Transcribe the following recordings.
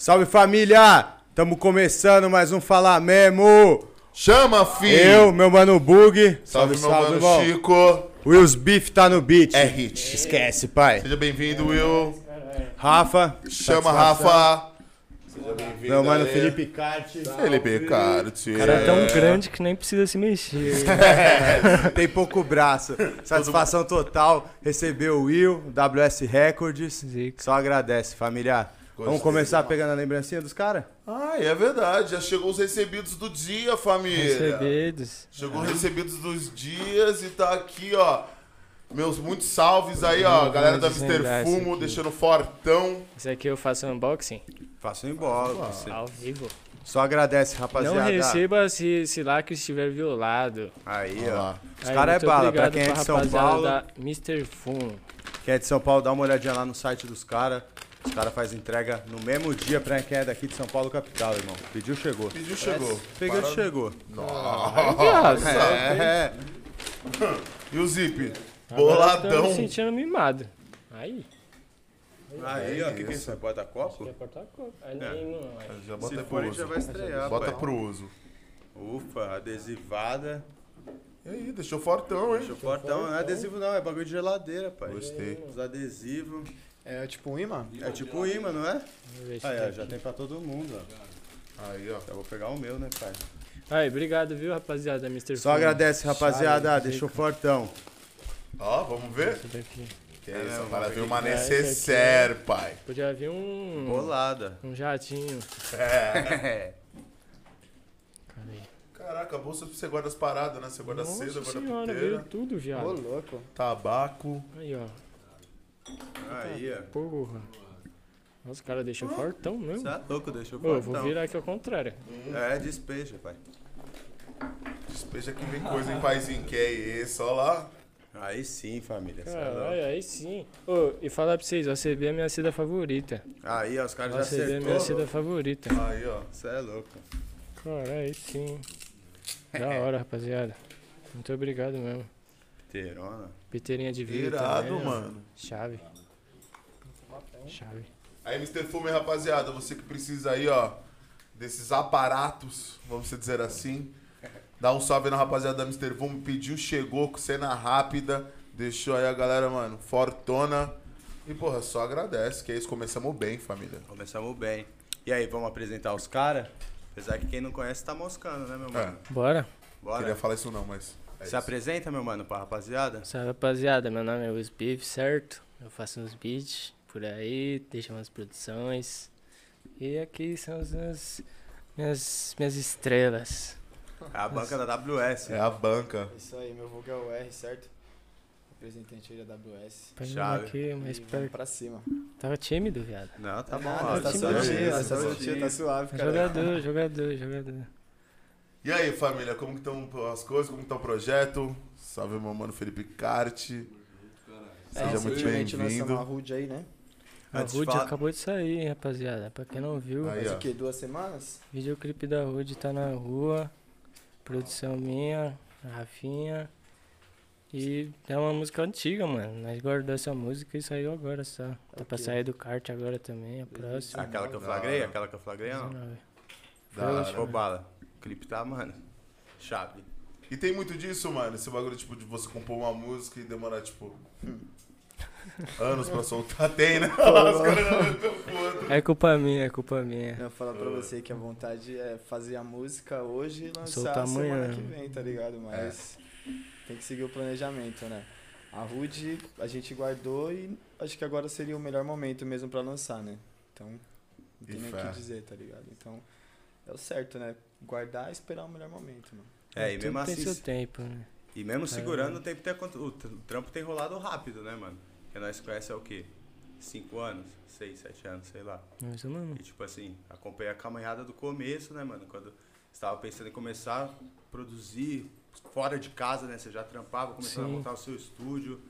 Salve família! Tamo começando mais um Falar Mesmo! Chama, filho! Eu, meu mano Bug. Salve, meu mano Chico. Will's Beef tá no beat. É hit. Esquece, pai. Seja bem-vindo, Will. Rafa. Chama. Rafa. Seja bem-vindo. Meu mano aí. Felipe Carte. Felipe Carte. O cara é tão grande que nem precisa se mexer. Tem pouco braço. Satisfação total. Recebeu o Will, WS Records. Zica. Só agradece, familiar. Vamos começar pegando a lembrancinha dos caras? Ah, é verdade. Já chegou os recebidos do dia, família. Recebidos. Chegou os recebidos dos dias e tá aqui, ó. Meus muitos salves aí, ó. Galera da Mr. Fumo, deixando fortão. Esse aqui eu faço unboxing Faço bola. você. ao vivo. Só agradece, rapaziada. Não receba se, se lá que estiver violado. Aí, ó. Os caras é bala. Pra quem é de São Paulo, da Mr. Fum. quem é de São Paulo, dá uma olhadinha lá no site dos caras. Os caras fazem entrega no mesmo dia pra quem é daqui de São Paulo, capital, irmão. Pediu, chegou. Pediu, chegou. Pediu, Para- chegou. Nossa. É, E o Zip? Eu tô Boladão. me sentindo mimado. Aí. Aí, ó, o que, que é isso? Bota copo? Quer cortar a copa. Aí nem não. aí. Já Se bota for, a gente já uso. vai estrear, Bota pai. pro uso. Ufa, adesivada. E aí, deixou fortão, hein? Deixa o portão. Não é adesivo não, é bagulho de geladeira, pai. Gostei. Os adesivos. É tipo um imã? É tipo imã, não é? Aí, ó, já tem pra todo mundo, ó. Aí, ó. Já vou pegar o meu, né, pai? Aí, obrigado, viu, rapaziada da Mr. Só agradece, rapaziada. Chave, Deixa o fortão. Ó, vamos ver? Esse daqui. Que É isso, ver ver uma necessaire, pai. Podia vir um. Bolada. Um jatinho. É. Cadê? Caraca, a bolsa você guarda as paradas, né? Você guarda Nossa seda, guarda senhora, piteira, veio tudo, Ô, viado. louco. tabaco. Aí, ó. Aí, ó. Porra. Nossa, o cara deixou fortão mesmo. Você é louco, deixa o Ô, eu fortão. vou virar aqui ao contrário. É, despeja, pai. Despeja que vem coisa em paizinho, que é esse, ó lá. Aí sim, família. é Caralho, aí sim. Ô, e falar pra vocês, o ACB é minha seda favorita. Aí, ó, os O caras já ACB é minha acertou. seda favorita. Aí, ó. Você é louco. Caralho, aí sim. Da hora, rapaziada. Muito obrigado mesmo. Terona. Piteirinha de vidro Irado, também, ó. mano. Chave. Chave. Aí, Mr. Fume, rapaziada, você que precisa aí, ó, desses aparatos, vamos dizer assim. Dá um salve na rapaziada da Mr. Fume, pediu, chegou com cena rápida. Deixou aí a galera, mano, fortona. E, porra, só agradece, que é isso. Começamos bem, família. Começamos bem. E aí, vamos apresentar os caras? Apesar que quem não conhece tá moscando, né, meu mano? Bora? Bora. Queria falar isso não, mas. É Se apresenta, meu mano, pra rapaziada? Salve, rapaziada. Meu nome é Wiz Beef, certo? Eu faço uns beats por aí, deixo umas produções. E aqui são as minhas, minhas, minhas estrelas. É a banca da WS. É a banca. Isso aí, meu vulgo é o R, certo? Representante aí da WS. Chave. aqui, mais E perto. pra cima. Tava tímido, viado. Não, tá bom. Ah, tá soltinho, dele, nós tá soltinho, tá suave, cara. Jogador, jogador, jogador. E aí, família, como que estão as coisas? Como que tá o projeto? Salve, meu mano Felipe Carte. É, Seja muito recentemente bem-vindo. aí, né? A Antes Rude falar- acabou de sair, hein, rapaziada. Pra quem não viu, Aí, Faz ó. o quê? Duas semanas? videoclipe da Rude tá na rua. Produção minha, Rafinha. E é uma música antiga, mano. Nós guardamos essa música e saiu agora só. Tá pra Ok. sair do kart agora também, a próxima. Aquela que eu flagrei? Aquela que eu flagrei, não? 19. Da hora. última. O clipe tá, mano. Chave. E tem muito disso, mano. Esse bagulho, tipo, de você compor uma música e demorar, tipo. anos pra soltar. Tem, né? É culpa minha, é culpa minha. Eu vou falar pra você que a vontade é fazer a música hoje e lançar Soltar semana amanhã. que vem, tá ligado? Mas tem que seguir o planejamento, né? A Hood a gente guardou e acho que agora seria o melhor momento mesmo pra lançar, né? Então, não tem E nem o que dizer, tá ligado? Então, é o certo, né? Guardar e esperar o melhor momento, mano. É, e mesmo tem assim. seu tempo, né? E mesmo É. segurando, o tempo tem, o tr- o trampo tem rolado rápido, né, mano? Porque nós conhecemos é o quê? Cinco anos? Seis, sete anos, sei lá. Ou menos. E tipo assim, acompanhei a caminhada do começo, né, mano? Quando estava pensando em começar a produzir fora de casa, né? Você já trampava, começando Sim. a montar o seu estúdio.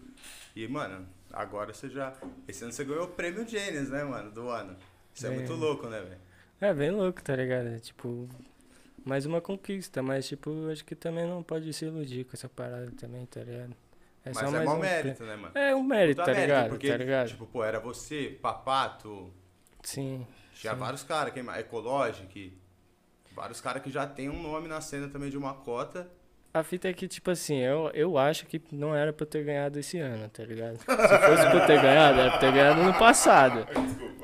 E, mano, agora você já. Esse ano você ganhou o prêmio Gênesis, né, mano? Do ano. Isso é, É. muito louco, né, velho? É bem louco, tá ligado? É, Tipo, mais uma conquista, mas tipo, acho que também não pode se iludir com essa parada também, tá ligado? É Mas é um mérito, né, mano? É um mérito, tá mérito, ligado? Porque, tá ligado? tipo, pô, era você, Papato, Sim. Tinha sim. vários caras, quem mais? Ecologic. Vários caras que já tem um nome na cena também de uma cota. A fita é que, tipo assim, eu, eu acho que não era pra eu ter ganhado esse ano, tá ligado? Se fosse pra eu ter ganhado, era pra eu ter ganhado no passado.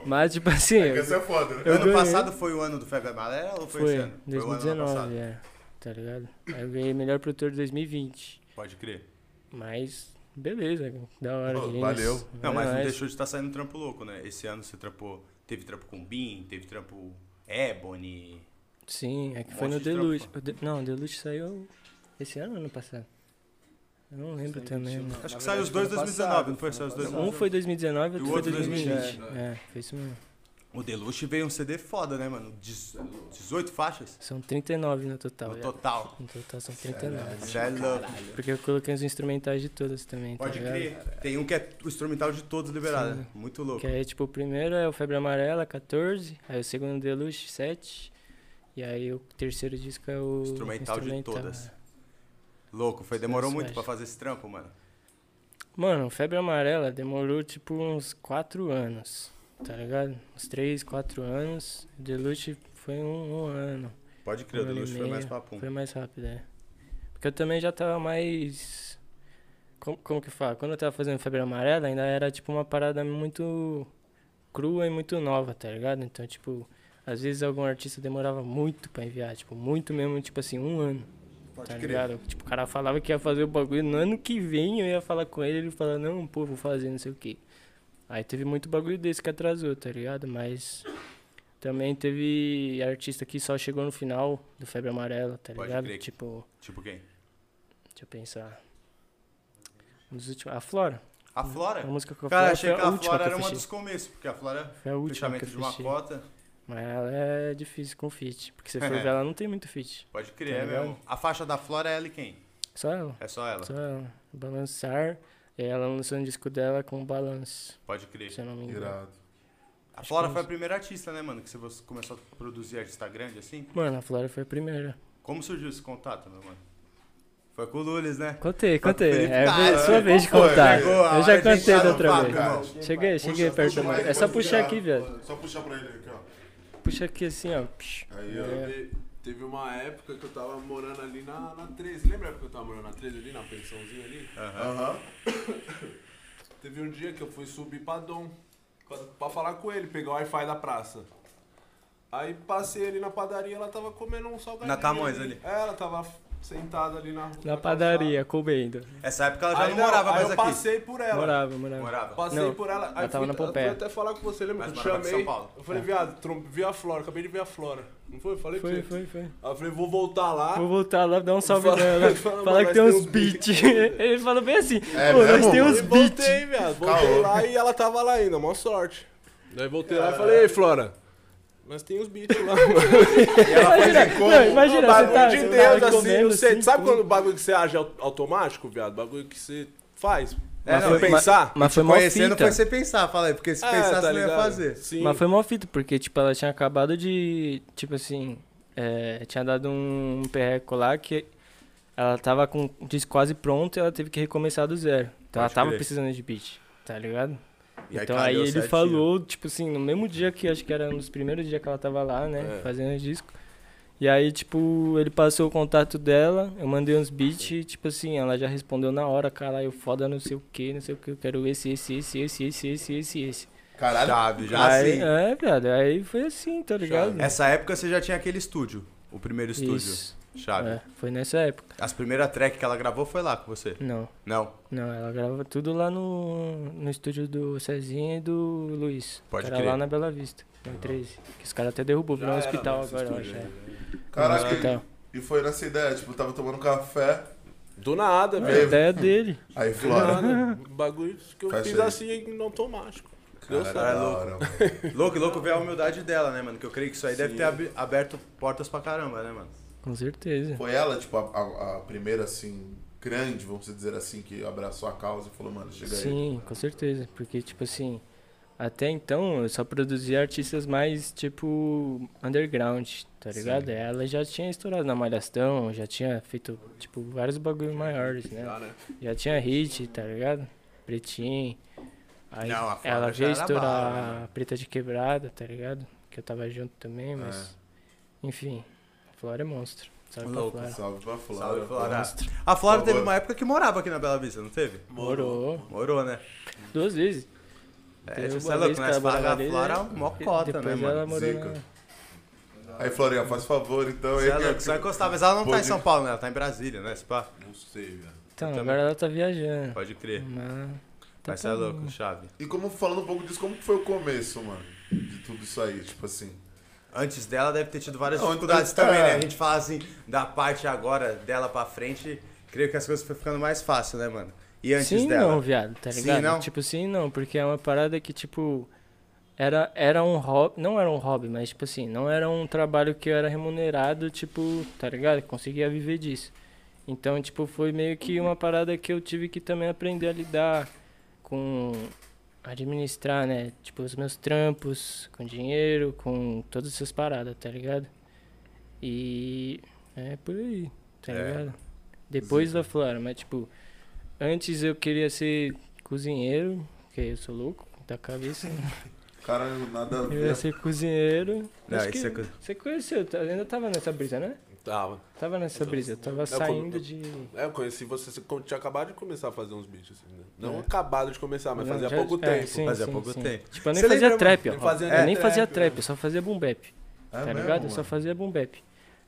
Mas, tipo assim, eu, Essa é foda, né? Ano ganhei. passado foi o ano do Febre Amarela ou foi, esse foi, ano? Foi o ano 2019, passado. é, tá ligado? Aí eu ganhei melhor produtor de 2020. Pode crer. Mas, beleza, da hora. Pô, valeu. Não, é mas não deixou de estar saindo trampo louco, né? Esse ano você trampou. Teve trampo com Bean, teve trampo Ebony. Sim, é que Um foi no Deluxe. De- Não, o Deluxe saiu esse ano ou ano passado? Eu não lembro Saiu também. né? Acho que saiu os dois em verdade, 2019, foi não foi? Saiu os dois. Um foi 2019 E e o outro foi outro 2020. 2020. É, foi isso mesmo. O Deluxe veio um CD foda, né, mano? Dez- 18 faixas? São 39 no total. No já. total. No total são 39. Você é louco. Porque eu coloquei os instrumentais de todas também, Pode tá ligado? crer. Tem um que é o instrumental de todos liberado. Sim. né? Muito louco. Que aí, tipo, o primeiro é o Febre Amarela, 14. Aí o segundo Deluxe, 7. E aí o terceiro disco é o Instrumental de todas. Louco, foi. Demorou muito pra fazer esse trampo, mano. Mano, Febre Amarela demorou tipo uns 4 anos, tá ligado? Uns 3, 4 anos. Deluxe foi um, um ano. Pode crer, o Um e Deluxe foi mais papum. Foi mais rápido, é. Porque eu também já tava mais. Como, como que fala? Quando eu tava fazendo Febre Amarela, ainda era tipo uma parada muito crua e muito nova, tá ligado? Então, tipo, às vezes algum artista demorava muito pra enviar, tipo, muito mesmo, tipo assim, um ano. Pode tá crer. ligado? Tipo, o cara falava que ia fazer o bagulho no ano que vem, eu ia falar com ele, ele falava, não, pô, vou fazer, não sei o quê. Aí teve muito bagulho desse que atrasou, tá ligado? Mas também teve artista que só chegou no final do Febre Amarela, tá Pode ligado? crer. Tipo, Tipo quem? deixa eu pensar. Um dos últimos, a Flora. A Flora? A música com a Cara, Flora achei que a a Flora era uma dos começos, porque a Flora é Foi a última fechamento de uma cota. Mas ela é difícil com feat. Porque se for ver, ela não tem muito feat. Pode crer, Tá é ligado? mesmo. A faixa da Flora é ela e quem? Só ela. É só ela. Só ela. Balançar. E ela lançou um disco dela com balanço. Pode crer. Se eu não me engano. Irado. A Acho Flora foi a uns- primeira artista, né, mano? Que você começou a produzir artista grande assim? Mano, a Flora foi a primeira. Como surgiu esse contato, meu mano? Foi com o Lulis, né? Contei, Foi contei. Felipe É Cara, sua vez de contar. A Eu já contei da outra vez. Cheguei, cheguei Puxa- perto puxa da o mic mão. É só puxar aqui, velho. Só puxar pra ele aqui, ó. Puxa aqui assim, ó. Aí. É. Teve, teve uma época que eu tava morando ali na, na 13. Lembra a época que eu tava morando na 13 ali, na pensãozinha ali? Aham. Aham. Teve um dia que eu fui subir pra Dom pra falar com ele, pegar o Wi-Fi da praça. Aí passei ali na padaria, ela tava comendo um salgadinho. Na Camões ali. É, ela tava sentada ali na Na padaria, comendo. Essa época ela já Aí não morava aí mais eu aqui. passei por ela. Morava, morava. Morava. Passei Não, por ela. ela tava fui, na Pompeia. eu fui até falar com você, lembra? Mas que eu chamei. São Paulo. Eu falei, viado, trom- vi a Flora, acabei de ver a Flora. Não foi? Eu falei pra Foi, você. foi, foi. Aí eu falei, vou voltar lá. Vou voltar lá, dar um salve Fala- nela. fala, Falar mano, que tem uns beats. Ele falou bem assim, É pô, nós tem uns beats. voltei, viado. Voltei lá e ela tava lá ainda, mó sorte. Daí voltei lá e falei, ei, Flora, nós tem os beats lá, mano. Imagina, não, imagina, bagulho tá, de você Deus, tá assim, você, assim, sabe quando o bagulho que você age au- automático, viado? Bagulho que você faz. É, Mas não, foi pensar? Mas foi mó Conhecendo fita. foi você pensar, fala aí, porque se É, pensasse tá não ia fazer. Sim. Mas foi mó fita, porque, tipo, ela tinha acabado de, tipo assim, é, tinha dado um perreco lá que ela tava com o disco quase pronto e ela teve que recomeçar do zero. Então ela Pode tava crer. precisando de beat, tá ligado? E então aí calhou ele certinho. falou, tipo assim, no mesmo dia que acho que era um dos primeiros dias que ela tava lá, né, É. fazendo o disco. E aí, tipo, ele passou o contato dela, eu mandei uns beats e, tipo assim, ela já respondeu na hora, caralho, foda não sei o que, não sei o que, eu quero esse, esse, esse, esse, esse, esse, esse, esse. Caralho. Chave, já aí, assim. É, viado, aí foi assim, tá ligado? Essa época você já tinha aquele estúdio. O primeiro estúdio. Isso. Chave. É, foi nessa época. As primeiras tracks que ela gravou foi lá com você? Não, Não. não, ela grava tudo lá no, no estúdio do Cezinha e do Luiz. Pode que era crer. lá na Bela Vista, no 13. Que os caras até derrubou, virou um hospital agora, eu acho. é. Virou um Caralho. hospital. E foi nessa ideia, tipo, tava tomando café, Do nada, A velho. ideia dele. aí Do Flora. nada. Bagulho que eu Faz fiz aí. assim em automático. Deu Caralho, certo. da louco. hora, mano. Louco, louco ver a humildade dela, né, mano? Que eu creio que isso aí deve ter aberto portas pra caramba, né, mano? Com certeza. Foi ela, tipo, a, a- a primeira, assim, grande, vamos dizer assim, que abraçou a causa e falou, mano, chega aí. Sim, com certeza. Porque, tipo assim, até então eu só produzia artistas mais, tipo, underground, tá ligado? Sim. Ela já tinha estourado na Malhação, já tinha feito, tipo, vários bagulhos maiores, né? Já, né? Já tinha hit, tá ligado? Pretinho. Aí Não, ela veio estourar né? a preta de quebrada, tá ligado? Que eu tava junto também, mas. Enfim, a Flora é monstro. Sabe pra Louco, Flora? Salve pra Flora. Salve, Flora. Monstro. A Flora teve uma época que morava aqui na Bela Vista, não teve? Morou. Morou, né? Duas vezes. É, tipo, é né? ela morava a Flora é né? uma cota, né, Depois mano? ela morou na... Aí, Florinha, faz favor, então. Você é aí, louco, você vai encostar, mas ela não tá em Pode- São Paulo, né? Ela tá em Brasília, né? Spa? Não sei, velho. Então, também. agora ela tá viajando. Pode crer. Mas... tá Mas você é louco, chave. E como falando um pouco disso, como foi o começo, mano? De tudo isso aí, tipo assim. Antes dela deve ter tido várias Não, dificuldades antes- também, é. né? A gente fala assim, da parte agora dela pra frente, creio que as coisas foram ficando mais fácil, né, mano? E antes sim dela? não, viado, tá Sim, ligado? não? Tipo, sim não, porque é uma parada que, tipo, era, era um hobby, não era um hobby, mas, tipo assim, não era um trabalho que eu era remunerado, tipo, tá ligado? Conseguia viver disso. Então, tipo, foi meio que uma parada que eu tive que também aprender a lidar com administrar, né? Tipo, os meus trampos, com dinheiro, com todas essas paradas, tá ligado? E é por aí, tá É. ligado? Depois da Flora, mas tipo, antes eu queria ser cozinheiro, porque eu sou louco da cabeça. Cara, nada a Eu ia ver. ser cozinheiro. Não, Acho isso que é co- Você conheceu, ainda tava nessa brisa, né? Tava. Tava nessa Então, brisa, eu tava eu saindo com- de. É, eu conheci você, você tinha acabado de começar a fazer uns beats, assim, né? Não É. acabado de começar, mas Não, fazia já- pouco é, tempo. sim, Fazia sim, pouco sim. tempo. Tipo, eu nem Você fazia lembra, trap, Nem ó. fazia eu nem nem fazia trap, trap, eu só fazia boom bap. É tá mesmo, ligado? Eu mano? só fazia boom bap.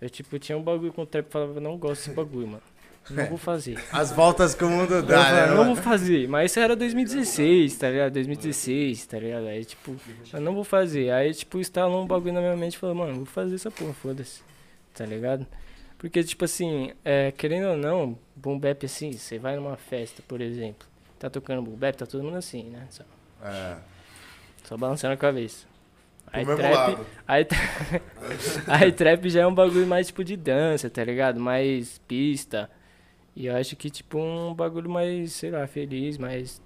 Eu, tipo, tinha um bagulho com trap e falava, não gosto desse bagulho, mano. Não vou fazer. As voltas que o mundo Eu dá, né, não mano? vou fazer. Mas isso era 2016, tá ligado? 2016, tá ligado? Aí, tipo, eu não vou fazer. Aí, tipo, instalou um bagulho na minha mente e falou, mano, vou fazer essa porra, foda-se. Tá ligado? Porque, tipo assim, é, querendo ou não, boom bap assim, você vai numa festa, por exemplo, tá tocando boom bap, tá todo mundo assim, né? Só, É. só balançando a cabeça. Aí trap, aí, aí trap já é um bagulho mais tipo de dança, tá ligado? Mais pista. E eu acho que tipo um bagulho mais, sei lá, feliz, mais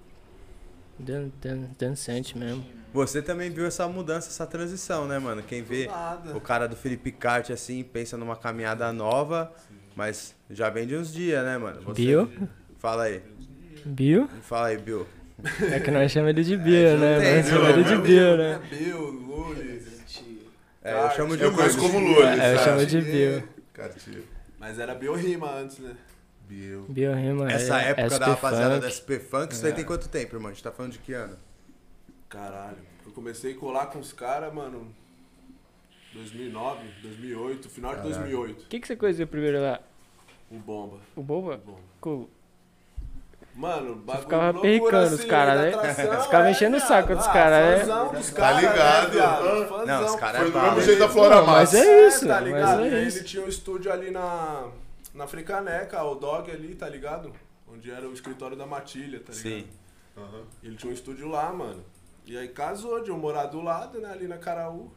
dan, dan- dançante mesmo. Você também viu essa mudança, essa transição, né, mano? Quem vê o cara do Felipe Cart assim, pensa numa caminhada nova, mas já vem de uns dias, né, mano? Você- Bill? Fala aí. Bill? Fala aí, Bill. É que nós chamamos ele de Bill, né? tem, Nós chamamos ele de Bill, né? Bill, Lulis. É, eu chamo de Eu conheço como Lourdes. É, eu chamo de Bill. Cartilha. Mas era Bill Rima antes, né? Bill. Bill rima Essa é, época SP da rapaziada da SP Funk, isso daí tem quanto tempo, irmão? A gente tá falando de que ano? Caralho. Eu comecei a colar com os caras, mano. 2009, 2008, final de 2008. O que, que você conheceu primeiro lá? O Bomba. O Boba? O Bomba. Co- Mano, bagulho ficava perricando os assim, cara, da né? atração, Ficava é, enchendo o viado. saco dos Ah, cara, né? dos Tá cara, ligado? Né. Não, os caras Foi é do bala. mesmo jeito da Flora mas é isso, tá mas ligado? é isso. Ele tinha um estúdio ali na, na Fricaneca, o Dog ali, tá ligado? Onde era o escritório da Matilha, tá ligado? Sim. Aham. Ele tinha um estúdio lá, mano. E aí casou de eu morar do lado, né, ali na Caraú.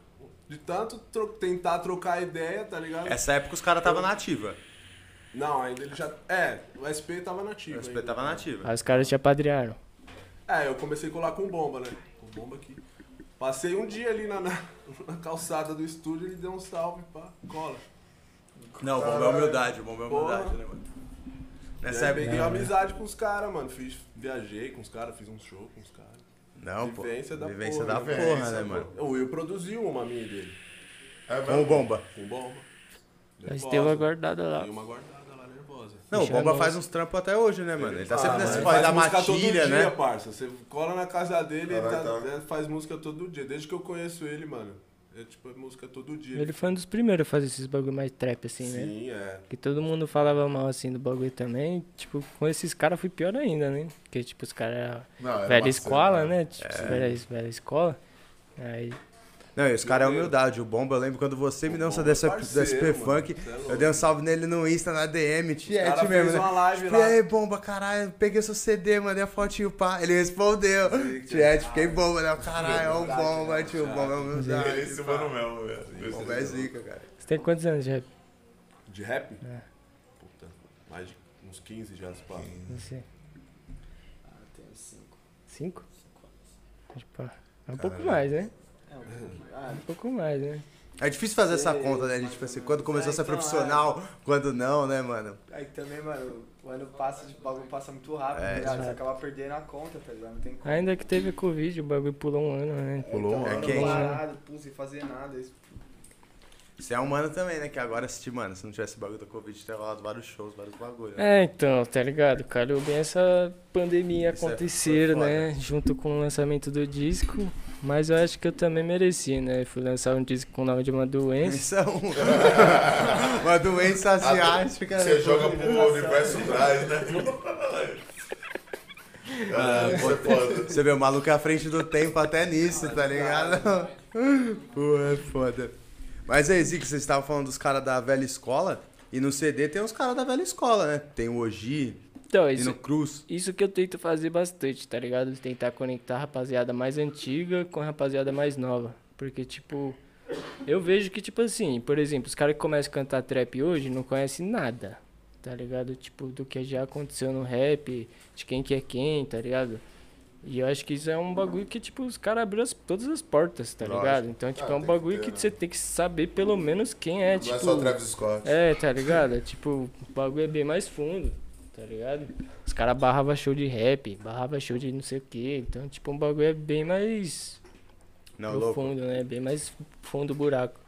De tanto tro- tentar trocar ideia, tá ligado? Essa época os caras tava na ativa. Não, ainda ele já. É, o SP tava nativo. O SP ainda. tava na ativa. Aí os caras te apadrearam. É, eu comecei a colar com bomba, né? Com bomba aqui. Passei um dia ali na, na, na calçada do estúdio, ele deu um salve, pá, cola. Não, o bomba é humildade, o bomba é humildade, né, mano? Nessa aí época. peguei amizade com os caras, mano. Fiz, viajei com os caras, fiz um show com os caras. Não, pô. Vivência da Vivência porra, da né? porra, Vivência, né, mano? O Will produziu uma minha dele, É Com o bomba. com bomba. Mas teve uma guardada lá. Tem uma guardada lá nervosa. Não, o é bomba monstro. faz uns trampos até hoje, né, mano? Ele tá sempre Ah, nesse ele corre faz da matilha, todo né? dia, parça. Você cola na casa dele, ele Caralho, tá- tá. é, faz música todo dia. Desde que eu conheço ele, mano. É tipo é música todo dia. Ele foi um dos primeiros a fazer esses bagulho mais trap, assim, né? Sim, é. Que todo mundo falava mal, assim, do bagulho também. Tipo, com esses caras foi pior ainda, né? Porque, tipo, os caras eram velha escola, cena, né? Tipo, velha, velha escola. Aí, Não, e os caras é humildade. O bomba, eu lembro quando você me deu Bomba dessa é da SP mano. Funk, é eu dei um salve nele no Insta, na DM, cara mesmo, né? uma live Tipo, lá. e aí, bomba, caralho, peguei seu CD, mandei a fotinho, pá. Ele respondeu. Tiete, fiquei bomba, né? Caralho, é um bomba, tio, o bomba é humildade. Esse mano mesmo, velho. O bomba é zica, cara. você tem quantos anos já? De rap? É. Puta, mais de uns 15 já, se pá. Não sei. Ah, tenho cinco. Cinco? Tipo, é um pouco mais, né? É um pouco. Um pouco mais, né? É difícil fazer essa conta, né? Tipo assim, quando começou a É, ser então, profissional, quando não, né, mano? Aí também, mano, o ano passa, tipo, o bagulho passa muito rápido, É, tá ligado? Você acaba perdendo a conta, tá ligado? Não tem como. Ainda que teve Covid, o bagulho pulou um ano, né? Pulou um então, ano. É quente, né? parado, pum, sem fazer nada. isso- Você é humano também, né? Que agora assistir, mano, se não tivesse bagulho da Covid, teria rolado vários shows, vários bagulhos. né? É, então, tá ligado? Calhou bem essa pandemia Isso é- acontecer, foda. né? Junto com o lançamento do disco. Mas eu acho que eu também mereci, né? Fui lançar um disco com o nome de uma doença. Isso é um... uma doença asiática. Você né? joga pro universo trás, né? Ah, isso é foda. Você vê, o maluco é à frente do tempo até nisso, tá ligado? Pô, é foda. Mas aí, Zico, vocês estavam falando dos caras da velha escola. E no CD tem os caras da velha escola, né? Tem o Oji, Então, isso, no Cruz. isso que eu tento fazer bastante, tá ligado? Tentar conectar a rapaziada mais antiga com a rapaziada mais nova. Porque, tipo, eu vejo que, tipo assim, por exemplo, os caras que começam a cantar trap hoje não conhecem nada, tá ligado? Tipo, do que já aconteceu no rap, de quem que é quem, tá ligado? E eu acho que isso é um bagulho que, tipo, os caras abriram as- todas as portas, tá Lógico. ligado? Então, tipo, Ah, é um que bagulho ter, que né? você tem que saber pelo menos quem é, Não tipo... é só Travis Scott. É, tá ligado? É, tipo, o bagulho é bem mais fundo, tá ligado? Os caras barravam show de rap, barrava show de não sei o que. Então, tipo, um bagulho é bem mais Não, louco. profundo, né? Bem mais fundo o buraco.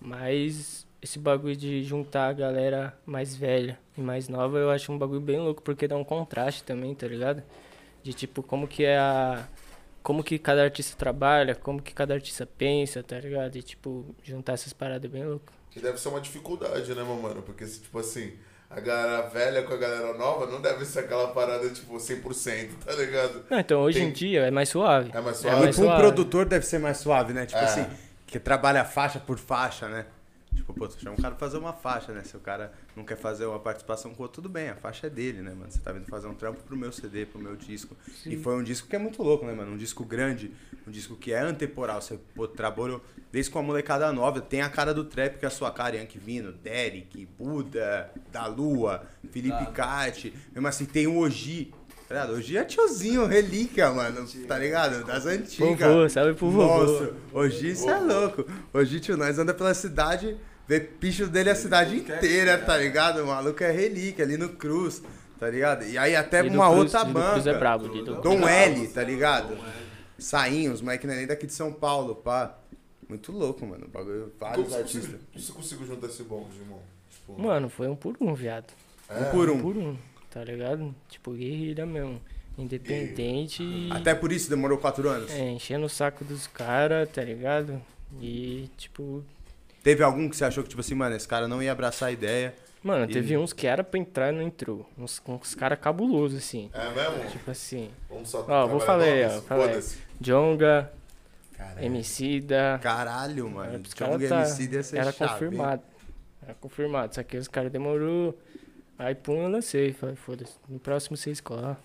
Mas esse bagulho de juntar a galera mais velha e mais nova, eu acho um bagulho bem louco, porque dá um contraste também, tá ligado? De tipo, como que é a. Como que cada artista trabalha, como que cada artista pensa, tá ligado? E tipo, juntar essas paradas é bem louco. Que deve ser uma dificuldade, né, meu mano? Porque, tipo assim, a galera velha com a galera nova não deve ser aquela parada, tipo, 100%, tá ligado? Não, então hoje Tem- em dia é mais suave. É mais É suave. mais E pra um produtor deve ser mais suave, né? Tipo É. assim, que trabalha faixa por faixa, né? Tipo, pô, tu chama um cara pra fazer uma faixa, né? Se o cara não quer fazer uma participação com o outro, tudo bem, a faixa é dele, né, mano? Você tá vindo fazer um trampo pro meu CD, pro meu disco. E foi um disco que é muito louco, né, mano? Um disco grande, um disco que é antemporal. Você pô, trabalhou desde com a molecada nova, tem a cara do trap, que é a sua cara, Yankee Vino, Derek, Buda, Da Lua, Felipe Cate. Mesmo assim, tem o Oji. Tá ligado? Oji é tiozinho, relíquia, mano. Tá ligado? Das antigas. Vovô, salve pro vovô. Nossa, hoje isso é louco. Hoje, tio, nós anda pela cidade, picho dele a cidade inteira, tá ligado? O maluco é relíquia ali no Cruz, tá ligado? E aí até Lido uma Cruz- outra Lido Cruz é brabo, Lido Dom L, tá ligado? Sainhos, moleque não é nem daqui de São Paulo, pá. Muito louco, mano. O Bagulho, Como vários você artistas. conseguiu, você conseguiu juntar esse bonde, irmão? Tipo, Mano, foi um por um, viado. é, Um por um. Por um, tá ligado? Tipo, guerrilha mesmo. Independente e. Até por isso demorou quatro anos. É, enchendo o saco dos caras, tá ligado? E, tipo. Teve algum que você achou que, tipo assim, mano, esse cara não ia abraçar a ideia. Mano, E- teve uns que era pra entrar e não entrou. Uns, uns caras cabulosos, assim. É mesmo? Tipo assim. Vamos só Ó, vou falar aí, ó. Foda-se. Jonga, Caralho. Emicida. Caralho, mano. Um caras tá, MC ia ser era chave, confirmado. Era confirmado. Só que os caras demorou. Aí, pum, eu lancei. Falei, foda-se. No próximo você escola.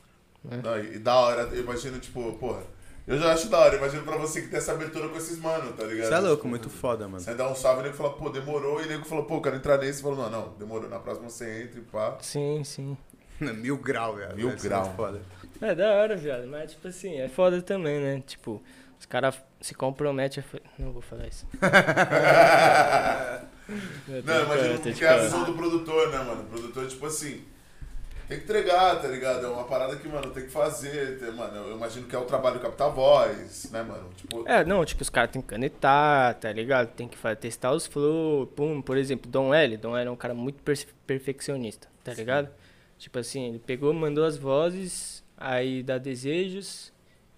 Não, e, e da hora, eu imagino, tipo, porra. Eu já acho da hora, imagino pra você que tem essa abertura com esses mano, tá ligado? Você é louco, Tipo, muito foda, mano. Você dá um salve e o nego fala, pô, demorou, e o nego falou, pô, quero entrar nesse. Falou, não, não, demorou, na próxima você entra e pá. Sim, sim. Mil grau, velho. Mil ser grau. Foda. É da hora, viado. Mas, tipo assim, é foda também, né? Tipo, os caras se comprometem a. Não vou falar isso. Não, de que é a visão do produtor, né, mano? O produtor, tipo assim, tem que entregar, tá ligado? É uma parada que, mano, tem que fazer. tem- mano, eu imagino que é o trabalho captar voz, né, mano? Tipo, É, não, tipo, os caras tem que canetar, tá ligado? Tem que fa- testar os flow, pum. Por exemplo, Dom L. Dom L é um cara muito per- perfeccionista, tá ligado? Tipo assim, ele pegou, mandou as vozes, aí dá desejos,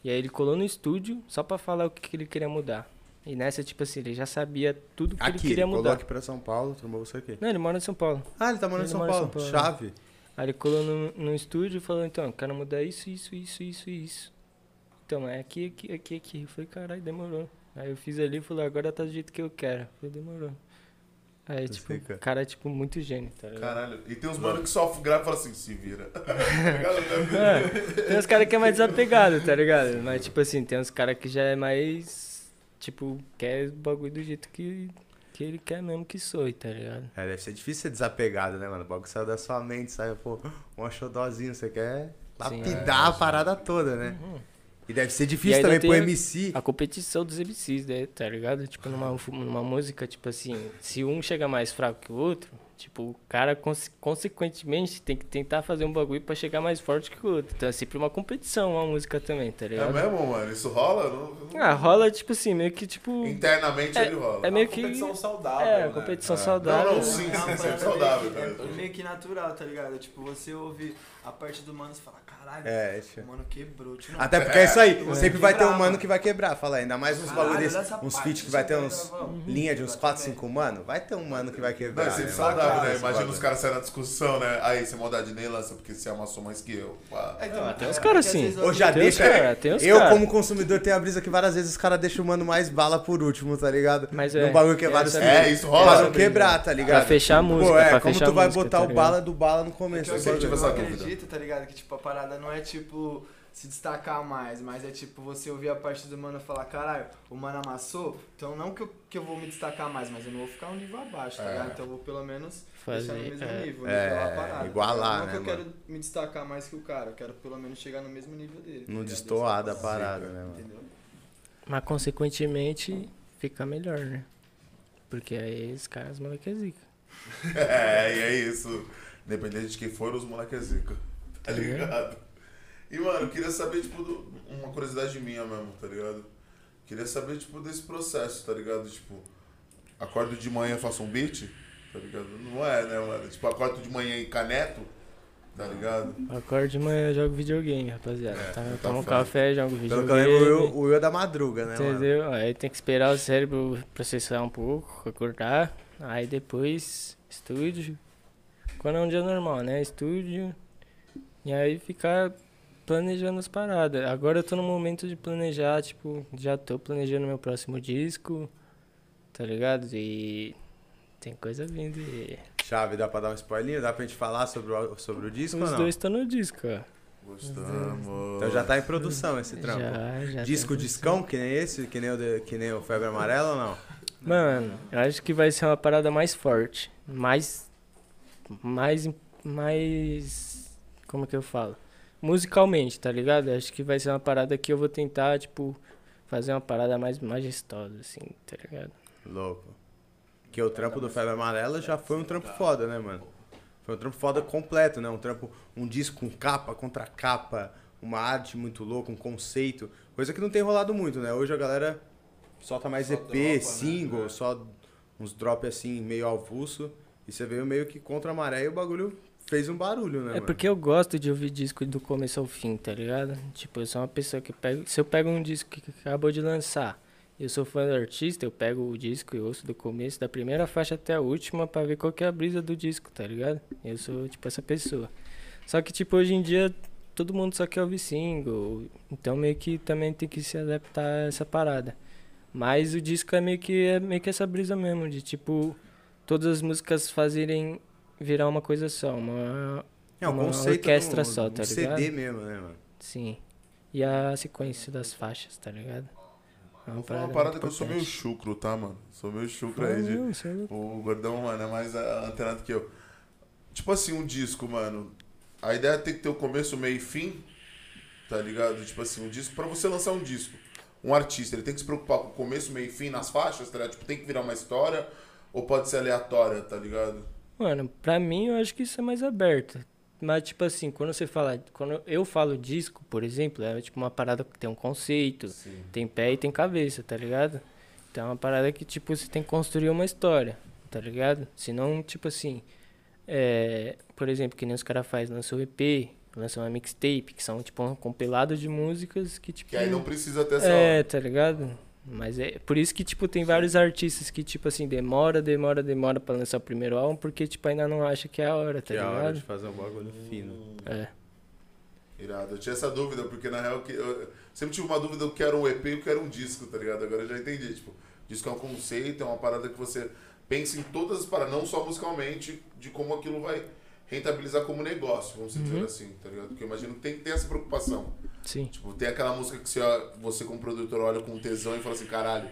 e aí ele colou no estúdio só pra falar o que, que ele queria mudar. E nessa, tipo assim, ele já sabia tudo que ele Aqui, queria ele colou mudar. aqui pra São Paulo, trombou você aqui. Não, ele mora em São Paulo. Ah, ele tá morando em Ele São mora em Paulo. São Paulo. Chave. Aí ele colou no, no estúdio e falou, então, quero mudar isso, isso, isso, isso e isso. Então, é aqui, aqui, aqui, aqui. Eu falei, caralho, demorou. Aí eu fiz ali e falei, agora tá do jeito que eu quero. Eu falei, demorou. Aí, Isso tipo, o cara é, tipo, muito gênio, tá ligado? caralho. E tem uns mano que só grava e fala assim, se vira. Tá? É, tem uns caras que é mais desapegado, tá ligado? Mas, tipo assim, tem uns caras que já é mais, tipo, quer o bagulho do jeito que, que ele quer mesmo que soe, tá ligado? É, deve ser difícil ser desapegado, né, mano? O bagulho saiu da sua mente, saiu, pô, um axodózinho, você quer Sim, lapidar a parada toda, né? Uhum. E deve ser difícil também pro MC. A competição dos MCs, né, tá ligado? Tipo, numa, numa música, tipo assim, se um chega mais fraco que o outro, tipo, o cara, conse- consequentemente, tem que tentar fazer um bagulho pra chegar mais forte que o outro. Então é sempre uma competição, uma música também, tá É ligado? mesmo, mano? Isso rola? Não- não- Ah, rola, tipo assim, meio que, tipo... Internamente É- ele rola. É meio Uma que... competição saudável, É, né? competição É. saudável. Não, não, sim, É uma sim, sempre parada saudável, meio que- cara. É meio que natural, tá ligado? Tipo, você ouve a parte do mano e fala, caralho, É, o mano quebrou. Não, Até porque é isso aí, É. sempre vai ter um mano que vai quebrar. Fala, ainda mais uns Caralho, bagulho desse, olha essa uns parte, feat que vai ter uns gravão. linha de uns Vai 4, também. 5 mano. Vai ter um mano que vai Não, quebrar. é sempre né, saudável, né? Imagina os caras saindo na discussão, né? Aí, você maldade nem lança, porque você amassou mais que eu. Pá. É, então, Ah, tem uns é, caras assim. Ou já Tem deixa. cara, tem uns eu, cara. como consumidor, tenho a brisa que várias vezes os caras deixam o mano mais bala por último, tá ligado? Mas é, bagulho que é vários feat. É, isso Pra rola. não quebrar, tá ligado? Pra fechar a música, Pô, é, pra como tu vai botar tá o bala do bala no começo? eu, acredito, tá ligado? Que tipo, a parada não é tipo se destacar mais, mas é tipo você ouvir a parte do mano e falar, caralho, o mano amassou, então não que eu, que eu vou me destacar mais, mas eu não vou ficar um nível abaixo, tá É. ligado? Então eu vou pelo menos Fazer, deixar no mesmo é. nível, É, nivelar a parada. tá igualar, ligado? Não né, que eu mano? quero me destacar mais que o cara, eu quero pelo menos chegar no mesmo nível dele. tá Não destoar da parada, né, mano? Entendeu? Mas consequentemente fica melhor, né? Porque aí os caras moleque é zica. É, e é isso. Independente de quem for, os moleques é zica. Tá ligado? E, mano, eu queria saber, tipo, do- uma curiosidade minha mesmo, tá ligado? Queria saber, tipo, desse processo, tá ligado? Tipo, acordo de manhã, faço um beat, tá ligado? Não é, né, mano? Tipo, acordo de manhã e caneto, tá ligado? Acordo de manhã, jogo videogame, rapaziada. É, tá, tá tomo um café, jogo Pelo que eu videogame. lembro, o Will- o Will é da madruga, né, mano? Entendeu? Aí tem que esperar o cérebro processar um pouco, acordar. Aí depois, estúdio. Quando é um dia normal, né? Estúdio. E aí ficar planejando as paradas. Agora eu tô no momento de planejar, tipo, já tô planejando meu próximo disco, tá ligado? E tem coisa vindo. E Chave, dá pra dar um spoiler? Dá pra gente falar sobre o, sobre o disco ou os dois estão no disco, ó. Gostamos. Então já tá em produção esse trampo. Já, já. Disco tem discão, que nem esse, que nem o, de- que nem o Febre Amarela ou não? Mano, eu acho que vai ser uma parada mais forte. Mais. Mais. Mais. Como que eu falo? Musicalmente, tá ligado? Acho que vai ser uma parada que eu vou tentar, tipo, fazer uma parada mais majestosa, assim, tá ligado? Louco. Que o trampo do Febre Amarela já foi um trampo foda, né, mano? Foi um trampo foda completo, né? Um trampo, um disco com capa contra capa, uma arte muito louca, um conceito. Coisa que não tem rolado muito, né? Hoje a galera solta mais Só EP, dropa, né? single, É. só uns drop assim, meio avulso. E você veio meio que contra a maré e o bagulho fez um barulho, né, É mano? porque eu gosto de ouvir disco do começo ao fim, tá ligado? Tipo, eu sou uma pessoa que pega. Se eu pego um disco que acabou de lançar, eu sou fã do artista, eu pego o disco e ouço do começo, da primeira faixa até a última, pra ver qual que é a brisa do disco, tá ligado? Eu sou, tipo, essa pessoa. Só que, tipo, hoje em dia, todo mundo só quer ouvir single. Então meio que também tem que se adaptar a essa parada. Mas o disco é meio que, é meio que essa brisa mesmo, de tipo, todas as músicas fazerem virar uma coisa só, uma, É um uma conceito orquestra um, só, um tá CD ligado? mesmo, né, mano? Sim. E a sequência das faixas, tá ligado? É Vou falar uma parada que eu sou meio chucro, tá, mano? Sou meio chucro aí de... não, é. O gordão, mano, é mais antenado que eu. Tipo assim, um disco, mano. A ideia é ter que ter o começo, meio e fim. Tá ligado? Tipo assim, um disco. Pra você lançar um disco, um artista, ele tem que se preocupar com o começo, meio e fim nas faixas, tá ligado? Tipo, tem que virar uma história. Ou pode ser aleatória, tá ligado? Mano, pra mim eu acho que isso é mais aberto. Mas, tipo assim, quando você fala. Quando eu falo disco, por exemplo, é tipo uma parada que tem um conceito, Sim. tem pé e tem cabeça, tá ligado? Então é uma parada que, tipo, você tem que construir uma história, tá ligado? Senão, tipo assim. É, por exemplo, que nem os caras fazem, lançam um EP, lançam uma mixtape, que são, tipo, um compilado de músicas que, tipo. Que aí não precisa ter essa. É, tá ligado? Mas é por isso que, tipo, tem vários artistas que, tipo assim, demora, demora, demora pra lançar o primeiro álbum, porque, tipo, ainda não acha que é a hora, tá que é a hora de ligado? fazer um bagulho fino. É. Irado. Eu tinha essa dúvida, porque na real que eu sempre tive uma dúvida do que era um EP e o que era um disco, tá ligado? Agora eu já entendi. Tipo, disco é um conceito, é uma parada que você pensa em todas as paradas, não só musicalmente, de como aquilo vai rentabilizar como negócio, vamos dizer Uhum. assim, tá ligado? Porque eu imagino que tem que ter essa preocupação. Sim. Tipo, tem aquela música que você, você como produtor olha com tesão e fala assim, caralho,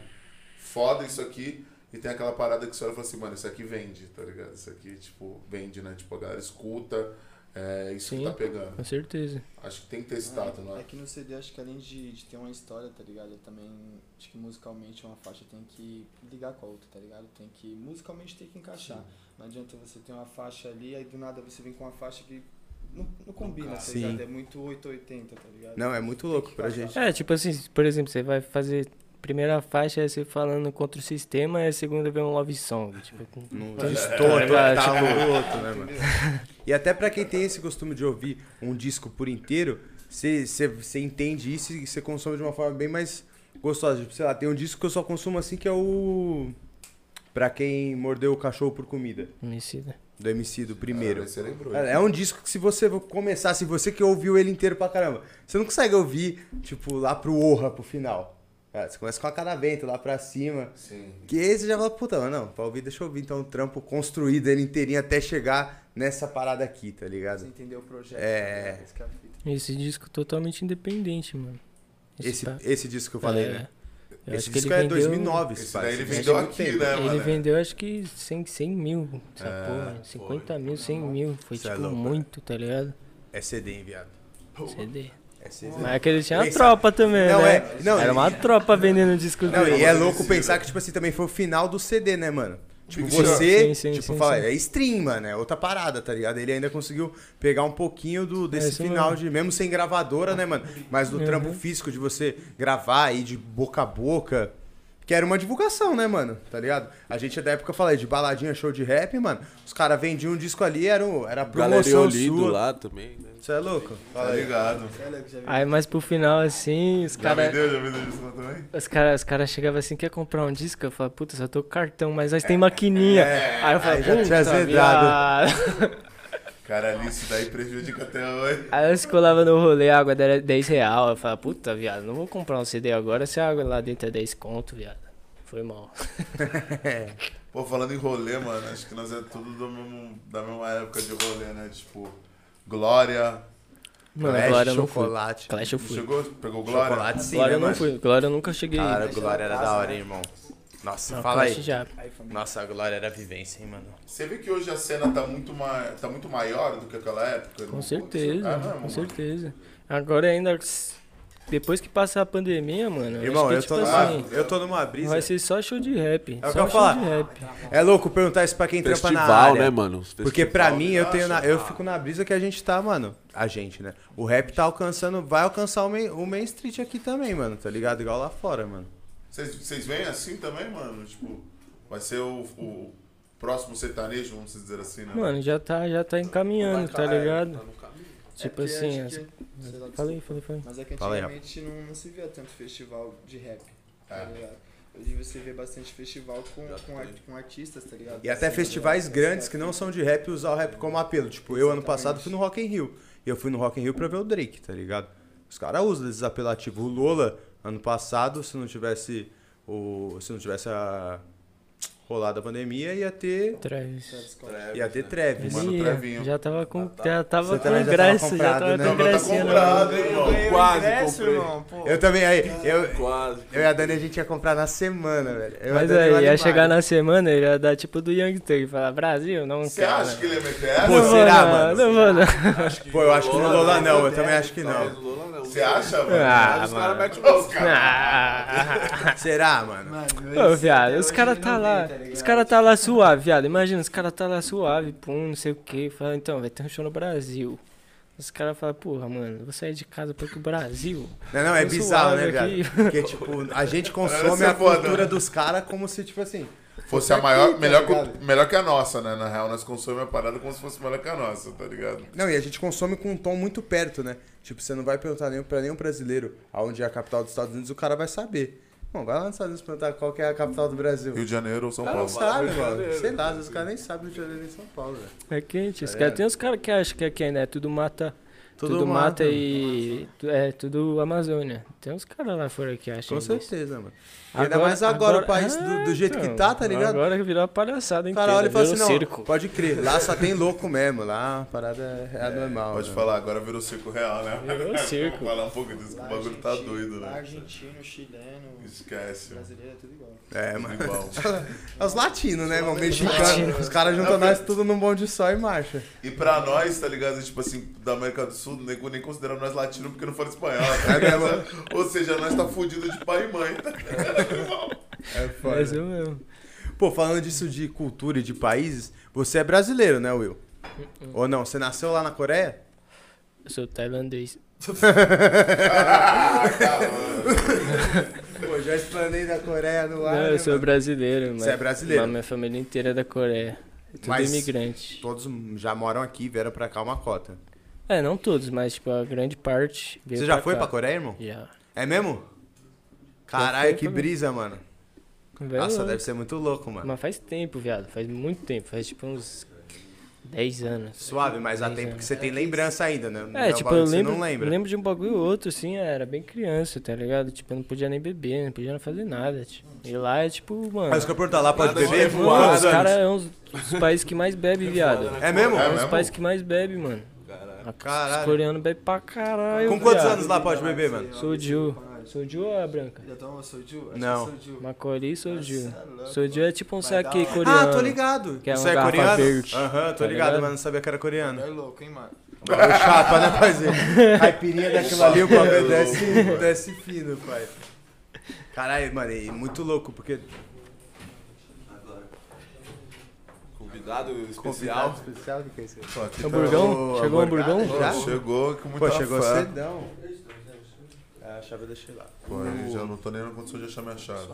foda isso aqui. E tem aquela parada que você olha e fala assim, mano, isso aqui vende, tá ligado? Isso aqui, tipo, vende, né? Tipo, a galera escuta, É isso Sim. que tá pegando. Com certeza. Acho que tem que ter esse tato, não É é? que no CD acho que além de, de ter uma história, tá ligado? Eu também acho que musicalmente uma faixa tem que ligar com a outra, tá ligado? Tem que. Musicalmente tem que encaixar. Não adianta você ter uma faixa ali, aí do nada você vem com uma faixa que não, não combina, tá Sim. ligado? É muito 880, tá ligado? Não, é muito louco pra gente. É, tipo assim, por exemplo, você vai fazer. Primeira faixa é você falando contra o sistema e a segunda vem um love song. Tipo, Não Então, distorce tá, total tipo- o outro, né, mano? E até pra quem tem esse costume de ouvir um disco por inteiro, você você- você entende isso e você consome de uma forma bem mais gostosa. Tipo, sei lá, tem um disco que eu só consumo assim que é o. Pra quem mordeu o cachorro por comida. homicida. Do MC, do primeiro. Ah, você lembrou. É é um disco que se você começar, se você que ouviu ele inteiro pra caramba, você não consegue ouvir, tipo, lá pro Orra, pro final. É, você começa com a cada vento lá pra cima. Sim. Que aí você já fala, puta, mas não, pra ouvir, deixa eu ouvir então o trampo construído ele inteirinho até chegar nessa parada aqui, tá Você ligado? entendeu o projeto? É. tá ligado? Esse é. Esse disco totalmente independente, mano. Esse, pa- esse disco que eu falei, é, né? Eu Esse acho que disco ele é vendeu, 2009, Esse daí ele vendeu aqui, tem. né, Ele mano? vendeu acho que 100, 100 mil, essa É, porra. 50 mil, 100 mil. Foi Cê é tipo louco, muito, tá ligado? É CD, enviado. CD. É CD. Mas é que ele tinha uma tropa também, Não, né? é- não, Era uma tropa vendendo disco Não, dele. e é louco pensar que, tipo assim, também foi o final do CD, né, mano? Tipo, você, sim, sim, tipo, sim, fala, sim. é stream, mano, é outra parada, tá ligado? Ele ainda conseguiu pegar um pouquinho do, desse isso final mesmo. de, mesmo sem gravadora, né, mano? Mas do Uhum. trampo físico de você gravar aí de boca a boca, que era uma divulgação, né, mano? Tá ligado? A gente, da época, eu falei, de baladinha, show de rap, mano, os caras vendiam um disco ali, era, um- era promoção Olido sua. lá também, né? Você é louco? Tá ligado. É já. Aí, mas pro final, assim, os Já caras. vendeu? Já vendeu lá também? Os caras os cara chegavam assim, quer comprar um disco? Eu falava, puta, só tô com cartão, mas nós tem maquininha. aí eu falava, aí já tinha puta, azedado. Caralho, isso daí prejudica até hoje. Aí nós colava no rolê, a água era 10 real. Eu falava, puta, viado, não vou comprar um CD agora se a água lá dentro é 10 conto, viado. Foi mal. Pô, falando em rolê, mano, acho que nós é tudo do mesmo, da mesma época de rolê, né? Tipo, Glória. Mano, Clash, Glória eu chocolate. Clash eu fui. Chegou? Pegou Glória? Chocolate sim, Glória né, eu não mano? fui. Glória eu nunca cheguei. Cara. Glória era da hora, hein, irmão. Nossa, fala Clash aí. já. Nossa, a Glória era vivência, hein, mano. Você vê que hoje a cena tá muito, ma... tá muito maior do que aquela época? Com certeza, É mesmo, com mano? certeza. Agora ainda, depois que passar a pandemia, mano, Irmão, eu que, tô, tipo numa, assim, eu tô numa brisa. vai ser só show de rap. É o só que eu falar. de rap. É louco perguntar isso pra quem trampa na Festival, área. né, mano? Porque pra Festival. mim, eu tenho na- eu fico na brisa que a gente tá, mano. A gente, né? O rap tá alcançando, vai alcançar o main, o main street aqui também, mano. Tá ligado? Igual lá fora, mano. Vocês, veem assim também, mano? Tipo, vai ser o, o próximo sertanejo, vamos dizer assim, né? Mano, já tá, já tá encaminhando, tá ligado? Tá no caminho. Tipo É assim, as- que- sei lá, falei, falei, falei. Mas é que antigamente não, não se via tanto festival de rap, tá É. ligado? Hoje você vê bastante festival com, com, tem. ar- com artistas, tá ligado? E até Assim, festivais né? grandes que não são de rap usar o rap como apelo. Tipo, eu ano Exatamente. passado fui no Rock in Rio. E eu fui no Rock in Rio pra ver o Drake, tá ligado? Os caras usam esses apelativos. O Lola, ano passado, se não tivesse o. Se não tivesse a rolado a pandemia, ia ter. Travis. Travis Scott. Ia ter Travis. Mano, já tava com, já tava Você com também já tava ingresso, já tava né? com tá comprado, hein, irmão? Quase ingresso, comprei. irmão, pô. Eu também, aí, eu, Quase. eu e a Dani a gente ia comprar na semana, velho. Eu Mas aí, ia animado. chegar na semana, ele ia dar tipo do Young Thug e falar, Brasil, não Você quero. acha que ele ia meter essa? Pô, será, não, mano? Não vou não. Pô, eu acho que no Lola não, eu também acho que não. Você acha, mano? Ah, os caras metem o louco. Ah. Será, mano? Ô, viado, os caras tá lá, tá os ligado? caras tá lá suave, viado. Imagina, os caras tá lá suave, pum, não sei o que. Fala, então, vai ter um show no Brasil. Os caras falam, porra, mano, vou sair de casa pra ir pro Brasil. Não, não, é bizarro, né, suave viado? aqui. Porque, tipo, a gente consome a foda, cultura né? dos caras como se, tipo assim. Fosse a aqui, maior, tá melhor, ligado? que, melhor que a nossa, né? Na real, nós consumimos a parada como se fosse melhor que a nossa, tá ligado? Não, e a gente consome com um tom muito perto, né? Tipo, você não vai perguntar nenhum, pra nenhum brasileiro aonde é a capital dos Estados Unidos, o cara vai saber. Bom, vai lá nos Estados Unidos perguntar qual que é a capital do Brasil. Rio de Janeiro ou São Não Paulo? sabe, Rio de mano. Sei lá, os caras nem sabem Rio de Janeiro e São Paulo, velho. É quente, Tá ligado? tem uns caras que acham que aqui é, né? Tudo mata. Tudo Tudo, mata, mata. e. É, tudo Amazônia. Tem uns caras lá fora que acham. Com isso. certeza, mano. Ainda mais agora, o país do, do jeito que tá, tá ligado? então, Agora que virou uma palhaçada O inteira. cara olha e fala assim, não, circo. pode crer, lá só tem louco mesmo, lá a parada é, é normal. Pode né? falar, agora virou circo real, né? Virou circo. Vamos falar um pouco disso, que o bagulho tá doido, lá né? Argentino, chileno, Esquece. mano. brasileiro é tudo igual. É, mano. igual. É os latinos, né, irmão? Mexicano. Os caras juntam nós tudo num bonde só e marcha. E pra nós, tá ligado? Tipo assim, da América do Sul, nem, nem consideramos nós latinos porque não fala espanhol, tá É? Ou seja, nós tá fudido de pai e mãe, tá? É foda. Mas eu mesmo. Pô, falando disso de cultura e de países, você é brasileiro, né, Will? Uh-uh. Ou não? Você nasceu lá na Coreia? Eu sou tailandês. Pô, já explanei da Coreia no ar. Não, né, eu sou mano? brasileiro. mas- Você é brasileiro? Mas minha família inteira é da Coreia. É tudo Mas- imigrante. Todos já moram aqui, vieram pra cá uma cota. É, não todos, mas tipo, a grande parte veio Você já foi cá. pra Coreia, irmão? Já. É mesmo? Caralho, que brisa, mano. Velho, Nossa, deve ser muito louco, mano. Mas faz tempo, viado. Faz muito tempo. Faz tipo uns 10 anos. Suave, mas há tempo anos. que você tem lembrança ainda, né? Não É, um tipo, eu lembro, não lembra. eu lembro de um bagulho ou outro, assim, era bem criança, tá ligado? Tipo, eu não podia nem beber, não podia fazer nada, tipo. E lá é tipo, mano. Mas que eu lá, pode Nada beber? Quantos os caras é um dos países que mais bebe, viado. É mesmo? É É um dos países que mais bebe, mano. Caralho. Os coreanos bebem pra caralho. Com quantos viado. anos lá pode beber, mano? Soju. Soju ou é branca? Já tomou soju? Não. é. Macori e soju. É. Soju é tipo um saque coreano. Ah, tô ligado. Que é Isso uma é coreano? verde. Aham, tô Tá ligado, ligado? mas não sabia que era coreano. É louco, hein, mano? Bagulho chapa, né, parceiro? Caipirinha daquilo ali, o bagulho É desce, desce fino, pai. Caralho, mano, e muito louco, porque... Convidado especial. Convidado especial, o que é isso aí? Pô, aqui tá- Hamburgão? Ô, Chegou o hamburgão? já? Chegou com Pô, muita chegou fé. cedão. É, a chave eu deixei lá. Pô, aí já não tô nem na condição de achar minha chave.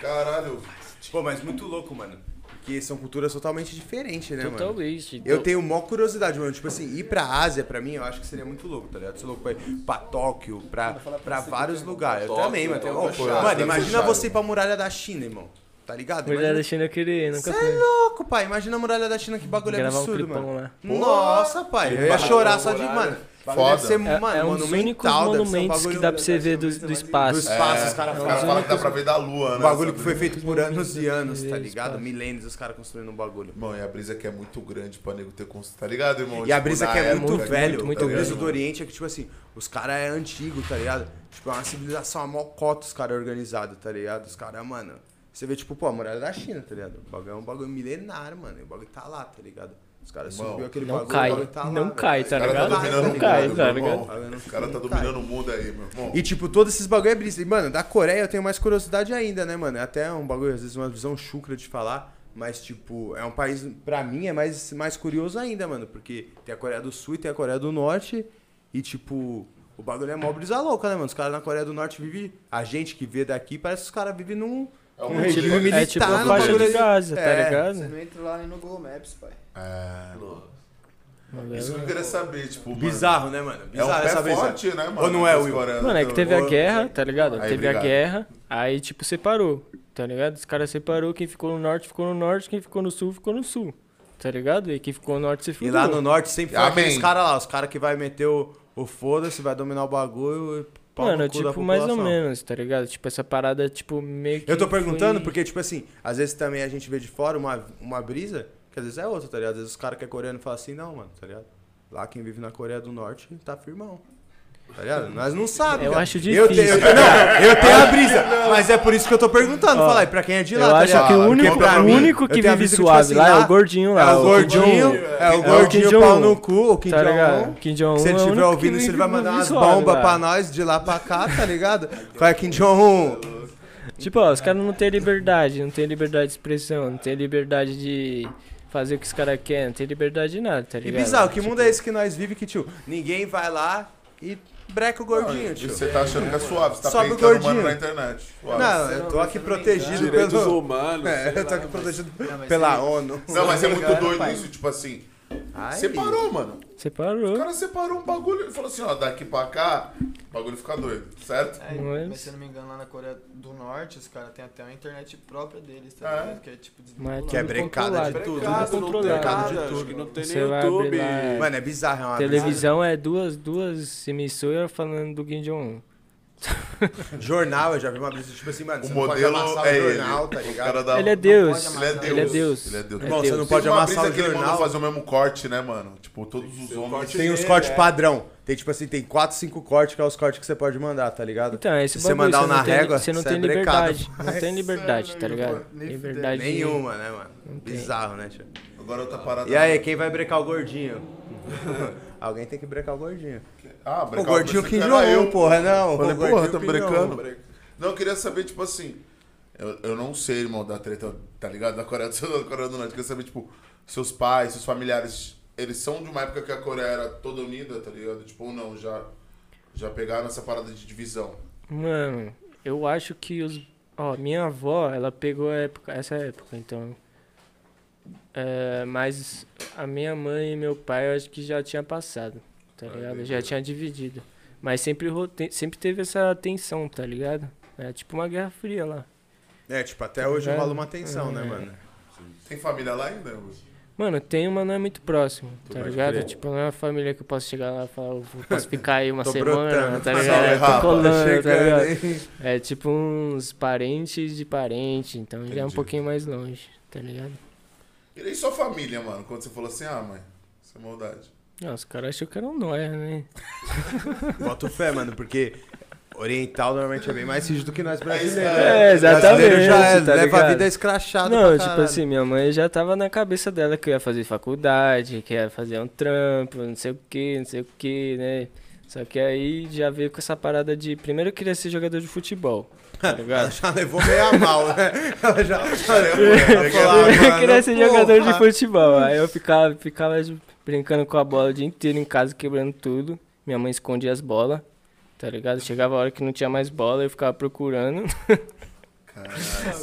Caralho. Pô, mas muito louco, mano. Porque são culturas totalmente diferentes, né, mano? Totalmente. Eu tenho maior curiosidade, mano. Tipo assim, ir pra Ásia, pra mim, eu acho que seria muito louco, tá ligado? Ser louco pra ir pra Tóquio, pra, pra vários lugares. Eu Tóquio, também, mano. Tóquio é mano, imagina você ir pra muralha da China, irmão. Tá ligado? Mulher Imagina... da China eu queria, nunca Você fui. é louco, pai. Imagina a muralha da China, que bagulho Gravar um absurdo, clipão mano. lá. Nossa, pai. Eu ia chorar só de, mano. Foda. Deve ser, É, mano, é um dos únicos um monumentos que dá pra você ver do, do espaço. do espaço, os caras Os caras falam. falam que dá pra ver da lua, Um né? bagulho que foi feito por anos e anos, tá ligado? Milênios os caras construindo um bagulho. Irmão, e a brisa que é muito grande pra nego ter construído. Tá ligado, irmão? E a Tipo, brisa que é época, muito velho, muito o brisa do Oriente é que, tipo assim, os caras é antigo, tá ligado? Tipo, é uma civilização, a mocota os caras organizados, tá ligado? Os caras, mano, você vê, tipo, pô, a muralha da China, tá ligado? O bagulho é um bagulho milenário, mano. E o bagulho tá lá, tá ligado? Os caras subiu aquele Não bagulho, cai, o bagulho tá lá, não cai, tá tá ligado? Não o cai, tá ligado? Os caras tá dominando o mundo aí, meu irmão. E, tipo, todos esses bagulho é brisa. E, mano, da Coreia eu tenho mais curiosidade ainda, né, mano? É até um bagulho, às vezes, uma visão chucra de falar. Mas, tipo, é um país, pra mim, é mais, mais curioso ainda, mano. Porque tem a Coreia do Sul e tem a Coreia do Norte. E, tipo, o bagulho é mó brisa louca, né, mano? Os caras na Coreia do Norte vivem. A gente que vê daqui, parece que os caras vivem num. É um um regime tipo- militar. É tipo a faixa de. Gaza, tá É. Você ligado? não entra lá nem no Google Maps, pai. É, isso que eu queria saber, tipo, mano. Bizarro, né, mano? É um Bizarro pé forte, né, mano? Ou não é, Will? Mano, é que teve a guerra, tá ligado? Aí, teve a guerra, aí tipo separou, tá ligado? Os caras separou, quem ficou no norte ficou no norte, quem ficou no sul ficou no sul, tá ligado? E quem ficou no norte se E fudeu. lá no norte sempre foi aqueles caras lá, os caras que vai meter o, o foda-se, vai dominar o bagulho e pau Mano, tipo, mais ou menos, tá ligado? Tipo, essa parada, tipo, meio que Eu tô perguntando foi- porque, tipo assim, às vezes também a gente vê de fora uma, uma brisa, que às vezes é outra, tá ligado? Às vezes os caras que é coreano falam assim, não, mano, tá ligado? Lá quem vive na Coreia do Norte tá firmão. Tá ligado? Nós não sabemos. Eu cara. acho Eu difícil. tenho, eu tenho- não, eu tenho a brisa, mas é por isso que eu tô perguntando. Falar, e pra quem é de lá, Eu tá acho ligado? que o único, o mim, único eu que vive tipo suave assim, lá é o gordinho lá. É o gordinho, é o o gordinho Kim pau no cu, o Kim Tá? Jong-un. Kim Jong-un Se ele é estiver único ouvindo, se ele vai mandar umas bombas pra nós de lá pra cá, tá ligado? Qual é Kim Jong-un? Tipo, ó, os caras não têm liberdade, não tem liberdade de expressão, não tem liberdade de fazer o que os caras querem, não tem liberdade de nada, tá E ligado? bizarro, que mundo é esse que nós vivemos que, tio, ninguém vai lá e breca o gordinho, E tio. você tá achando que é suave, você tá Sobe o peitando mano na internet. Suave. Não, eu tô aqui protegido Direitos pelo... humanos. É, eu tô aqui protegido pela ONU. Não, mas é muito doido isso, tipo assim. Ai. Separou, mano. O Separou. cara separou um bagulho e falou assim, ó, daqui pra cá, o bagulho fica doido, certo? É, Mas- mas se eu não me engano, lá na Coreia do Norte, os caras têm até uma internet própria deles, tá É. ligado? Que é tipo Mas desvinculado. Que é tudo brecada de tudo. Não tem controlado. nada, de tudo. que não tem Você nem YouTube. lá- Mano, é bizarro, é uma Televisão é duas, duas emissoras falando do Kim Jong-un. Jornal, eu já vi uma brisa, tipo assim, mano, O você não pode modelo amassar é o jornal, ele. tá ligado? cara da- Ele é Deus. Ele é Deus. Ele é Deus. Ele é Deus. É Irmão, Deus. você não pode uma amassar o jornal. fazer o mesmo corte, né, mano? Tipo, todos os homens. Tem os dele, cortes é. padrão. Tem, tipo assim, tem 4, 5 cortes que é os cortes que você pode mandar, tá ligado? Então, é esse Se você bagulho, mandar não na tem- régua, você não você tem é brecado. liberdade. Não tem liberdade, tá ligado? Liberdade. Nenhuma, né, mano? tem. Bizarro, né, tio? Agora outra parada. E aí, quem vai brecar o gordinho? Alguém tem que brecar o gordinho. Ah, O gordinho que enjoou, eu. porra, não. Falei, porra, tá enjoou. Não, eu queria saber, tipo assim. Eu, eu não sei, irmão, da treta, tá ligado? Da Coreia do Sul, da Coreia do Norte. Eu queria saber, tipo, seus pais, seus familiares, eles são de uma época que a Coreia era toda unida, tá ligado? Tipo, ou não, já, já pegaram essa parada de divisão. Mano, eu acho que os. Ó, minha avó, ela pegou a época, essa época, então. É, mas a minha mãe e meu pai, eu acho que já tinha passado, tá Ah, ligado? entendi. Já tinha dividido. Mas sempre, sempre teve essa tensão, tá ligado? É tipo uma guerra fria lá. É, tipo, até hoje ligado? rola uma tensão, né, É. mano? Tem família lá ainda? Mano, tem, mas não é muito próximo, tá Pode ligado? crer. Tipo, não é uma família que eu posso chegar lá e falar, eu posso ficar aí uma Tô semana, brotando. tá Salve, ligado? Rafa. Tô colando, tá ligado? hein? É tipo uns parentes de parente, então já é um Entendi. pouquinho mais longe, tá ligado? E nem sua família, mano, quando você falou assim, ah, mãe, isso é maldade. Não, os caras acham que era um nóia, né? Boto fé, mano, porque oriental normalmente é bem mais rígido do que nós brasileiros. É, né? exatamente, Brasileiro já é, tá leva a vida escrachada Não, tipo assim, minha mãe já tava na cabeça dela que eu ia fazer faculdade, que ia fazer um trampo, não sei o que, não sei o que, né? Só que aí já veio com essa parada de. Primeiro eu queria ser jogador de futebol, tá Ela ligado? já levou meio a mal, né? Ela já. é Ela eu queria ser jogador de futebol. Aí eu ficava, ficava brincando com a bola o dia inteiro em casa, quebrando tudo. Minha mãe escondia as bolas, tá ligado? Chegava a hora que não tinha mais bola, eu ficava procurando. Caralho.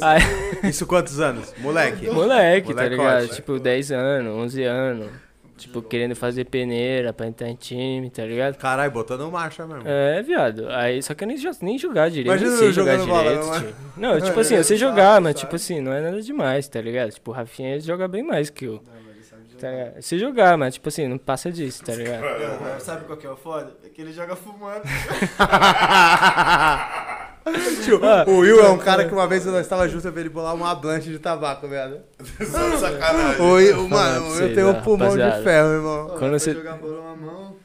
Aí, Isso quantos anos? Moleque. moleque, tá Molecote. ligado? Tipo, 10 anos, 11 anos. Tipo, querendo fazer peneira pra entrar em time, tá ligado? Caralho, botando marcha mesmo. É, viado. Aí, só que eu nem, nem jogar direito. Imagina nem sei jogar bola, direito, não é? tio. Não, tipo assim, eu sei jogar, mas tipo assim, não é nada demais, tá ligado? Tipo, o Rafinha joga bem mais que eu. Não, Tá ligado? Eu sei jogar, mas tipo assim, não passa disso, tá ligado? Não, Sabe qual que é o foda? É que ele joga fumando. Tio, o Will é um cara que uma vez nós estava junto, eu vi ele bolar uma blanche de tabaco, velho. De sacanagem. O Will, mano, eu vocês, tenho ó, um pulmão de ferro, irmão. Quando Quando você- jogar bola na mão,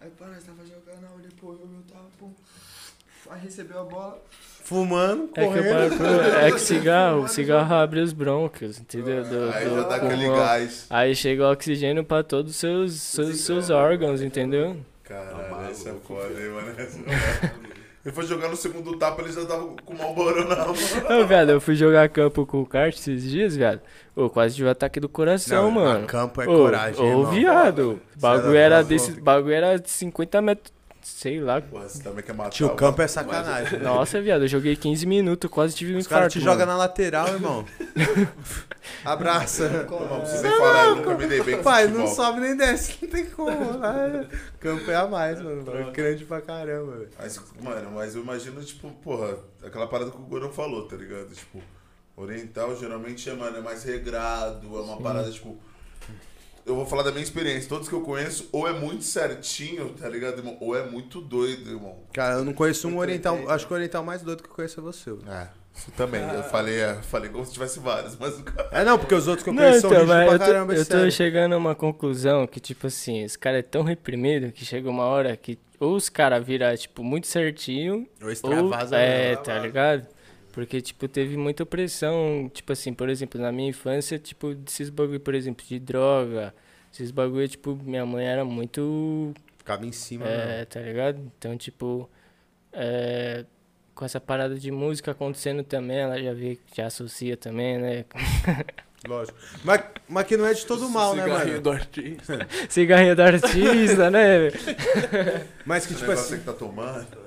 aí pá, nós tava jogando, eu olhei pro Will, Will tava, pum. Aí recebeu a bola. Fumando, É que, eu correndo. é que cigarro, o cigarro abre os brônquios, entendeu? Do, Aí do já dá aquele gás. Aí chega o oxigênio pra todos os seus, seus, seus órgãos, entendeu? Caralho, esse é foda, hein, mano. É. Ele foi jogar no segundo tapa, ele já tava com o Malboro na mão. Ô, viado, eu fui jogar campo com o kart esses dias, viado. Ô, quase tive um ataque do coração, Não, mano. campo é Ô, coragem, Ô, irmão. viado. Bagulho Você era era desse. Bagulho era de 50 metros. Sei lá. Pô, você também quer matar. Tio, o campo é sacanagem. Nossa, viado, eu joguei 15 minutos, quase tive um Os caras infarto. te jogam mano. na lateral, irmão. Abraça. Não, não preciso nem falar, eu nunca me dei bem com Pai, futebol. não sobe nem desce, não tem como. Ah, Campo é a mais, mano. É grande pra caramba, velho. Mas, mano, mas eu imagino, tipo, porra, aquela parada que o Gorão falou, tá ligado? Tipo, oriental geralmente é, mano, é mais regrado, é uma parada, tipo. Eu vou falar da minha experiência. Todos que eu conheço, ou é muito certinho, tá ligado, irmão? Ou é muito doido, irmão. Cara, eu não conheço um oriental. Acho que o oriental mais doido que eu conheço é você. velho. É, isso também. Eu falei, é, falei como se tivesse vários, mas o cara. É, não, porque os outros que eu Não, conheço são então, pra eu tô, caramba, é eu tô sério. chegando a uma conclusão que, tipo assim, esse cara é tão reprimido que chega uma hora que ou os caras viram, tipo, muito certinho, Ou ou... extravasa. É, né? tá ligado? Porque, tipo, teve muita opressão, tipo assim, por exemplo, na minha infância, tipo, desses bagulho, por exemplo, de droga, esses bagulho, tipo, minha mãe era muito Ficava em cima, É, né? tá ligado? Então, tipo, é, com essa parada de música acontecendo também, ela já vê, já associa também, né? Lógico. Mas, mas que não é de todo mal, né, Cigarrinho mano? do artista. Cigarrinho da artista, né? Mas que, tipo assim. que tá tomando.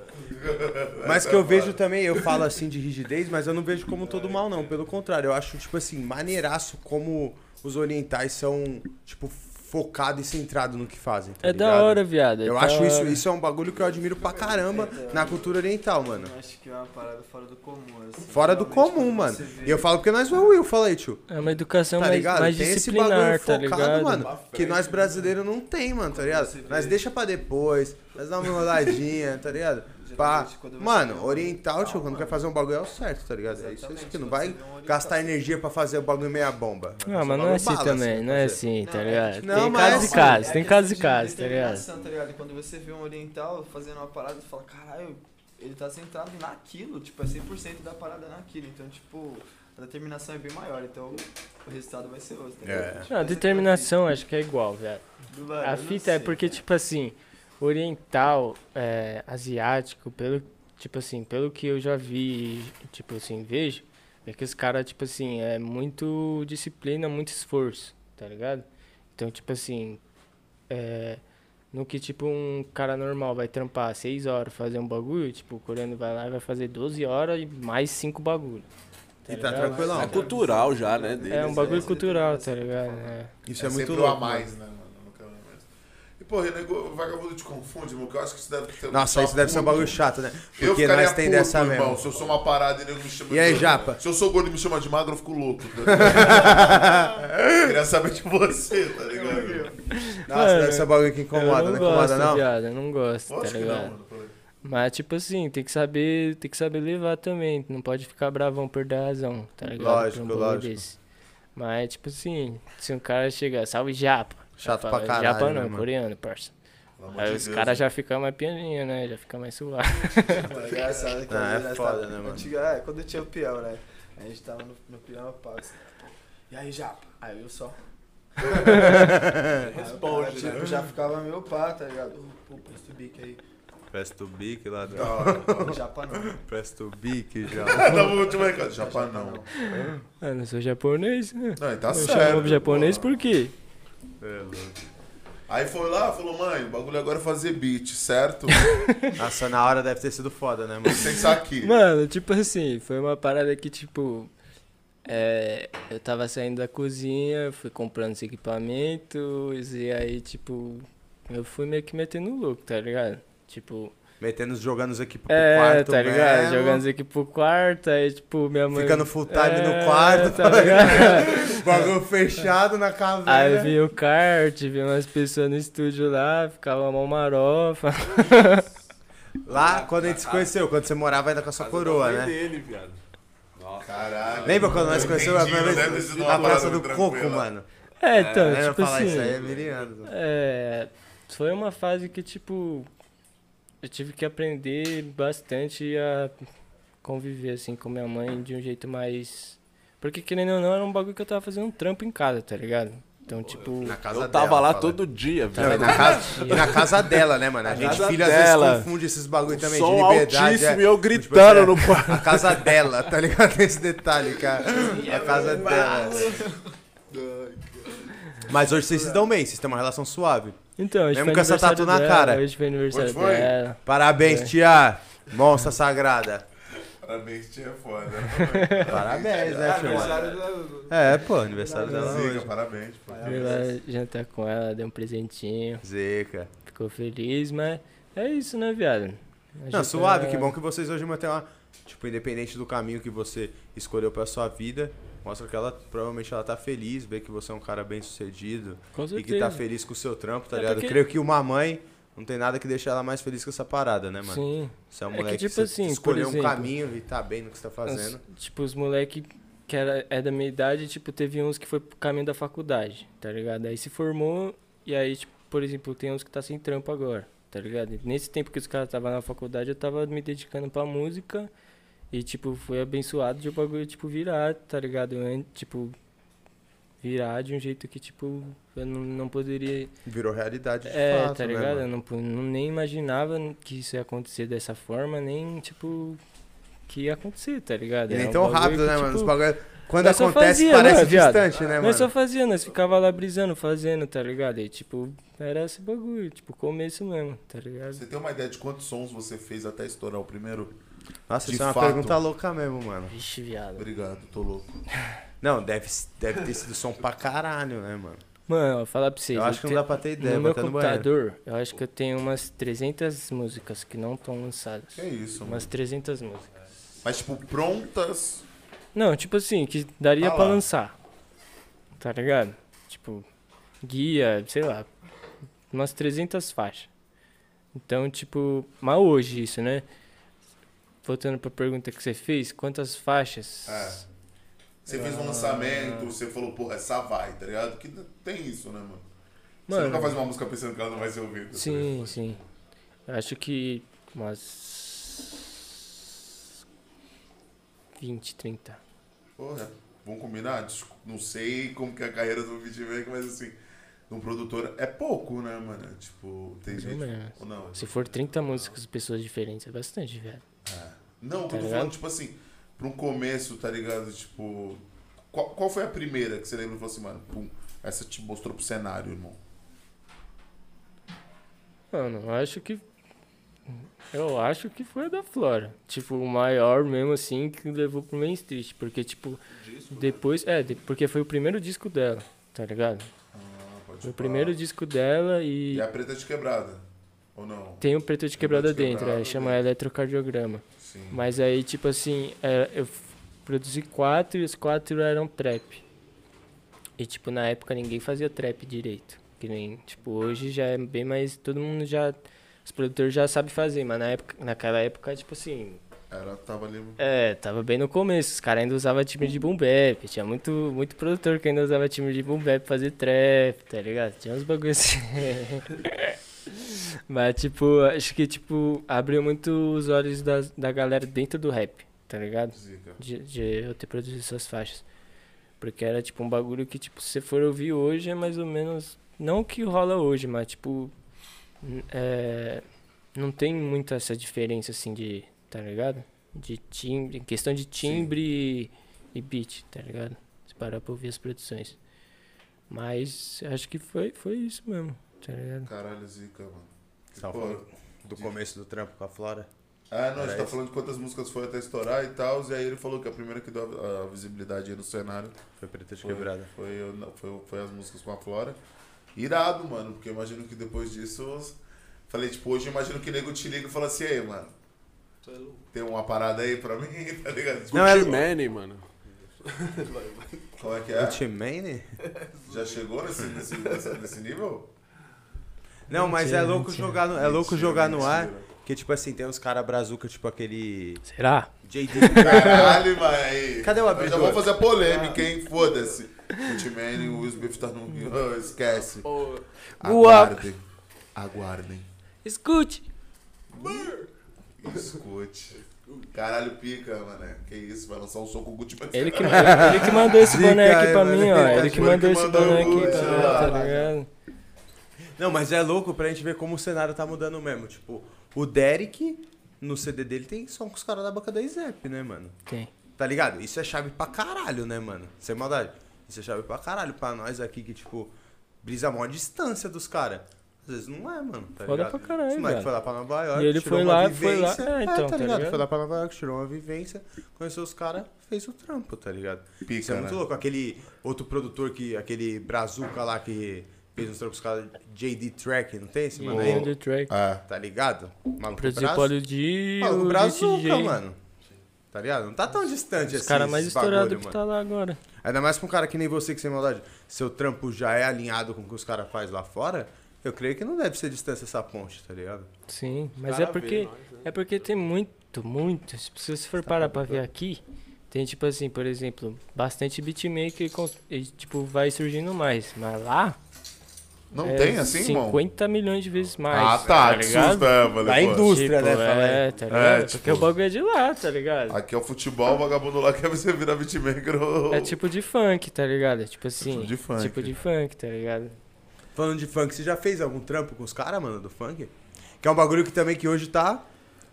Mas que eu vejo também, eu falo assim de rigidez, mas eu não vejo como todo mal, não. Pelo contrário, eu acho, tipo assim, maneiraço como os orientais são, tipo, focados e centrados no que fazem. tá É da ligado? hora, viado. é Eu da acho isso, hora. isso é um bagulho que eu admiro pra caramba na cultura oriental, mano. Eu acho que é uma parada fora do comum, assim. Fora do comum, mano. E eu falo porque nós é o Will, fala aí, tio. É uma educação Tá mais, ligado? mais tem esse disciplinar, bagulho tá focado, ligado? mano. Que nós brasileiros não tem, mano, tá ligado? Nós deixa pra depois, nós dá uma enroladinha, tá ligado? Pá. Mano, oriental, tipo, quando mano. quer fazer um bagulho é o certo, tá ligado? É isso, é isso que não vai gastar energia pra fazer o bagulho meia bomba. Vai Não, mas um não é assim bala, também, não é fazer. assim, tá Não, é ligado? tipo- Não, Tem mas casos é e assim, casos, É tem casos e de casos, tá ligado? tá ligado? Quando você vê um oriental fazendo uma parada, você fala, caralho, ele tá centrado naquilo, tipo, é 100% da parada naquilo. Então, tipo, a determinação é bem maior, então o resultado vai ser outro, tá ligado? É. Tipo, Não, a determinação acho que é igual, velho. A fita é porque, tipo assim, oriental, é, asiático, pelo, tipo assim, pelo que eu já vi, tipo assim, vejo, é que os caras, tipo assim, é muito disciplina, muito esforço, tá ligado? Então, tipo assim, é, no que, tipo, um cara normal vai trampar 6 horas fazer um bagulho, tipo, o coreano vai lá e vai fazer 12 horas e mais 5 bagulho. E tá ligado? tranquilão. É cultural já, né? deles, É um né? bagulho cultural, tá ligado? É. Isso é, é muito louco. a mais, né, mano? Nunca é o a mais. Pô, Renego, o vagabundo te confunde, irmão, que eu acho que isso deve ter. Nossa, isso deve ser um bagulho chato, né? Porque nós tem puto, dessa irmão. mesmo. Se eu sou uma parada e nego me chama E aí, de... Japa? Se eu sou gordo e me chama de magro, eu fico louco. Tá? Queria saber de você, tá ligado? Nossa, Mano, deve ser um bagulho que incomoda, não não incomoda gosto, não? viado, eu não gosto, Lógico tá que ligado? não, mano. Mas, tipo assim, tem que saber, tem que saber levar também. Não pode ficar bravão por dar razão, tá ligado? Lógico, um lógico. desse. Mas, tipo assim, se um cara chegar, salve japa. Chato Fala, pra caralho, Japa né, não, mano? coreano, parça. Aí de os caras né? já ficam mais pianinho, né? Já fica mais suave. É engraçado que Ah, é às vezes foda, tá- né, mano? Antiga, é, quando eu tinha o peão, né? A gente tava no, no peão, pá, assim, E aí, Japa? Aí eu só. Responde, Aí tipo, já ficava meio pá, tá ligado? Pô, presta o bico aí. Presta o bique lá hora. Japa não. Presta o bique já. Dá o último recado. Japa não. Ah, não sou japonês, né? Não, tá eu certo. chamo japonês por quê? É, louco. Aí foi lá, falou, mãe, o bagulho agora é fazer beat, certo? Nossa, na hora deve ter sido foda, né, mano? Sem aqui. Mano, tipo assim, foi uma parada que, tipo. É, eu tava saindo da cozinha, fui comprando os equipamentos, e aí, tipo, eu fui meio que metendo louco, tá ligado? Tipo, Metendo, jogando os equipos pro é, quarto tá ligado? mesmo. Jogando os equipos pro quarto, aí, tipo, minha mãe. Ficando full time É, no quarto, tá ligado? Bagulho fechado na caverna. Aí vi o kart, vi umas pessoas no estúdio lá, ficava mó marofa. Lá, quando a gente se conheceu, quando você morava ainda com a sua coroa, né? dele, viado. Nossa. Caralho. Lembra quando nós conhecemos a primeira vez uma na Praça do Coco, mano? É, então, Lembra tipo falar assim. isso aí, é miliano. É, foi uma fase que, tipo, eu tive que aprender bastante a conviver, assim, com minha mãe de um jeito mais... Porque, querendo ou não, era um bagulho que eu tava fazendo um trampo em casa, tá ligado? Então, tipo... Na casa Eu tava dela, lá fala. todo dia, Não, velho. e na casa, na casa dela, né, mano? A gente, filho, às dela. vezes confunde esses bagulho também Som de liberdade. altíssimo é. e eu Tipo, gritando é, no quarto. A casa dela, tá ligado? Tem esse detalhe, cara. A casa dela. Mas hoje vocês se dão bem, vocês têm uma relação suave. Então, hoje Mesmo foi com essa aniversário tatu na dela, cara. Hoje foi aniversário Hoje foi? dela. Parabéns, É. tia. Monstra sagrada. Parabéns, tia, é foda. Parabéns, né, filho? Aniversário do- É, pô, aniversário dela Zica, hoje. parabéns. pô. Fui lá jantar com ela, dei um presentinho, Zeca. ficou feliz, mas é isso, né, viado? A Não, gente suave, tá- que bom que vocês hoje mantêm uma. Tipo, independente do caminho que você escolheu pra sua vida, mostra que ela provavelmente ela tá feliz, vê que você é um cara bem sucedido e que tá feliz com o seu trampo, tá É ligado? porque- Creio que uma mãe não tem nada que deixar ela mais feliz com essa parada, né, mano? Sim. Você é um É que, moleque tipo você assim, escolheu um exemplo, caminho e tá bem no que você tá fazendo. Os- tipo, os moleque que era, é da minha idade, tipo, teve uns que foi pro caminho da faculdade, tá ligado? Aí se formou e aí, tipo, por exemplo, tem uns que tá sem trampo agora, tá ligado? Nesse tempo que os caras estavam na faculdade, eu tava me dedicando pra música e, tipo, fui abençoado de o bagulho, tipo, virar, tá ligado? Tipo, virar de um jeito que, tipo, eu não, não poderia... Virou realidade de É, fato, tá né, ligado? mano? eu não, não nem imaginava que isso ia acontecer dessa forma, nem, tipo, que ia acontecer, tá ligado? E nem um tão rápido, que, né, mano? tipo, Os bagulho... Quando nós só acontece, fazia, parece né, viado? distante, né, mano? Nós só fazia, nós ficava lá brisando, fazendo, tá ligado? E, tipo, era esse bagulho, tipo, começo mesmo, tá ligado? Você tem uma ideia de quantos sons você fez até estourar o primeiro? Nossa, de isso é uma fato. pergunta louca mesmo, mano. Vixe, viado. Obrigado, tô louco. Não, deve, deve ter sido som pra caralho, né, mano? Mano, vou falar pra vocês. Eu acho que não dá pra ter ideia, No meu até no banheiro. computador, eu acho que eu tenho umas 300 músicas que não estão lançadas. Que isso, mano. Umas 300 músicas. Mas, tipo, prontas. Não, tipo assim, que daria Ah pra lá. lançar. Tá ligado? Tipo, guia, sei lá. Umas 300 faixas. Então, tipo, mas hoje isso, né? Voltando pra pergunta que você fez, quantas faixas? É. Você fez um lançamento, você falou, pô, essa vai, tá ligado? Que tem isso, né, mano? Você Mano, nunca faz uma música pensando que ela não vai ser ouvida. tá Sim, sim. Eu acho que umas 20, 30. Porra, vamos combinar? Não sei como que é a carreira do beatmaker, mas assim, de um produtor é pouco, né, mano? Tipo, tem gente. Ou não? Se for 30 músicas de pessoas diferentes, é bastante, velho. Não, que Tá eu tô ligado? falando, tipo assim, pra um começo, tá ligado? Tipo. Qual, qual foi a primeira que você lembra e falou assim, mano, pum, essa te mostrou pro cenário, irmão? Mano, acho que. Eu acho que foi a da Flora. Tipo, o maior mesmo assim que levou pro Main Street. Porque, tipo, Disco, né? depois. É, de- porque foi o primeiro disco dela, tá ligado? Ah, pode Foi o primeiro disco dela e. E a preta de quebrada? Ou não? Tem o preto de quebrada de dentro, quebrada é, chama dentro. eletrocardiograma. Sim. Mas aí, tipo assim, é, eu produzi quatro e os quatro eram trap. E, tipo, na época ninguém fazia trap direito. Que nem, tipo, hoje já é bem mais. Todo mundo já. Os produtores já sabem fazer, mas na época, naquela época, tipo assim. Ela tava ali. É, tava bem no começo. Os caras ainda usavam time de boom bap. Tinha muito, muito produtor que ainda usava time de boom bap pra fazer trap, tá ligado? Tinha uns bagulho assim. Mas, tipo, acho que, tipo, abriu muito os olhos da, da galera dentro do rap, tá ligado? De, de eu ter produzido essas faixas. Porque era, tipo, um bagulho que, tipo, se você for ouvir hoje, é mais ou menos... Não o que rola hoje, mas, tipo... É, não tem muito essa diferença, assim, de... Tá ligado? De timbre... Em questão de timbre e, e beat, tá ligado? Se parar pra ouvir as produções. Mas acho que foi, foi isso mesmo, tá ligado? Caralho, zica, mano. Você tava Pô, falando do começo do trampo com a Flora? Ah, não, a gente Era tá falando de quantas músicas foi até estourar e tal, e aí ele falou que a primeira que deu a, a visibilidade aí no cenário Foi preta de foi, quebrada. foi, foi, foi as músicas com a Flora. Irado, mano, porque eu imagino que depois disso. Falei, tipo, hoje eu imagino que nego te liga e fala assim, aí, mano, é tem uma parada aí pra mim, tá ligado? Não, é- Mane, mano. Como é que é? Gucci Mane? Já chegou nesse, nesse, nesse nível? Não, mas é Mentira, louco mentira. jogar no, é louco Mentira, jogar no ar. Que tipo assim, tem uns caras brazuca, tipo aquele. Será? JD. Caralho, mano. aí. Cadê o Eu abridor? já vou fazer a polêmica, hein? Foda-se. Ultimane, o Will Smith tá no. Oh, esquece. Pô, Aguardem. Aguardem. Escute! Escute. Caralho, pica, mano. Que isso, vai lançar um soco Gucci mas- Ele que, ele que mandou esse boné aqui pra mim, ó. ele que mandou esse mandou boné o aqui pra mim, ó. tá ligado? Não, mas é louco pra gente ver como o cenário tá mudando mesmo. Tipo, o Derek, no CD dele, tem som com os caras da banca da Izep, né, mano? Tem. Tá ligado? Isso é chave pra caralho, né, mano? Sem maldade. Isso é chave pra caralho pra nós aqui que, tipo, brisa a distância dos caras. Às vezes não é, mano. Tá Foda ligado? pra caralho, Esse moleque foi lá pra Nova York. E ele tirou foi uma lá, foi lá- vivência. é, então, tá tá ligado? ligado? Foi lá pra Nova York, tirou uma vivência, conheceu os caras, fez o trampo, tá ligado? Pica, Isso é muito né? louco. Aquele outro produtor, que aquele Brazuca lá que fez uns trampos com os caras, JD Track, não tem esse mano aí? the track. Ah, Tá ligado? Maluco Paulo de Maluco o Brazuca, mano. Tá ligado? Não tá tão distante Os assim. caras mais esses estourados bagulho, que tá lá agora. Ainda mais pra um cara que nem você, que sem maldade, seu trampo já é alinhado com o que os caras fazem lá fora, eu creio que não deve ser distância essa ponte, tá ligado? Sim, mas cara é porque nós, né? é porque tem muito, muito. Se você for parar pra ver aqui, tem tipo assim, por exemplo, bastante beatmaker e, tipo vai surgindo mais, mas lá não é tem assim, irmão? 50 milhões de vezes mais. Ah, tá. que ligado? susto, é, Da pô. indústria. Tipo, né, é, tá ligado? É, Porque tipo- o bagulho é de lá, tá ligado? Aqui é o futebol, o vagabundo lá quer você virar beatmaker ou... É tipo de funk, tá ligado? Tipo assim. tipo de funk. Tipo de funk, tá ligado? Falando de funk, você já fez algum trampo com os caras, mano, do funk? Que é um bagulho que também que hoje tá.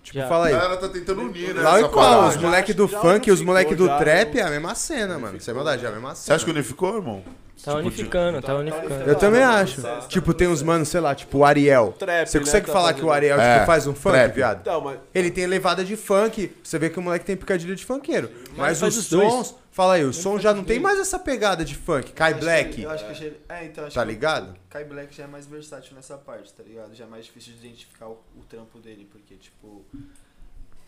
Tipo, Já. fala A aí. galera tá tentando unir, né? Lá e qual? Os moleque do já funk e os moleque do já, trap né? é a mesma cena, mano. Sem maldade, é a mesma cena. Você acha que unificou, irmão? Tá Tipo unificando, tá unificando. Eu também acho. Tipo, tem uns manos, sei lá, tipo o Ariel. Trap, Você né, consegue tá falar fazendo. que o Ariel É, tipo, faz um funk, trap. viado? Então, mas Ele tem levada de funk, você vê que o moleque tem picadilha de funkeiro. Mas, faz os sons, fala aí, o som já não tem mais essa pegada de funk. Kai que- Black, Eu acho que achei- É, então acho tá que ligado? o Kai Black já é mais versátil nessa parte, tá ligado? Já é mais difícil de identificar o, o trampo dele, porque, tipo.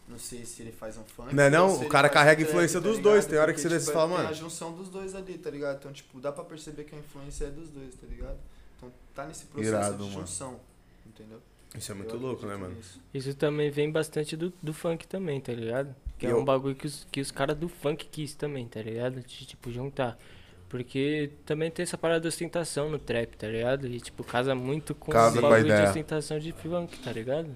Não sei se ele faz um funk. Não é não? O cara carrega trap, influência tá dos ligado? dois, tem hora que Porque, você tipo, fala, tem mano. a junção dos dois ali, tá ligado? Então, tipo, dá pra perceber que a influência é dos dois, tá ligado? Então tá nesse processo Irado, de mano. junção, entendeu? Isso é muito Eu louco, né, mano? nisso. Isso também vem bastante do, do funk também, tá ligado? Que é eu- um bagulho que os, que os caras do funk quis também, tá ligado? De, tipo, juntar. Porque também tem essa parada de ostentação no trap, tá ligado? E, tipo, casa muito com Casa o bagulho de ostentação de funk, tá ligado?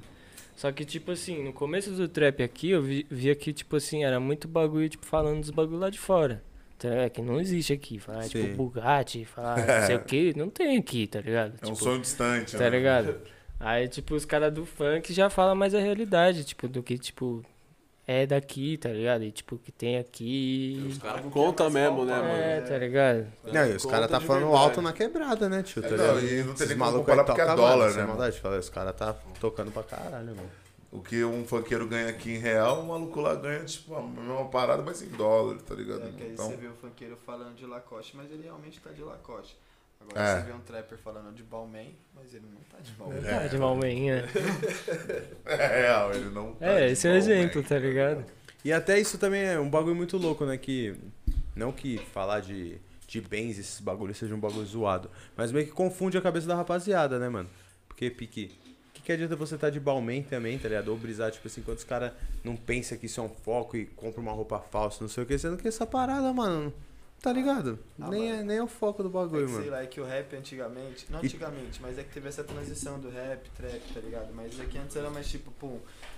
Só que, tipo assim, no começo do trap aqui, eu vi, via que, tipo assim, era muito bagulho, tipo, falando dos bagulho lá de fora. Tá ligado? Que não existe aqui. Falar, Sim. tipo, Bugatti, falar não sei o que, não tem aqui, tá ligado? É um Tipo, sonho distante, Tá né? ligado? Aí, tipo, os caras do funk já falam mais a realidade, tipo, do que, tipo, é daqui, tá ligado? E, tipo, que tem aqui. Os caras contam mesmo, né, mano? É, tá ligado? Não, e os Conta caras tá falando verdade. alto na quebrada, né, tio? Tá É, não, e não tem nem como comparar porque é tocam, dólar, mano, sem né, maldade. Fala, Os caras tá tocando pra caralho, mano. O que um funkeiro ganha aqui em real, o maluco lá ganha, tipo, a mesma parada, mas em dólar, tá ligado? É que aí Então, você vê o funkeiro falando de Lacoste, mas ele realmente tá de Lacoste. Agora É. você vê um trapper falando de Balmain, mas ele não tá de Balmain. Tá de malmenha. é real, ele não tá É, de esse é o exemplo, tá ligado? E até isso também é um bagulho muito louco, né? Que. Não que falar de, de bens, esses bagulhos seja um bagulho zoado. Mas meio que confunde a cabeça da rapaziada, né, mano? Porque, Pique. O que, que adianta você tá de Balmain também, tá ligado? Ou brisar, tipo assim, quando os caras não pensam que isso é um foco e compra uma roupa falsa, não sei o que, sendo que essa parada, mano. Tá ligado? Ah, nem, mano. é, nem é o foco do É bagulho, que, sei mano. lá, é que o rap antigamente, não antigamente, mas é que teve essa transição do rap, trap, tá ligado? Mas é que antes era mais tipo, pum,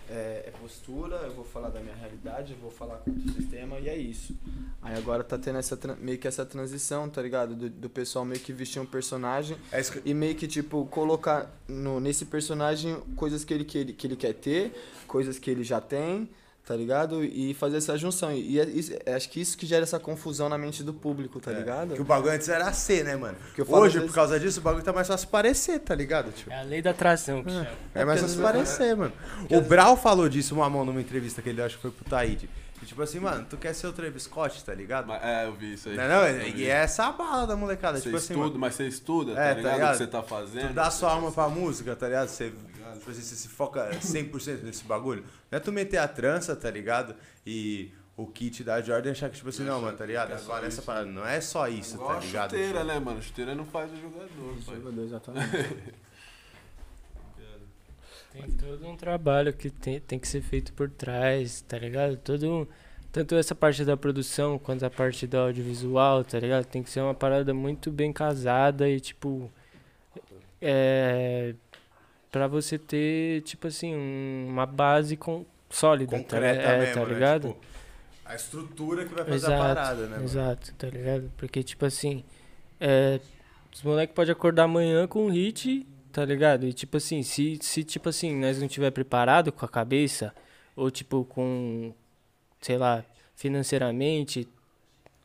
é, é postura, eu vou falar da minha realidade, eu vou falar contra o sistema e é isso. Aí agora tá tendo essa, meio que essa transição, tá ligado? Do, do pessoal meio que vestir um personagem É que- e meio que, tipo, colocar no, nesse personagem coisas que ele, que, ele, que ele quer ter, coisas que ele já tem, tá ligado? E fazer essa junção. E é isso- é- acho que isso que gera essa confusão na mente do público, tá é, ligado? Que o bagulho antes era C, né, mano? Que eu falo Hoje, às por vezes- causa disso, o bagulho tá mais fácil parecer, tá ligado, tio? É a lei da atração que chama. É mais porque fácil vezes- parecer, mano. O Brau falou disso, uma mão numa entrevista que ele acho que foi pro Taíde. E tipo assim, mano, tu quer ser o Travis Scott, tá ligado? Mas, é, eu vi isso aí. Não, não, e é essa a bala da molecada. Você tipo assim, estuda, mano, mas você estuda, É, tá tá ligado? ligado? O que você tá fazendo. tu dá sua alma pra música, tá ligado? Você, tipo assim, você se foca 100% nesse bagulho. Não é tu meter a trança, tá ligado? E o kit da Jordan achar que, tipo assim, não, mano, tá ligado? Agora essa parada não é só isso, tá a ligado? chuteira, né, mano? Chuteira não faz o jogador, pai. Exatamente. Tem todo um trabalho que tem, tem que ser feito por trás, tá ligado? Todo, tanto essa parte da produção quanto a parte do audiovisual, tá ligado? Tem que ser uma parada muito bem casada e, tipo. É. Pra você ter, tipo assim, um- uma base com, sólida, tá, Concreta é, mesmo, tá né? ligado? Tipo, a estrutura que vai fazer Exato, a parada, né, mano? Exato, tá ligado? Porque, tipo assim, é, os moleques podem acordar amanhã com um hit, tá ligado? E, tipo assim, se, se tipo assim, nós não tiver preparado com a cabeça, ou, tipo, com, sei lá, financeiramente,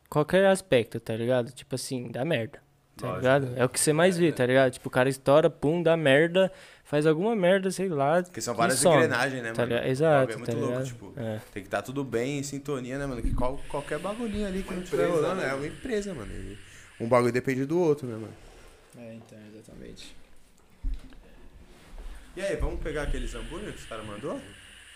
qualquer aspecto, tá ligado? Tipo assim, dá merda, tá Lógico, ligado? É o que você mais vê, tá ligado? Tipo, o cara estoura, pum, dá merda, faz alguma merda, sei lá. Porque são várias some, engrenagens, né, tá mano? ligado? Exato, é tá muito louco, ligado? tipo, É. tem que estar tudo bem em sintonia, né, mano? Que qual- qualquer bagulhinho ali que não estiver empresa, rolando né? é uma empresa, mano. Um bagulho depende do outro, né, mano? É, então, exatamente. E aí, vamos pegar aqueles hambúrguer que os caras mandou?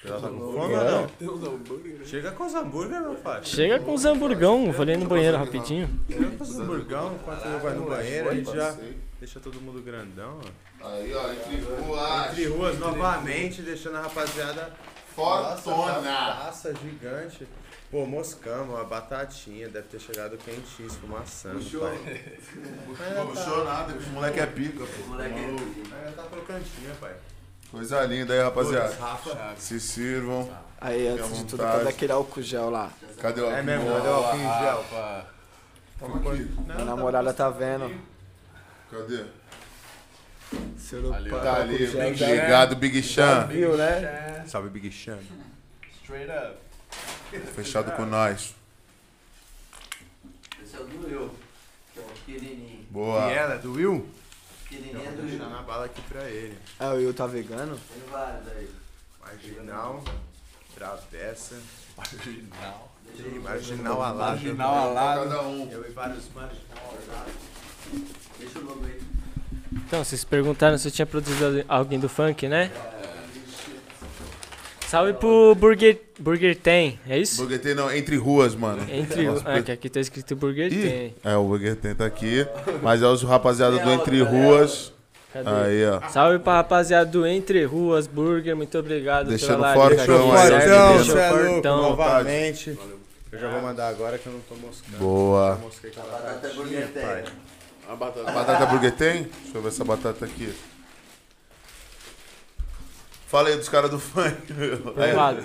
Tá com fome ou não? Tem uns hambúrguer. Chega com os hambúrguer, meu pai. Chega com os hamburgão, vou ali no banheiro rapidinho. Chega com os hamburgão, enquanto eu vai no banheiro, a gente já deixa todo mundo grandão, ó. Aí, ó, entre ruas. Entre ruas, novamente, deixando a rapaziada... Fortuna. Taça gigante. Pô, moscamos, a batatinha, deve ter chegado quentinho, esfumaçando, pai. Puxou nada, os moleque é pica, pô. Ainda tá crocantinha, pai. Coisa linda aí, rapaziada. Rafa. Se sirvam. Aí, antes de tudo, cadê aquele álcool gel lá? Cadê o É mesmo, Boa. cadê o álcool em gel? Rafa. Toma aqui. Minha namorada tá vendo. Cadê? Seu Ali, ó. Tá ali, Big, já- ligado, Big Chan. Viu, né? Salve, Big Chan. Straight up. Fechado com nós. Esse é o do eu, que é o pequenininho. Boa. E ela, do Will? É Vou do deixar eu. na bala aqui pra ele. É, o Will tá vegano? Tem vários aí. Marginal, travessa, Marginal. e marginal alado. Marginal alado. Cada um. Eu e vários marginal alados. Deixa o logo aí. Então, vocês perguntaram se eu tinha produzido alguém do funk, né? Salve pro Burger, Burger Tem, é isso? Burger Tem não, entre ruas, mano. Entre, Nossa, ah, que aqui tá escrito Burger Ih, Tem. É, o Burger Tem tá aqui. Mas é os rapaziada do Entre Ruas. Cadê? Aí, ó. Salve pra rapaziada do Entre Ruas Burger, muito obrigado Deixando pela fortão live. Deixou aí, fortão, você é louco, fortão. novamente. Eu já vou mandar agora que eu não tô moscando. Boa. Eu mosquei com a Batata batatinha, burger. A batata. Batata burger tem? Deixa eu ver essa batata aqui. Fala aí dos caras do funk. meu. Aprovado.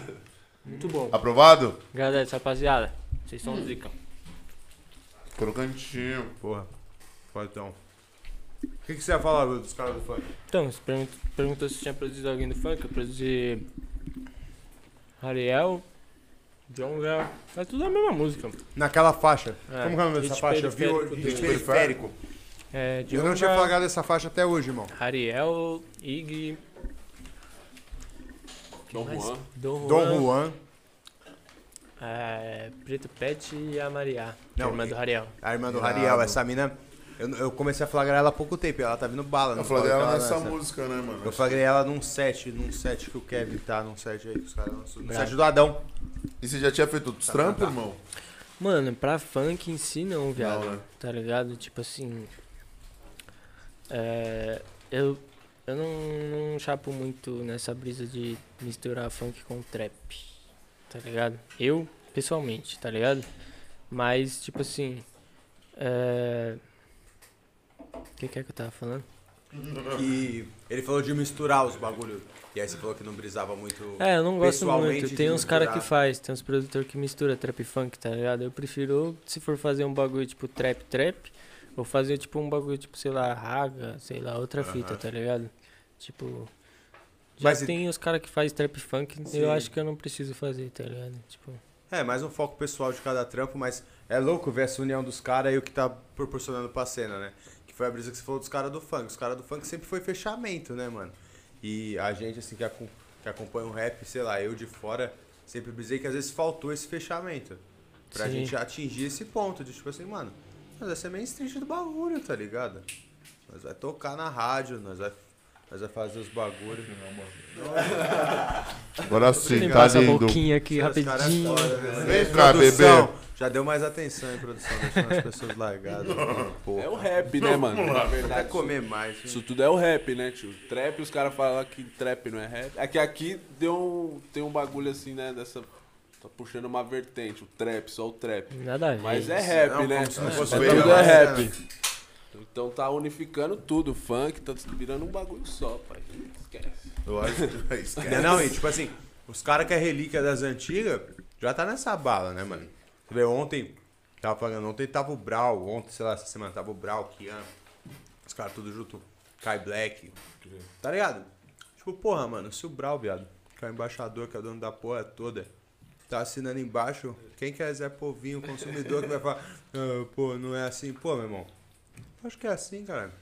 Muito bom. Aprovado? Agradeço, rapaziada. Vocês são zica. Crocantinho. Porra, fortão. O que, que você ia falar dos caras do funk? Então, você pergunta- perguntou se tinha produzido alguém do funk. Eu produzi. Ariel. John Léo. É tudo a mesma música. Naquela faixa. É, Como que é o nome dessa faixa? Eu vi o periférico hit dele. periférico. É, Eu não tinha flagrado essa faixa até hoje, irmão. Ariel, Ig, Dom mais? Juan. Dom Juan, Dom Juan. é, Preto Pet e a Maria, Não, irmã e- do Ariel. A irmã do. Rariel. Essa mina... Eu, eu comecei a flagrar ela há pouco tempo. e Ela tá vindo bala. Eu que dela ela nessa lança. música, né, mano? Eu flagrei ela num set, num set que o Kevin tá, num set aí que os caras lançam. No Bravo. set do Adão. E você já tinha feito outros trampos, irmão? Mano, pra funk em si não, viado. Não, né? Tá ligado? Tipo assim. É. Eu. Eu não, não chapo muito nessa brisa de misturar funk com trap. Tá ligado? Eu, pessoalmente, tá ligado? Mas, tipo assim. É. O que, que é que eu tava falando? Que ele falou de misturar os bagulhos. E aí você falou que não brisava muito. É, eu não gosto muito. Tem uns caras que faz, tem uns produtores que mistura trap e funk, tá ligado? Eu prefiro, se for fazer um bagulho tipo trap trap, ou fazer tipo um bagulho tipo, sei lá, raga, sei lá, outra fita, tá ligado? Tipo. Já Mas e- tem os caras que faz trap funk, Sim. eu acho que eu não preciso fazer, tá ligado? Tipo. É, mais um foco pessoal de cada trampo, mas é louco ver essa união dos caras e o que tá proporcionando pra cena, né? Que foi a brisa que você falou dos caras do funk. Os caras do funk sempre foi fechamento, né, mano? E a gente, assim, que, acom- que acompanha o rap, sei lá, eu de fora, sempre brisei que às vezes faltou esse fechamento. Pra Sim. gente atingir esse ponto de, tipo assim, mano, nós vai ser mainstream do bagulho, tá ligado? Nós vai tocar na rádio, nós vai, nós vai fazer os bagulhos. Agora sim, tá essa lindo. boquinha aqui Os caras rapidinho. foda, né? Vem cá, produção, bebê. Já deu mais atenção, hein, produção, deixando as pessoas largadas. Porra. É o rap, né, mano? Na Até verdade, comer mais. hein? Isso tudo é o rap, né, tio? Trap, os caras falam que trap não é rap. É que aqui deu um, tem um bagulho assim, né, dessa... Tá puxando uma vertente, o trap, só o trap. Nada a ver. Mas é rap, Não, né? não fosse É bem, tudo é rap. Então tá unificando tudo. O funk tá virando um bagulho só, pai. Esquece. Eu acho que é isso. Não, não, e tipo assim, os caras que é relíquia das antigas já tá nessa bala, né, mano? Você vê, ontem, tava falando, ontem tava o Brau, ontem, sei lá, essa semana tava o Brau, Kian, os caras tudo junto, Kai Black, tá ligado? Tipo, porra, mano, se o Brau, viado, que é o embaixador, que é o dono da porra toda, tá assinando embaixo, quem quer Zé Povinho, consumidor, que vai falar, ah, pô, não é assim, pô, meu irmão, acho que é assim, cara.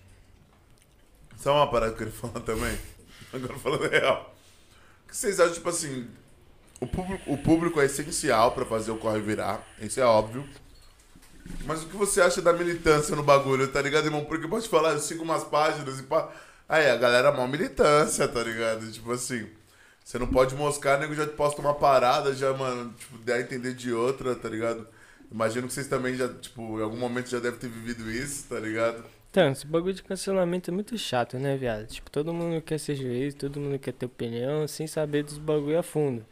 Sabe uma parada que eu queria falar também? Agora falando real. O que vocês acham, tipo assim, o público, o público é essencial pra fazer o corre virar, isso é óbvio. Mas o que você acha da militância no bagulho, tá ligado, irmão? Porque pode falar, eu sigo umas páginas e pá. Aí, a galera é mó militância, tá ligado? Tipo assim, você não pode moscar, nego já posta uma parada, já, mano, tipo, der a entender de outra, tá ligado? Imagino que vocês também já, tipo, em algum momento já devem ter vivido isso, tá ligado? Então, esse bagulho de cancelamento é muito chato, né, viado? Tipo, todo mundo quer ser juiz, todo mundo quer ter opinião, sem saber dos bagulho a fundo,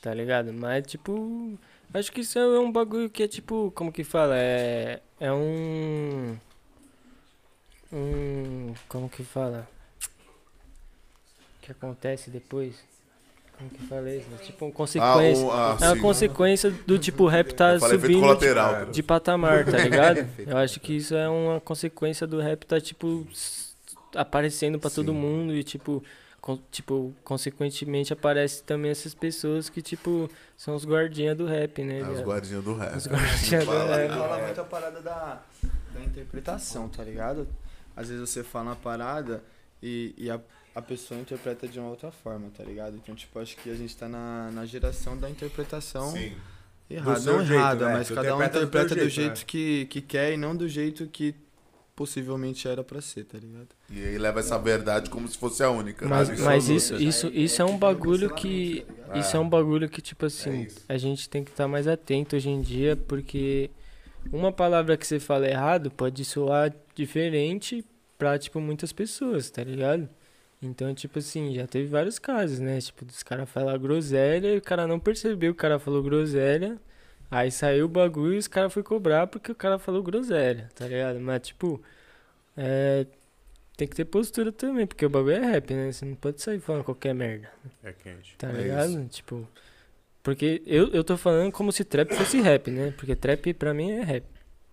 tá ligado? Mas, tipo, acho que isso é um bagulho que é, tipo, como que fala? É, é um... Um... Como que fala? O que acontece depois? Como que fala isso? É tipo, uma consequência. um- ah, é uma sim. consequência do tipo, o rap tá Eu falei subindo colateral. tipo, de patamar, tá ligado? Eu acho que isso é uma consequência do rap tá, tipo, aparecendo pra todo Sim. mundo e, tipo, con- tipo, consequentemente aparece também essas pessoas que, tipo, são os guardinhas do rap, né? É, os guardinhas do rap. Os guardinhas do Fala rap. Rola muito a parada da, da interpretação, tá ligado? Às vezes você fala uma parada e, e a, a pessoa interpreta de uma outra forma, tá ligado? Então, tipo, acho que a gente tá na, na geração da interpretação Sim. errada. Não jeito, errada, né? mas Tu cada um interpreta do do jeito, jeito, que, que quer e não do jeito que possivelmente era pra ser, tá ligado? E aí leva essa verdade como se fosse a única. Mas, né? mas isso, isso, isso é um bagulho que. Isso é um bagulho que, tipo assim, isso. a gente tem que estar mais atento hoje em dia, porque uma palavra que você fala errado pode soar diferente pra, tipo, muitas pessoas, tá ligado? Então, tipo assim, já teve vários casos, né? Tipo, dos caras falar groselha e o cara não percebeu que o cara falou groselha. Aí saiu o bagulho e os caras foram cobrar porque o cara falou groselha, tá ligado? Mas, tipo, é, tem que ter postura também, porque o bagulho é rap, né? Você não pode sair falando qualquer merda, É quente. tá É ligado? Tipo, porque eu, eu tô falando como se trap fosse rap, né? Porque trap pra mim é rap,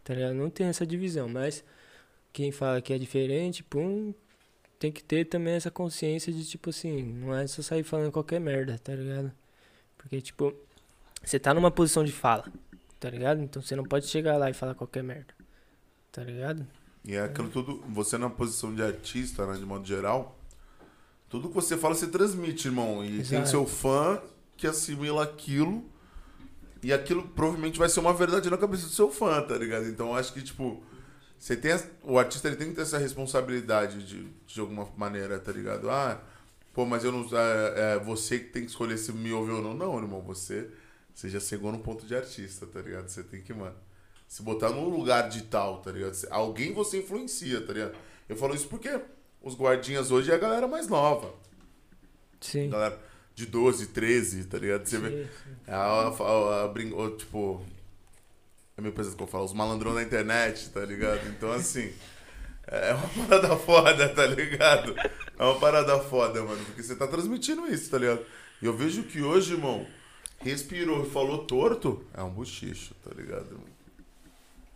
tá ligado? Não tem essa divisão, mas quem fala que é diferente, pum, tem que ter também essa consciência de, tipo assim, não é só sair falando qualquer merda, tá ligado? Porque, tipo, você tá numa posição de fala, tá ligado? Então você não pode chegar lá e falar qualquer merda, tá ligado? E é aquilo tudo, você na posição de artista, né, de modo geral, tudo que você fala você transmite, irmão. E tem Exato. seu fã que assimila aquilo. E aquilo provavelmente vai ser uma verdade na cabeça do seu fã, tá ligado? Então eu acho que, tipo, você tem. O artista ele tem que ter essa responsabilidade de, de alguma maneira, tá ligado? Ah, pô, mas eu não. É, é você que tem que escolher se me ouve ou não. Não, irmão, você, você já chegou no ponto de artista, tá ligado? Você tem que, mano, se botar num lugar de tal, tá ligado? Alguém você influencia, tá ligado? Eu falo isso porque os guardinhas hoje é a galera mais nova. Sim. Galera de 12, 13, tá ligado? Você vê. Sim, É a, a, a, o, tipo. É meio pesado que eu falo, os malandrão na internet, tá ligado? Então, assim. É uma parada foda, tá ligado? É uma parada foda, mano. Porque você tá transmitindo isso, tá ligado? E eu vejo que hoje, irmão, respirou e falou torto, é um buchicho, tá ligado, irmão?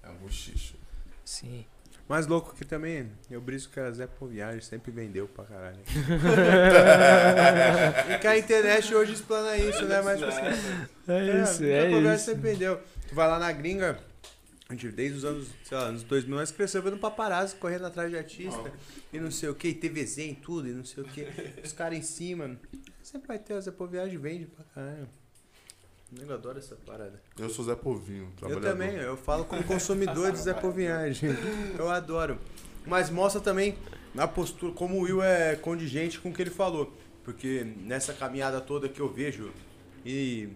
É um buchicho. Sim. Mais louco que também, eu briso que a Zé Pô Viagem sempre vendeu pra caralho. e que a internet hoje explana isso, né? Mas, tipo assim, É isso, Zé é Pô Viagem isso. sempre vendeu. Tu vai lá na gringa, a gente, desde os anos, sei lá, anos 2000, nós cresceu vendo paparazzi correndo atrás de artista. E não sei o que, TVZ em tudo, e não sei o que. Os caras em cima. Sempre vai ter, a Zé Pô Viagem vende pra caralho. Eu adoro essa parada. Eu sou Zé Povinho, Eu também, eu falo como consumidor de Zé Povinhagem. Eu adoro. Mas mostra também a postura, como o Will é condigente com o que ele falou. Porque nessa caminhada toda que eu vejo, e.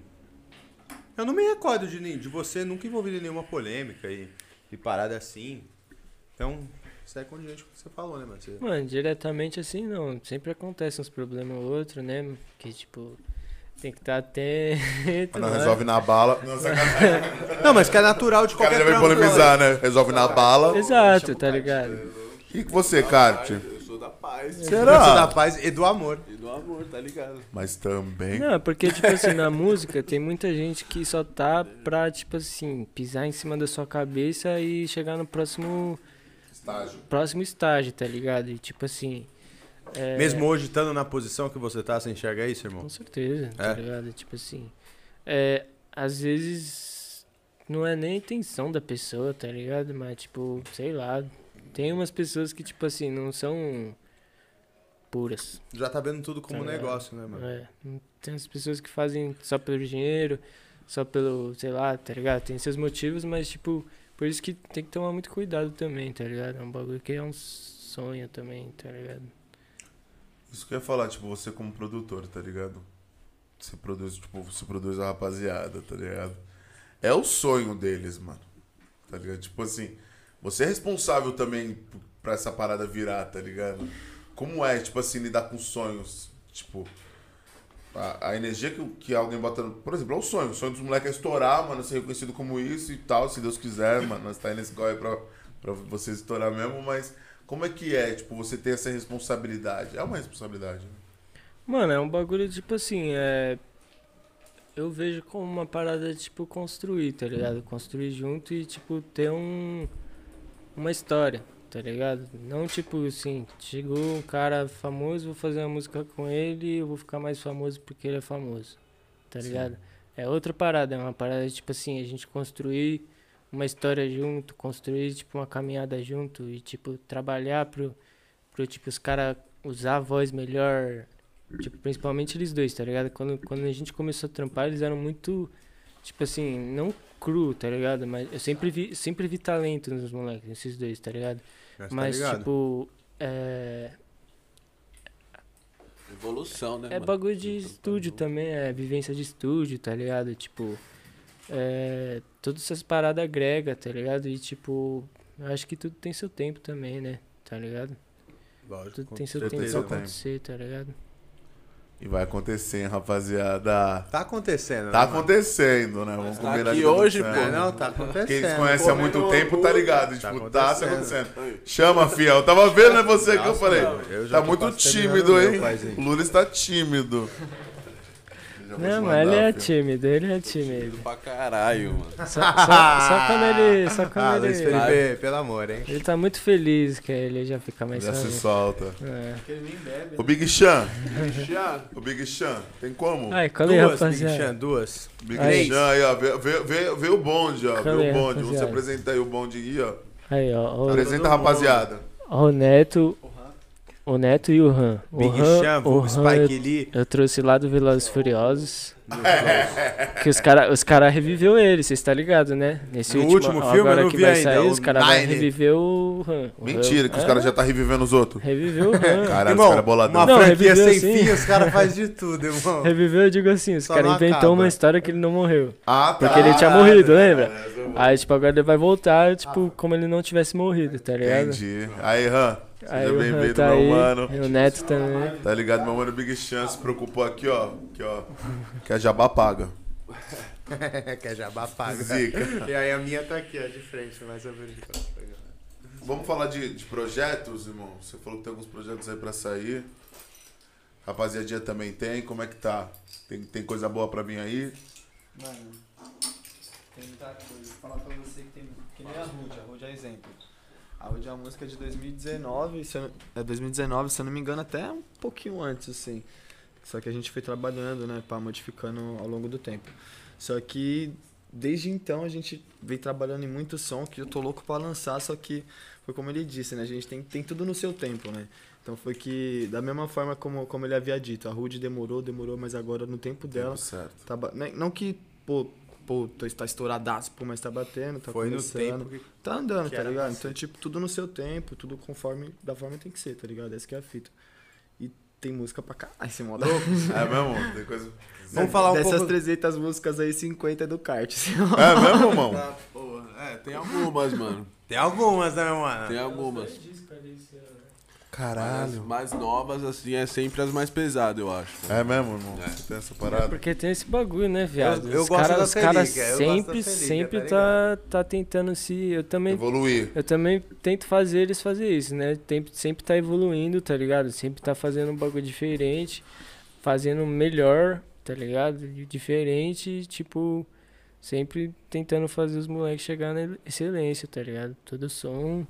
Eu não me recordo de, nem- de você nunca envolvido em nenhuma polêmica e, e parada assim. Então, isso é condigente com o que você falou, né, mano? Você- Mano, diretamente assim não. Sempre acontece uns problemas ou outro, né? Que tipo, tem que estar atento. Mas não né? resolve na bala. Não, sacanagem. Não, mas que é natural de O cara qualquer já vai polemizar, né? Resolve na bala. Exato, tá ligado? E que você? Eu sou da paz. Você da Será? paz e do amor. E do amor, tá ligado? Mas também. Não, porque, tipo assim, na música tem muita gente que só tá pra, tipo assim, pisar em cima da sua cabeça e chegar no próximo, Estágio. próximo estágio, tá ligado? E tipo assim. É, Mesmo hoje estando na posição que você tá, você enxerga isso, irmão? Com certeza, tá É? ligado? Tipo assim. É, às vezes não é nem a intenção da pessoa, tá ligado? Mas, tipo, sei lá. Tem umas pessoas que, tipo assim, não são puras. Já tá vendo tudo como Tá negócio, né, mano? É, tem as pessoas que fazem só pelo dinheiro, só pelo, sei lá, tá ligado? Tem seus motivos, mas tipo, por isso que tem que tomar muito cuidado também, tá ligado? É um bagulho que é um sonho também, tá ligado? Isso que eu ia falar, tipo, você como produtor, tá ligado? Você produz, tipo, você produz a rapaziada, tá ligado? É o sonho deles, mano. Tá ligado? Tipo assim, você é responsável também pra essa parada virar, tá ligado? Como é, tipo assim, lidar com sonhos? Tipo, a, a energia que, que alguém bota. Por exemplo, é o sonho. O sonho dos moleques é estourar, mano, ser reconhecido como isso e tal, se Deus quiser, mano. Nós tá aí nesse corre pra, pra você estourar mesmo, mas como é que é, tipo, você ter essa responsabilidade? É uma responsabilidade, né? Mano, é um bagulho tipo assim, é. Eu vejo como uma parada tipo construir, tá ligado? Construir junto e tipo ter um. Uma história, tá ligado? Não tipo assim, chegou um cara famoso, vou fazer uma música com ele eu vou ficar mais famoso porque ele é famoso, tá Sim. ligado? É outra parada, é uma parada tipo assim, a gente construir uma história junto, construir tipo uma caminhada junto e tipo trabalhar pro, pro tipo os caras usar a voz melhor, Tipo, principalmente eles dois, tá ligado? Quando, quando a gente começou a trampar, eles eram muito, tipo assim, não cru, tá ligado? Mas eu sempre vi, sempre vi talento nos moleques, nesses dois, tá ligado? Mas, tá Mas, ligado? tipo, é, Evolução, né? é mano? bagulho de Então, tá estúdio junto. também, é vivência de estúdio, tá ligado? Tipo, é, todas essas paradas agrega, tá ligado? E, tipo, eu acho que tudo tem seu tempo também, né? tá ligado? Lógico, Tudo tem seu tempo pra tem. acontecer, tá ligado? E vai acontecer, hein, rapaziada. Tá acontecendo, Tá né, mano? acontecendo, né? Vamos tá combinar aqui tá hoje. É, não, tá acontecendo. Quem eles conhecem há muito tempo tá ligado. Tá Tipo, tá se acontecendo. acontecendo. Chama, fiel. Eu tava vendo, né, você que eu Nossa, falei. não, eu Tá muito tímido, hein? O Lula está tímido. Já vou Não, mas ele mandar, é fiel. tímido, ele é tímido. Pra caralho, mano. Só, só, só quando ele. Só quando Ah, Luiz ele. Felipe, pelo amor, hein? Ele tá muito feliz que ele já fica mais Já se suave. solta. É. Ele nem bebe, O? Big Chan. O Big Chan. Tem como? Ai, cadê, duas, Big rapaziada? Chan, duas. Big Aí. Chan aí, ó. Vê, vê, vê, vê o bonde, ó. Vê Cadê, o bonde. Você rapaziada? apresenta aí o bonde aí, ó. Aí, ó. ó, Apresenta a rapaziada. ó o Neto. O Neto e o Han. O Big Han, Chan, o Han eu, Spike Lee. eu trouxe lá do Velozes Furiosos. que os caras os cara reviveu ele, vocês tá ligado, né? Nesse No último, último filme eu agora não que vi vai ainda, sair, o os caras vão reviver o Han. O Mentira, Han- que os É, caras já tá revivendo os outros. Reviveu o Han. Caralho, Irmão, os caras boladão. uma Não, franquia reviveu sem sim. fim, os caras fazem de tudo, irmão. Reviveu, eu digo assim, os caras inventou acaba. uma história que ele não morreu. Ah, tá. Porque ele tinha morrido, lembra? Ah, Aí, tipo, agora ele vai voltar, tipo, como ele não tivesse morrido, tá ligado? Entendi. Aí, Han. Seja bem-vindo, tá meu aí, mano. e o Neto também. Tá ligado? Meu mano Big Chan se preocupou aqui, ó. Aqui, ó. Que a jabá paga. que é jabá paga. Zica. E aí a minha tá aqui, ó, de frente, mais ou menos. Vamos falar de, de projetos, irmão? Você falou que tem alguns projetos aí pra sair. Rapaziadinha também tem. Como é que tá? Tem, tem coisa boa pra vir aí? Mano, tem muita coisa. Vou falar pra você que tem. Que nem a Rude, a Rude é exemplo. A Rude é uma música de 2019, se eu, é 2019, se eu não me engano, até um pouquinho antes, assim. Só que a gente foi trabalhando, né, pá, modificando ao longo do tempo. Só que desde então a gente vem trabalhando em muito som que eu tô louco pra lançar, só que foi como ele disse, né, a gente tem, tem tudo no seu tempo, né. Então foi que, da mesma forma como, como ele havia dito, a Rude demorou, demorou, mas agora no tempo dela, Tempo certo. Tá né, Não que, pô, pô, tá estouradaço, pô, mas tá batendo, tá Foi no começando. tempo que Tá andando, que tá ligado? Então, tipo, tudo no seu tempo, tudo conforme, da forma que tem que ser, tá ligado? Essa que é a fita. E tem música pra caralho, esse modo. É mesmo? Tem coisa. Vamos falar um Dessas pouco- 300 músicas aí, 50 é do kart. É mesmo, irmão? Tá, porra. É, tem algumas, mano. Tem algumas, né, mano? Tem algumas. As Caralho. mais novas, assim, é sempre as mais pesadas, eu acho. É mesmo, irmão? É. Você tem essa parada? Porque tem esse bagulho, né, viado? Eu- eu os gosto caras da os caras sempre, da relíquia, sempre tá tá, tá tentando se. Eu também, Evoluir. eu também tento fazer eles fazer isso, né? Tem, sempre tá evoluindo, tá ligado? Sempre tá fazendo um bagulho diferente, fazendo melhor, tá ligado? E Diferente, tipo, sempre tentando fazer os moleques chegar na excelência, tá ligado? Todo som.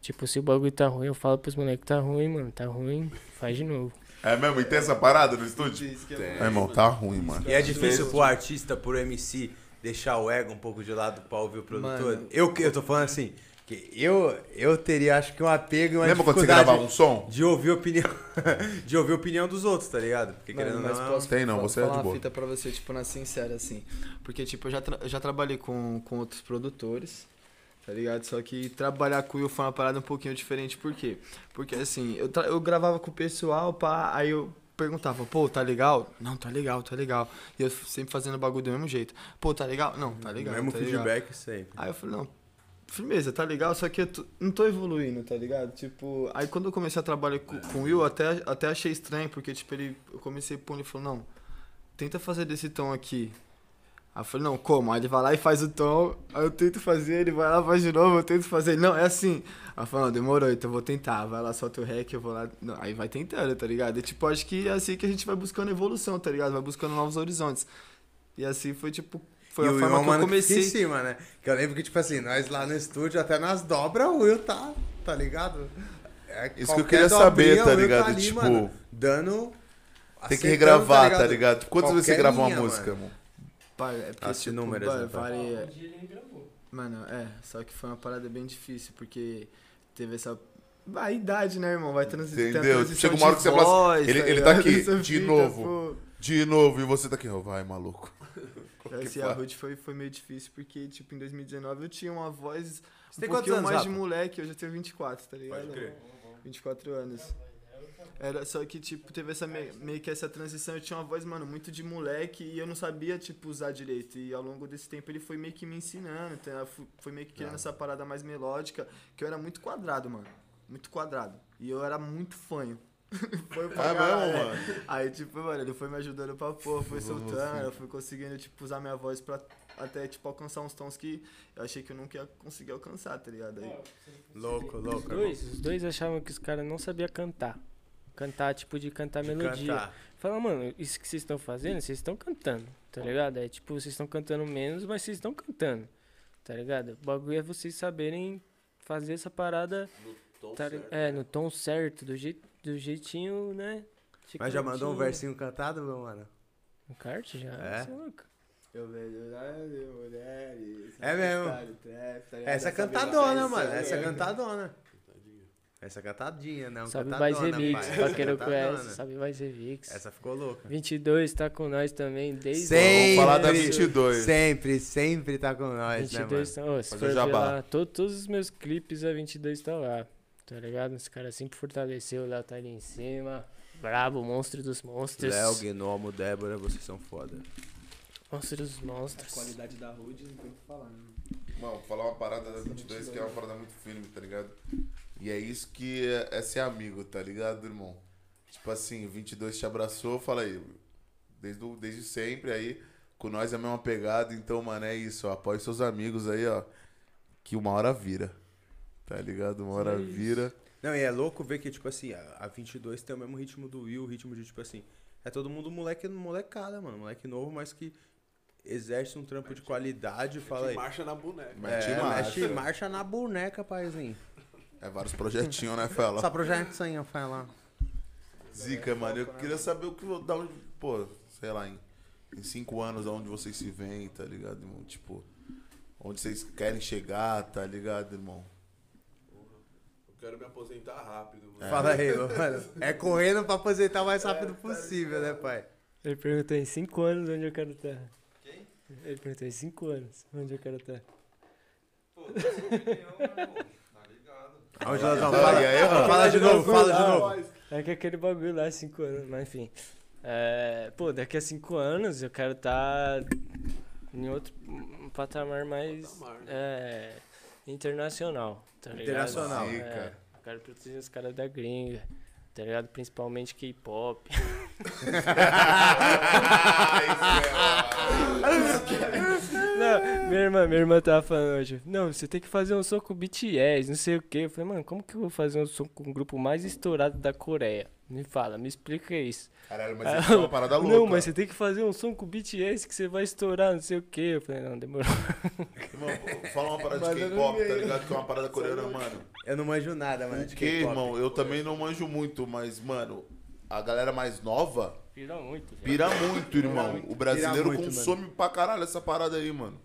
Tipo, se o bagulho tá ruim, eu falo pros moleques, tá ruim, mano, tá ruim, faz de novo. É mesmo? E tem essa parada no estúdio? Tem. É, irmão, tá ruim, mano. E é difícil pro artista, pro MC, deixar o ego um pouco de lado pra ouvir o produtor. Mano. Eu, eu tô falando assim, que eu, eu teria, acho que um apego e uma Lembra quando você gravava um som? de ouvir a opinião de ouvir a opinião dos outros, tá ligado? Porque querendo mas não, posso Tem não, você é falar de uma boa. fita pra você, tipo, na sincera, assim. Porque, tipo, eu já, tra- eu já trabalhei com, com outros produtores, tá ligado? Só que trabalhar com o Will foi uma parada um pouquinho diferente, por quê? Porque, assim, eu, eu gravava com o pessoal, pá, aí eu perguntava, pô, tá legal? Não, tá legal, tá legal. E eu sempre fazendo o bagulho do mesmo jeito. Pô, tá legal? Não, tá legal. mesmo tá legal. feedback sempre. Aí eu falei, não, firmeza, tá legal, só que eu tô- não tô evoluindo, tá ligado? Tipo, aí quando eu comecei a trabalhar com, com o Will, até, até achei estranho, porque, tipo, ele, eu comecei a pôr, ele falou, não, tenta fazer desse tom aqui. Aí eu falei, não, como? Aí ele vai lá e faz o tom, aí eu tento fazer, ele vai lá, faz de novo, eu tento fazer. Não, é assim. Aí eu falo, não, demorou, então eu vou tentar. Vai lá, solta o rec, eu vou lá. Não, aí vai tentando, tá ligado? E tipo, acho que é assim que a gente vai buscando evolução, tá ligado? Vai buscando novos horizontes. E assim foi, tipo, foi e a forma é que eu mano que comecei. em cima, né? Que eu lembro que, tipo assim, nós lá no estúdio, até nas dobras, o Will tá, tá ligado? É, Isso que eu queria saber, dobrinha, tá o Will ligado? ali, Tipo, mano, dando... Tem que acertando, regravar, tá ligado? Tipo, Quantas vezes você grava uma linha, música, mano. Pai, é porque, tipo, números, né, pai? varia. Mano, é, só que foi uma parada bem difícil, porque teve essa. A idade, né, irmão? Vai transi tem a Entendeu? transição Chega uma hora que você fala assim, voz, ele- ele tá ligado? aqui, Essa de novo. pô. De novo, e você tá aqui, ó, vai, maluco. Que a? Ruth foi, foi meio difícil, porque, tipo, em 2019 eu tinha uma voz Você um tem quantos pouquinho anos, mais de moleque, eu já tenho 24, tá ligado? Pode crer. 24 anos. Era só que, tipo, teve essa me- meio que essa transição, eu tinha uma voz, mano, muito de moleque e eu não sabia, tipo, usar direito. E ao longo desse tempo ele foi meio que me ensinando, então, foi meio que criando essa parada mais melódica, que eu era muito quadrado, mano. muito quadrado. E eu era muito fanho. foi pra É caralho, mesmo, né? mano? Aí, tipo, mano, ele foi me ajudando pra porra, foi soltando, eu fui conseguindo, tipo, usar minha voz pra até, tipo, alcançar uns tons que eu achei que eu nunca ia conseguir alcançar, tá ligado? Aí, Louco, Os louco. dois, os dois achavam que os caras não sabiam cantar. Cantar, tipo, de cantar irmão. melodia. Cantar. Fala, mano, isso que vocês estão fazendo, vocês estão cantando, tá ligado? É tipo, vocês estão cantando menos, mas vocês estão cantando, tá ligado? O bagulho é vocês saberem fazer essa parada No tom tá certo. é, no tom certo, do, jei, do jeitinho, né? Mas já mandou um versinho cantado, meu mano? No kart já? É? Você é louco. eu vejo mulheres. É mesmo. tá Essa é cantadona, mano. Essa é cantadona. Essa é cantadinha, não. Sabe cantadona, mais remix, pai. pra quem não conhece, sabe mais remix. Essa ficou louca. 22 tá com nós também desde Sempre. Vamos falar da 22. Sempre, sempre tá com nós, 22 né, tá, ô, se Fazer for jabá. lá, to- todos os meus clipes a 22 tá lá. Tá ligado? Esse cara sempre fortaleceu, o Léo tá ali em cima. Brabo, monstro dos mano? monstros. Léo, Gnomo, Débora, vocês são foda. Monstro dos A monstros. qualidade da Rude não tem o que falar, né? Mano, vou falar uma parada da 22 que é uma parada muito firme, tá ligado? E é isso que é, é ser amigo, tá ligado, irmão? Tipo assim, o 22 te abraçou, fala aí, desde, desde sempre aí, com nós é a mesma pegada, então, mano, é isso, ó, apoie seus amigos aí, ó, que uma hora vira, tá ligado? Uma hora É vira. Não, e é louco ver que, tipo assim, a a 22 tem o mesmo ritmo do Will, o ritmo de, tipo assim, é todo mundo moleque, molecada, mano, moleque novo, mas que exerce um trampo de qualidade, fala aí. Marcha na boneca. Mete é, marcha. mexe marcha na boneca, paizinho. É vários projetinhos, né, Fela? Só projetos aí, Fela. Zica, mano, eu queria saber o que da onde, pô, sei lá, em, em cinco anos, aonde vocês se veem, tá ligado, irmão? Tipo, onde vocês querem chegar, tá ligado, irmão? Eu quero me aposentar rápido, mano. É. Fala aí, mano. É correndo pra aposentar o mais rápido é, possível, né, pai? Ele perguntou em cinco anos onde eu quero estar. Quem? Ele perguntou em cinco anos onde eu quero estar. Pô, 51, Fala de novo, fala de novo. É que aquele bagulho lá, é 5 anos, mas enfim. É, pô, daqui a 5 anos eu quero estar tá em outro patamar mais patamar, né? é, internacional, tá Internacional. Ligado? Sim, é, cara. Quero proteger os caras da gringa tá ligado? Principalmente K-pop. É, Não, minha irmã, minha irmã tava falando hoje. Não, você tem que fazer um som com BTS, não sei o que. Eu falei, mano, como que eu vou fazer um som com o grupo mais estourado da Coreia? Me fala, me explica isso. Caralho, mas isso é uma parada louca. Não, mas você tem que fazer um som com BTS que você vai estourar, não sei o que. Eu falei, não, demorou. Irmão, fala uma parada de Mas não K-pop, tá ligado? Que é uma parada coreana, mano. Eu não manjo nada, mano, de O que, K-pop. irmão? Eu também não manjo muito, mas, mano, a galera mais nova Pira muito, velho. pira muito, irmão. O brasileiro muito, consome pra caralho essa parada aí, mano.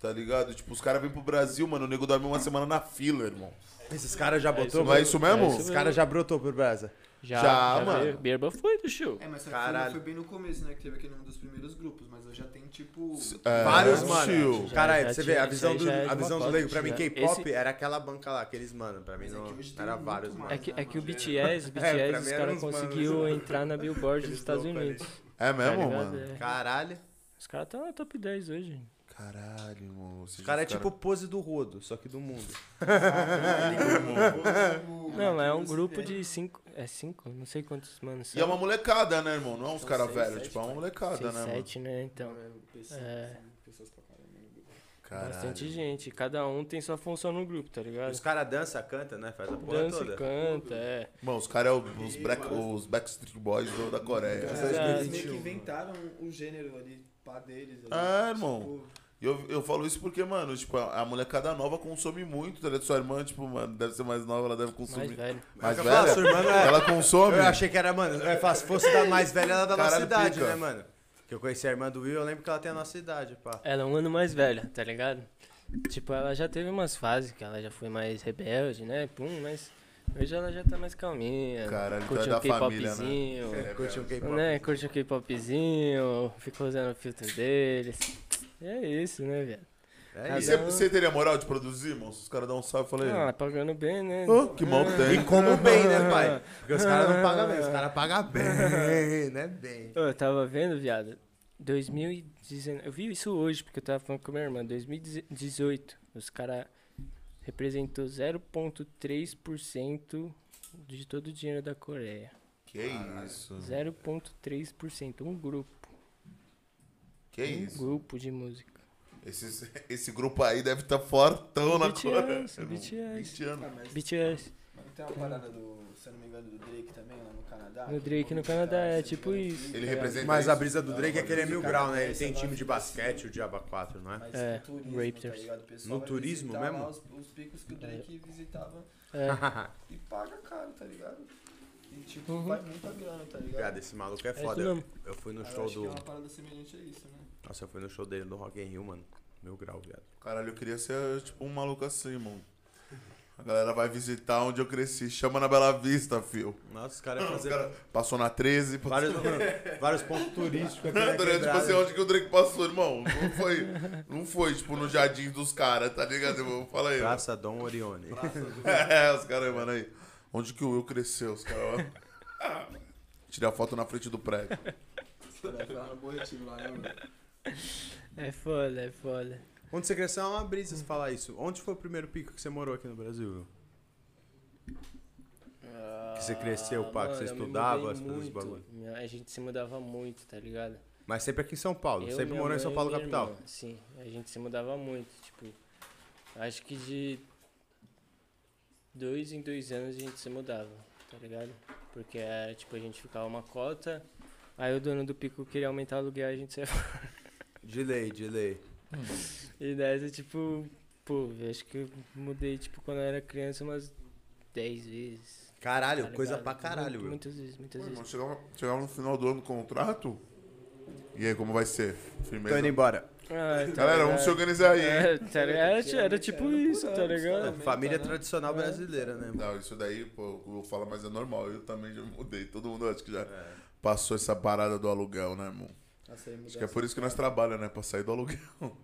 Tá ligado? Tipo, os caras vêm pro Brasil, mano, o nego dorme uma semana na fila, irmão. Esses caras já botou... Não é isso mesmo? É isso Esses caras já brotou pro Brasa. Já, Já, já, mano. Birba foi do show. É, mas só Caralho. foi, bem no começo, né? Que teve aquele um dos primeiros grupos, mas hoje já tem tipo. É, Vários, tio. mano. Caralho, você vê, a visão do, é a visão do leigo, pra mim. K-pop Esse- era aquela banca lá, aqueles mano, pra mim é não, era vários, mano. É que, é que o BTS, pra BTS, os caras conseguiu né? entrar na Billboard dos Estados. Unidos. É tá mesmo, ligado? mano? É. Caralho. Os caras estão na top 10 hoje. Caralho, irmão. Os caras é tipo pose do rodo, só que do mundo. Não, mas é um grupo de 5. É 5? Não sei quantos manos E é são. uma molecada, né, irmão? Não é uns São caras seis, velhos, sete, tipo, é uma pai. molecada, 6, né, mano? 7, né? Então. É. pessoas pra caramba no grupo. Caralho. Bastante gente. Cada um tem sua função no grupo, tá ligado? Os caras dançam, cantam, né? Faz a porra Dança toda. canta, é. Mano, os caras é o- os, black, os Backstreet Boys do- da Coreia. Eles Exato. meio que 2021, inventaram o gênero ali, pá deles. ali. Ah, irmão. Tipo, E eu, eu falo isso porque, mano, tipo, a, a molecada nova consome muito, tá ligado? Sua irmã, tipo, mano, deve ser mais nova, ela deve Mais consumir. Mais Eu velha? falo, sua irmã não é- Ela consome. Eu achei que era, mano, é fácil. Se fosse da mais velha, ela é da nossa Caralho, idade, pica. né, mano? Que eu conheci a irmã do Will, eu lembro que ela tem a nossa idade, pá. Ela é um ano mais velha, tá ligado? Tipo, ela já teve umas fases que ela já foi mais rebelde, né? Pum, mas hoje ela já tá mais calminha. Caralho, então curte é um da família, né? K-popzinho. É, Curte um K-pop. Né? Curte um K-popzinho, fica usando o filtro deles. E é isso, né, velho? É E isso. você, um- você teria moral de produzir, irmão? Se os caras dão um salve, eu falei. Ah, pagando bem, né? "Oh, que mal tem. E como bem, né, pai? Porque os caras não pagam bem, os caras pagam bem, né, bem. Eu tava vendo, viado. 2019. Eu vi isso hoje, porque eu tava falando com minha irmã. 2018. Os caras representou 0,3% de todo o dinheiro da Coreia. Que isso? 0,3%. Um grupo. Que um isso? grupo de música. Esse, esse grupo aí deve estar fortão na BTS, Coreia. BTS. 20 anos. Ah, mas BTS. não tem uma parada do, se eu não me engano, do Drake também lá no Canadá? No Drake no Canadá é tipo isso. Ele tá representa Mas isso. a brisa do Drake é que ele é mil grau, né? Ele essa tem é time de basquete, o Diaba 4, não é? Mas É, no turismo, Raptors. tá No turismo mesmo? Os, os picos que o Drake visitava É. e paga caro, tá ligado? E tipo, Uhum. vai muita grana, tá ligado? Viado, esse maluco é foda. mesmo. Eu fui no Aí eu show acho que do. é uma parada semelhante a isso, né? Nossa, eu fui no show dele do Rock in Rio, mano. Mil grau, viado. Caralho, eu queria ser tipo um maluco assim, mano. A galera vai visitar onde eu cresci. Chama na Bela Vista, fio. Nossa, os caras Os fazer cara passou na 13. vários, vários pontos turísticos aqui na Durante, tipo assim, onde que o Drake passou, irmão? Não foi, não foi tipo, no jardim dos caras, tá ligado? irmão? Fala aí. mano. Praça Dom Orione. É, os caras, mano, aí. Onde que o Will cresceu, os caras, ó. Tirei a foto na frente do prédio. Vai lá no lá, né, mano? É foda, é foda. Onde você cresceu é uma brisa você falar isso. Onde foi o primeiro pico que você morou aqui no Brasil? Que você cresceu, pá, que você Ah, mano, eu me estudava, as coisas, bagulho. A gente se mudava muito, tá ligado? Mas sempre aqui em São Paulo. Eu, sempre morou em São mãe Paulo, capital. irmã, Sim, a gente se mudava muito. Tipo, acho que de dois em dois anos a gente se mudava, tá ligado? Porque era, tipo, a gente ficava uma cota, aí o dono do pico queria aumentar o aluguel, a gente saia fora. Delay, delay. E dessa, tipo, pô, acho que eu mudei, tipo, quando eu era criança umas 10 vezes. Caralho, tá coisa ligado? pra caralho, Muito-. Muitas vezes, muitas Pô, vezes. chegava, chegava no final do ano do contrato. E aí, como vai ser? Tô Firmeza? indo embora. Ah, tá Galera, vamos se ligado? organizar aí, hein? É, tá ligado? Era, era tipo isso, tá ligado? Também, Família tá, né? tradicional brasileira, né? mano? Não, isso daí, pô, eu falar, mas é normal. Eu também já mudei. Todo mundo acho que já passou essa parada do aluguel, né, irmão? Nossa, Acho que é por isso que nós trabalhamos, né? Pra sair do aluguel.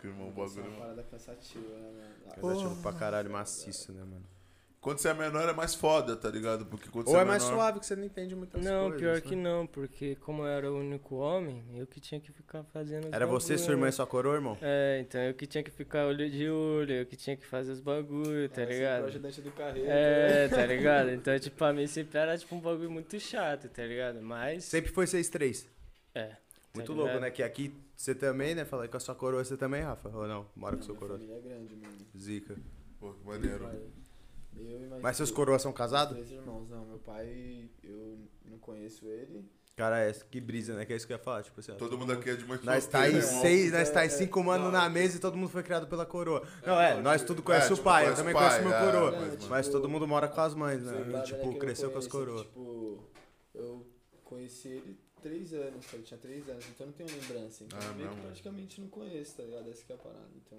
Que, irmão, o Isso é bagulho. uma parada cansativa, né, mano? Cansativo pra caralho, maciço, né, mano? Quando você é menor é mais foda, tá ligado? Porque quando Ou você é mais menor... suave que você não entende muitas Não, coisas. pior né? que não, porque como eu era o único homem, eu que tinha que ficar fazendo Era você, sua irmã e sua coroa, irmão? É, então eu que tinha que ficar olho de olho, eu que tinha que fazer os bagulho, tá o ligado? ajudante do carreiro. É, tá ligado? Então, tipo, pra mim sempre era tipo um bagulho muito chato, tá ligado? Mas. Sempre foi 6-3. É. tá Muito ligado? louco, né? Que aqui você também, né? Falei com a sua coroa, você também, Rafa? Ou não? Mora com Minha seu coroa. família é grande, mano. Zica. Pô, que maneiro. Eu e mais Mas seus coroas são casados? Três irmãos, não. Meu pai, eu não conheço ele. Cara, é, que brisa, né? Que é isso que eu ia falar. Tipo assim, ó, Todo mundo aqui é de Nós tá aí solteiro, irmão. seis, nós tá aí É, cinco mano na mesa e todo mundo foi criado pela coroa. Não, é, nós tudo É, conhece o tipo, pai, eu conhece também conheço meu é, coroa. mas, Mas tipo, todo mundo mora com as mães, né? E, tipo, cresceu com as coroas. Tipo, eu conheci ele três anos, tá? Eu tinha três anos, então eu não tenho lembrança. Então Ah, eu meio que praticamente não conheço, tá ligado? Essa que é a parada. Então,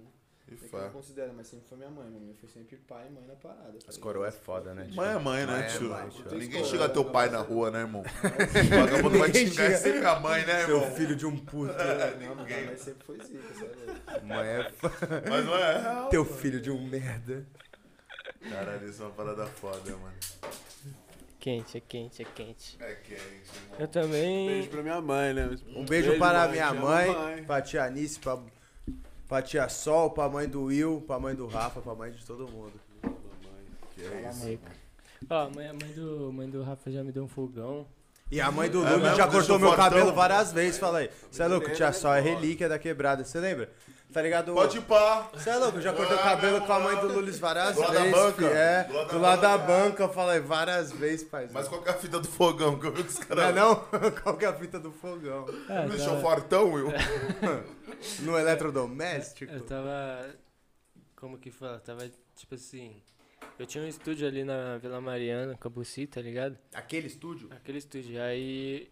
E é que eu não considero, mas sempre foi minha mãe. Minha mãe foi sempre pai e mãe na parada. tá As coroas é foda, né? Mãe é mãe, né, é tio? mãe, tio. Ninguém escola, teu né, pai na rua, né, irmão? O vagabundo vai te Ninguém xingar é sempre a mãe, né, Seu irmão? filho de um puto. Não, mas minha mãe sempre foi zica, sério. Mãe é Mas não é real. teu filho de um merda. Caralho, isso é uma parada foda, mano. Quente, é quente, é quente. É quente, irmão. Eu também. Beijo pra minha mãe, né? Um beijo para a minha amo, mãe, pra tia Anice, pra, pra tia Sol, pra mãe do Will, pra mãe do Rafa, pra mãe de todo mundo. Que é isso. Ó, a mãe, a mãe do, mãe do Rafa já me deu um fogão. E a mãe do É Lula mesmo? já cortou meu fortão? cabelo várias vezes, fala aí. Você é louco, tia Sol é relíquia da quebrada, você lembra? Tá ligado? Pode ir pá. Você é louco, já cortou o Ah, cabelo com a mãe do Lulis várias Do lado da vezes. banca. É, Do lado da do lado da banca. banca, eu falei várias vezes, pai. Mas qual que é a fita do fogão que eu vi os Não é caras... não? Qual que é a fita do fogão? Não eu deixou tava- fortão, Will? No eletrodoméstico? Eu tava. Como que fala? Tava tipo assim. Eu tinha um estúdio ali na Vila Mariana, Cambuci, tá ligado? Aquele estúdio? Aquele estúdio. Aí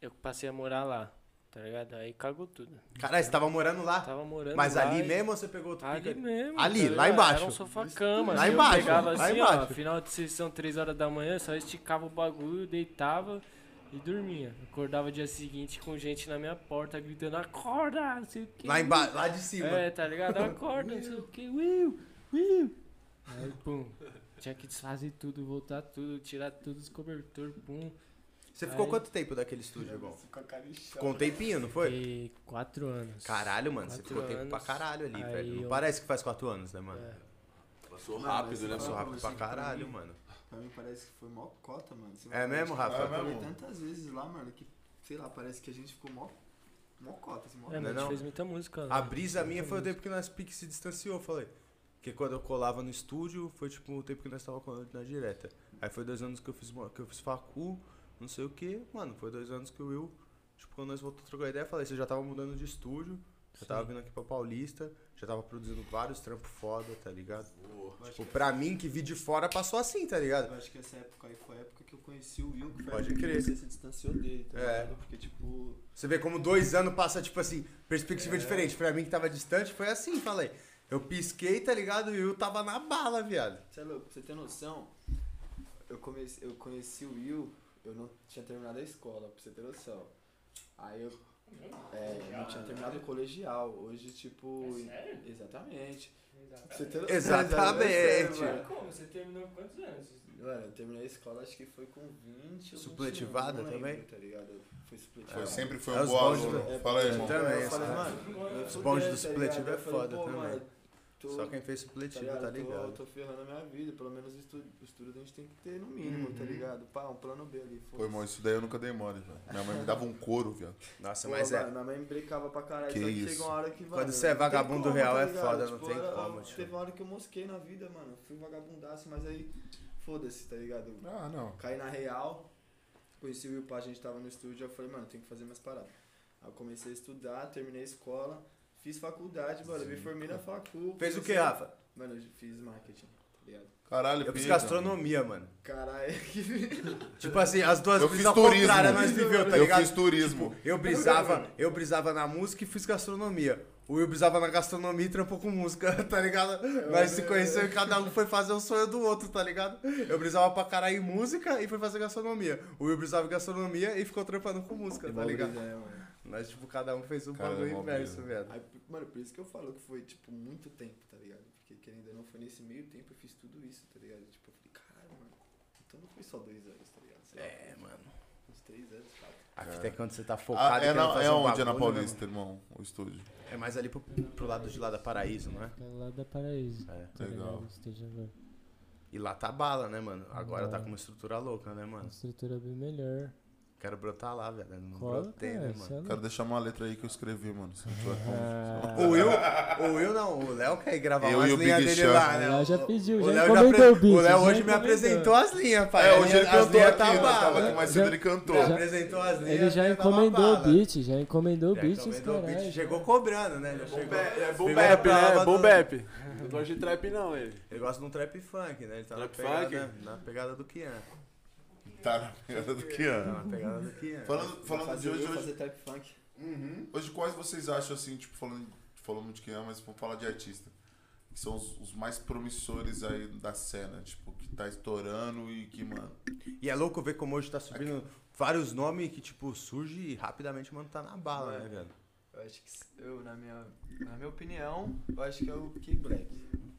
eu passei a morar lá, tá ligado? Aí cagou tudo. Caralho, você tava morando lá? Tava morando Mas lá ali e- mesmo você pegou outro Ali pica? mesmo. Ali, tá lá embaixo. Era um sofá-cama. Lá assim, embaixo, Eu pegava lá assim, embaixo. ó, final de sessão, 3 horas da manhã, só esticava o bagulho, deitava e dormia. Acordava dia seguinte com gente na minha porta gritando, acorda, não sei o que. Lá embaixo, lá de cima. É, tá ligado? Acorda, não sei o que, Will, Will. Aí, pum, tinha que desfazer tudo, voltar tudo, tirar tudo dos cobertor, pum. Você ficou Aí- quanto tempo daquele estúdio, irmão? Com a cara inchada. Ficou um tempinho, não foi? Fiquei quatro anos. Caralho, mano, você Quatro ficou tempo pra caralho ali, Aí velho. Não eu- parece que faz quatro anos, né, mano? É. Passou Mano, rápido, né, Passou Fala rápido pra você que pra caralho, mim- mano. Pra mim parece que foi mó cota, mano. Você É mesmo, Rafa? Eu falei mesmo? tantas vezes lá, mano, que, sei lá, parece que a gente ficou mó, mó cota, assim, mó É, Não mas é a gente não? fez muita música lá. A brisa minha foi o tempo que nós pique se distanciou, falei. Porque quando eu colava no estúdio, foi tipo o tempo que nós tava colando na direta. Aí foi dois anos que eu fiz, mo- que eu fiz facu, não sei o que, mano. Foi dois anos que o Will, tipo, quando nós voltamos a trocar ideia, eu falei, você já tava mudando de estúdio, já tava vindo aqui pra Paulista, já tava produzindo vários trampos foda, tá ligado? Acho, Tipo, pra mim, que vi de fora, passou assim, tá ligado? eu acho que essa época aí foi a época que eu conheci o Will, que foi Pode crer. você se distanciou dele, tá É. ligado? Porque, tipo, Você vê como dois anos passa, tipo assim, perspectiva É. diferente. Pra mim que tava distante, foi assim, falei. Eu pisquei, tá ligado? E o Will tava na bala, viado. Você é louco, pra você ter noção, eu, comecei, eu conheci o Will, eu não tinha terminado a escola, pra você ter noção. Aí eu é, eu não tinha terminado o colegial. Hoje, tipo. Exatamente. Pra você ter noção, Exatamente. é sério, mano. Como? Você terminou com quantos anos? Mano, eu terminei a escola acho que foi com 20 ou Supletivada 21, não lembro, também? Tá ligado? Foi supletivada. Foi, sempre foi É um os bom aluno. do- Fala aí, é, irmão. Também, eu falei, mano, eu Os bons do tá supletivo é Eu foda também. Tô- Só quem fez supletivo, tá Tô, ligado? tô ferrando a minha vida, pelo menos o estudo, o estudo a gente tem que ter no mínimo, tá ligado? Pá, um plano B ali. Pô, irmão, isso daí eu nunca dei mole, velho. Minha mãe me dava um couro, viado. Nossa, Pô, mas mano, é. Minha mãe brincava pra caralho, Que só que isso. chegou uma hora que, Quando mano, você é não vagabundo como, real, tá é ligado? foda, não Tipo, tem eu- como, tio. Teve uma hora que eu mosquei na vida, mano. Fui vagabundaço, mas aí, foda-se, tá ligado? Ah, não. Caí na real, conheci o Will Pá, a gente tava no estúdio, eu falei, mano, tem que fazer mais paradas. Aí eu comecei a estudar, terminei a escola, fiz faculdade, mano, eu me formei na facu. Fez o que, comecei- Rafa? Mano, eu fiz marketing, tá ligado? Caralho, Eu fiz gastronomia, mano. Caralho, que... Tipo assim, as duas Eu brisas fiz ao turismo. contrário, nós viveu, tá Eu ligado? fiz turismo. Eu brisava, eu brisava na música e fiz gastronomia. O Will brisava na gastronomia e trampou com música, tá ligado? Nós se conheceu e cada um foi fazer o sonho do outro, tá ligado? Eu brisava pra caralho em música e foi fazer gastronomia. O Will brisava em gastronomia e ficou trampando com música, tá ligado? É, mano. Nós, tipo, cada um fez um Cara, bagulho é inverso, velho. Aí, mano, por isso que eu falo que foi, tipo, muito tempo, tá ligado? Porque querendo ou não, foi nesse meio tempo eu fiz tudo isso, tá ligado? Tipo, eu falei, caralho, mano, então não foi só dois anos, tá ligado? Sei lá, É, mano. Uns três anos, quatro. A fita é quando você tá focado Ah, é, na, fazer é um onde? É na né, Paulista, irmão, o estúdio. É mais ali pro, pro lado de lá da Paraíso, não é? É lá da Paraíso. É. tá Legal. ligado? E lá tá bala, né, mano? Agora tá É. com uma estrutura louca, né, Uma mano? estrutura bem melhor. Quero brotar lá, velho. Não Cola, brotei, cara, né, cê mano? é. Quero deixar uma letra aí que eu escrevi, mano. Se não tiver como. Ah, O Will, o Will não, o Léo quer gravar Eu umas linhas dele lá, né? O Léo já pediu, O já Léo apre- o beat, O Léo já hoje me apresentou as linhas, pai. É, hoje ele cantou linhas aqui, tá nós tava aqui mais Já- cedo, ele cantou. Me apresentou as linhas. Ele já tava encomendou o beat, já encomendou o Já beat, encomendou o beat. Chegou cobrando, né? Já é boom Primeira bap, né? do- Boom bap. Não gosto de trap não, ele. Ele gosta de um trap funk, né? Ele tá na pegada do Kian. Tá na pegada do que Tá ano. na pegada do Kian. Falando, falando fazer, de hoje, hoje, fazer trap funk. Uhum. Hoje, quais vocês acham, assim, tipo, falando, falamos de quem é, mas vamos falar de artista. Que são os, os mais promissores aí da cena, tipo, que tá estourando e que, mano. E é louco ver como hoje tá subindo vários nomes que, tipo, surge e rapidamente, mano, tá na bala, né, velho? Eu acho que, eu, na minha, na minha opinião, eu acho que é o Key Black.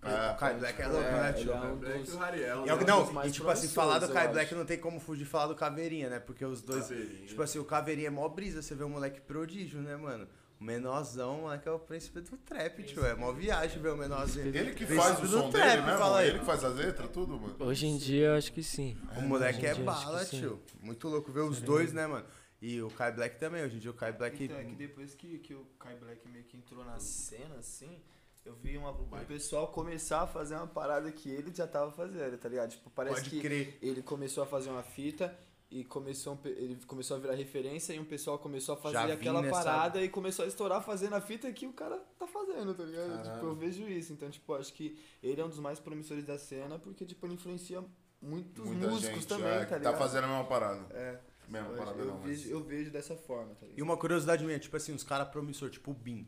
É, o Kai Black é louco, É, né, ele tio? é um Black dos- e o Rariel. É o que- né? não, e tipo assim, falar do Kai Black acho. não tem como fugir de falar do Caveirinha, né? Porque os dois. Caveirinha. Tipo assim, o Caveirinha é mó brisa, você vê um moleque prodígio, né, mano? O menorzão, moleque, é o príncipe do trap, tio. É mó viagem ver o menorzinho. Ele que Príncipe faz o do som trap, dele mesmo? fala aí. Ele que faz as letras, tudo, mano? Hoje em dia eu acho que sim. O moleque é bala, que tio. Muito louco ver os dois, né, mano? E o Kai Black também, hoje em dia o Kai Black. Então, é que depois que, que o Kai Black meio que entrou na cena, assim, eu vi uma, o pessoal começar a fazer uma parada que ele já tava fazendo, tá ligado? Tipo, parece Pode que crer. ele começou a fazer uma fita e começou um ele começou a virar referência e um pessoal começou a fazer aquela nessa- parada e começou a estourar fazendo a fita que o cara tá fazendo, tá ligado? Caralho. Tipo, eu vejo isso. Então, tipo, acho que ele é um dos mais promissores da cena porque, tipo, ele influencia muitos Muita músicos gente também, é, tá que ligado? tá fazendo a mesma parada. É. Mesma Eu, parada eu não, mas... vejo, eu vejo dessa forma, tá ligado? E uma curiosidade minha, tipo assim, os caras promissores, tipo o Bin.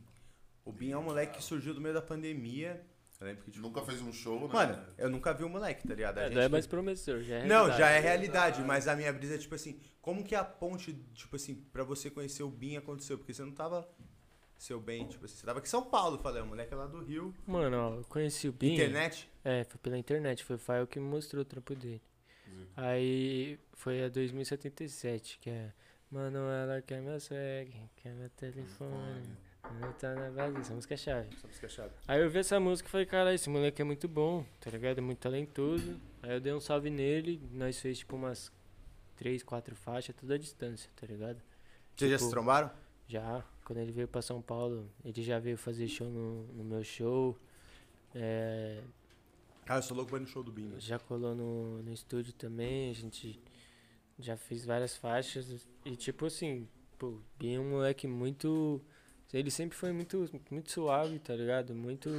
O Bin é um moleque que surgiu do meio da pandemia. Eu lembro que, tipo. Nunca fez um show, né? Mano, eu nunca vi o moleque, tá ligado? A É, gente não é mais promissor, já é Não, já é realidade, mas a minha brisa é tipo assim, como que a ponte, tipo assim, pra você conhecer o Bin aconteceu? Porque você não tava seu bem, tipo assim, você tava aqui em São Paulo, falei, o moleque é lá do Rio, Mano, ó, eu conheci o Bin. internet, É, foi pela internet, foi o Fael que me mostrou o trampo dele. Aí foi a 2077, que é. Mano, ela quer meu swag, quer meu telefone. Não tá na base, essa música é chave. Essa música é chave. Aí eu vi essa música e falei, cara, esse moleque é muito bom, tá ligado? É muito talentoso. Aí eu dei um salve nele, nós fez tipo umas três, quatro faixas, tudo à distância, tá ligado? Vocês já Tipo, se trombaram? Já, quando ele veio pra São Paulo, ele já veio fazer show no, no meu show. É, Ah, eu sou louco pra ir no show do Binho. já colou no, no estúdio também, a gente já fez várias faixas. E tipo assim, pô, Binho é um moleque muito. Ele sempre foi muito, muito suave, tá ligado? Muito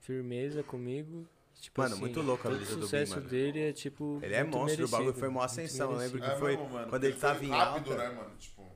firmeza comigo. Tipo Mano, assim, muito louco a brisa o do sucesso Bin, mano. dele é tipo. Ele é monstro, o bagulho merecido, foi muito ascensão, eu lembro merecido. que foi mesmo, mano. quando ele foi tava em rápido, alta. né, mano? Tipo.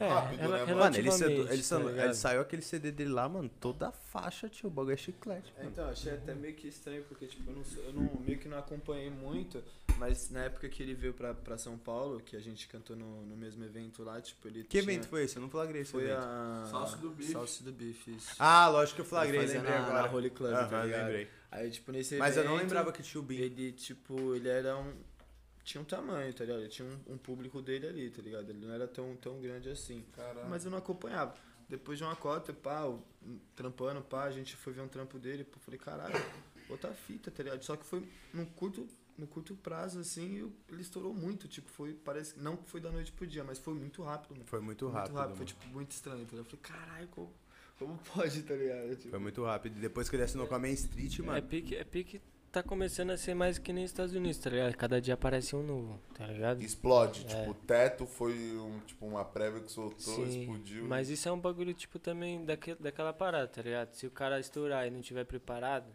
É, rápido, ela- né, mano? Mano, ele, cedo- ele, tá ele saiu aquele CD dele lá, mano, toda a faixa, tio. O bagulho é chiclete. É, mano. Então, achei até meio que estranho, porque tipo, eu, não, sou- eu não, meio que não acompanhei muito, mas na época que ele veio pra, pra São Paulo, que a gente cantou no, no mesmo evento lá, tipo, ele Que tinha- evento foi esse? Eu não flagrei esse Foi evento. a... Salsa do Bife. Salsa do Bife, isso. Ah, lógico que eu flagrei, fazia lembrei na, agora. Na Holy Club, Aham, tá lembrei. Aí, tipo, nesse Mas eu não lembrava que tinha o Bin. Ele, tipo, ele era um... Tinha um tamanho, tá ligado? Ele tinha um, um público dele ali, tá ligado? Ele não era tão, tão grande assim. Caralho. Mas eu não acompanhava. Depois de uma cota, pá, o- trampando, pá, a gente foi ver um trampo dele, pô, falei, caralho, outra fita, tá ligado? Só que foi num curto, no curto prazo, assim, e o- ele estourou muito, tipo, foi, parece, não que foi da noite pro dia, mas foi muito rápido, mano. Foi muito Muito rápido. rápido, mano. foi, tipo, muito estranho, tá ligado? Eu falei, caralho, como, como pode, tá ligado? Tipo, Foi muito rápido. E depois que ele assinou com a Main Street, É mano. pique, é pique tá começando a ser mais que nem Estados Unidos, tá ligado? Cada dia aparece um novo, tá ligado? Explode. É. Tipo, o teto foi um, tipo, uma prévia que soltou, Sim, explodiu. Mas isso é um bagulho, tipo, também daquele, daquela parada, tá ligado? Se o cara estourar e não tiver preparado,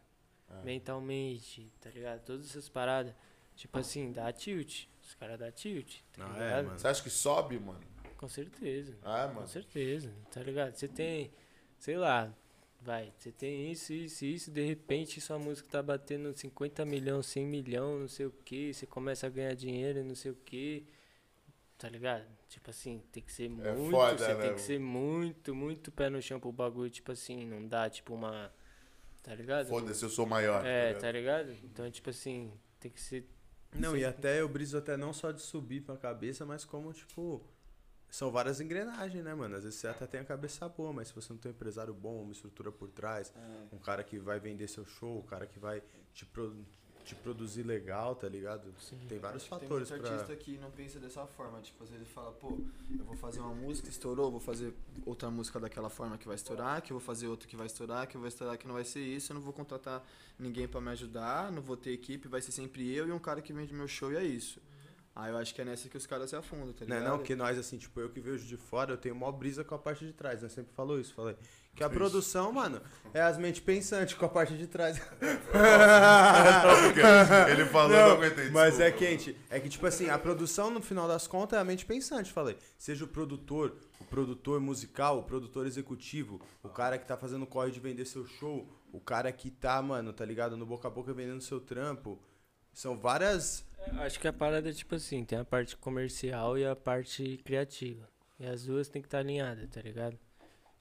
É. mentalmente, tá ligado? Todas essas paradas, tipo assim, dá tilt. Os caras dá tilt, tá Ah, é, ligado? mano. Você acha que sobe, mano? Com certeza. Ah, Com mano. certeza, tá ligado? Você tem, sei lá, vai, você tem isso, isso, isso, de repente sua música tá batendo 50 milhões, 100 milhões, não sei o que, você começa a ganhar dinheiro, não sei o que, tá ligado? Tipo assim, tem que ser É muito, foda, você né, tem que ser muito, muito pé no chão pro bagulho, tipo assim, não dá, tipo uma, tá ligado? Foda-se, eu sou maior. É, tá tá ligado? ligado? Então, tipo assim, tem que ser Não, e até eu briso até não só de subir pra cabeça, mas como, tipo. São várias engrenagens, né, mano? Às vezes você até tem a cabeça boa, mas se você não tem um empresário bom, uma estrutura por trás, é, um cara que vai vender seu show, um cara que vai te, pro- te produzir legal, tá ligado? Tem vários Tem fatores muito pra. artista que não pensa dessa forma. Tipo, às vezes ele fala, pô, eu vou fazer uma música, estourou, vou fazer outra música daquela forma que vai estourar, que eu vou fazer outra que vai estourar, que eu vou estourar que não vai ser isso, eu não vou contratar ninguém pra me ajudar, não vou ter equipe, vai ser sempre eu e um cara que vende meu show e é isso. Aí eu acho que é nessa que os caras se afundam, tá Não, ligado? não, que nós, assim, tipo, eu que vejo de fora, eu tenho mó brisa com a parte de trás, né? Sempre falou isso, falei. Que a Isso. produção, mano, é as mentes pensantes com a parte de trás. Ele falou, não, Não, aguentei. Mas é quente. É que, tipo assim, a produção, no final das contas, é a mente pensante, falei. Seja o produtor, o produtor musical, o produtor executivo, o cara que tá fazendo corre de vender seu show, o cara que tá, mano, tá ligado? No boca a boca vendendo seu trampo. São várias. Acho que a parada é tipo assim, tem a parte comercial e a parte criativa. E as duas tem que estar alinhadas, tá ligado?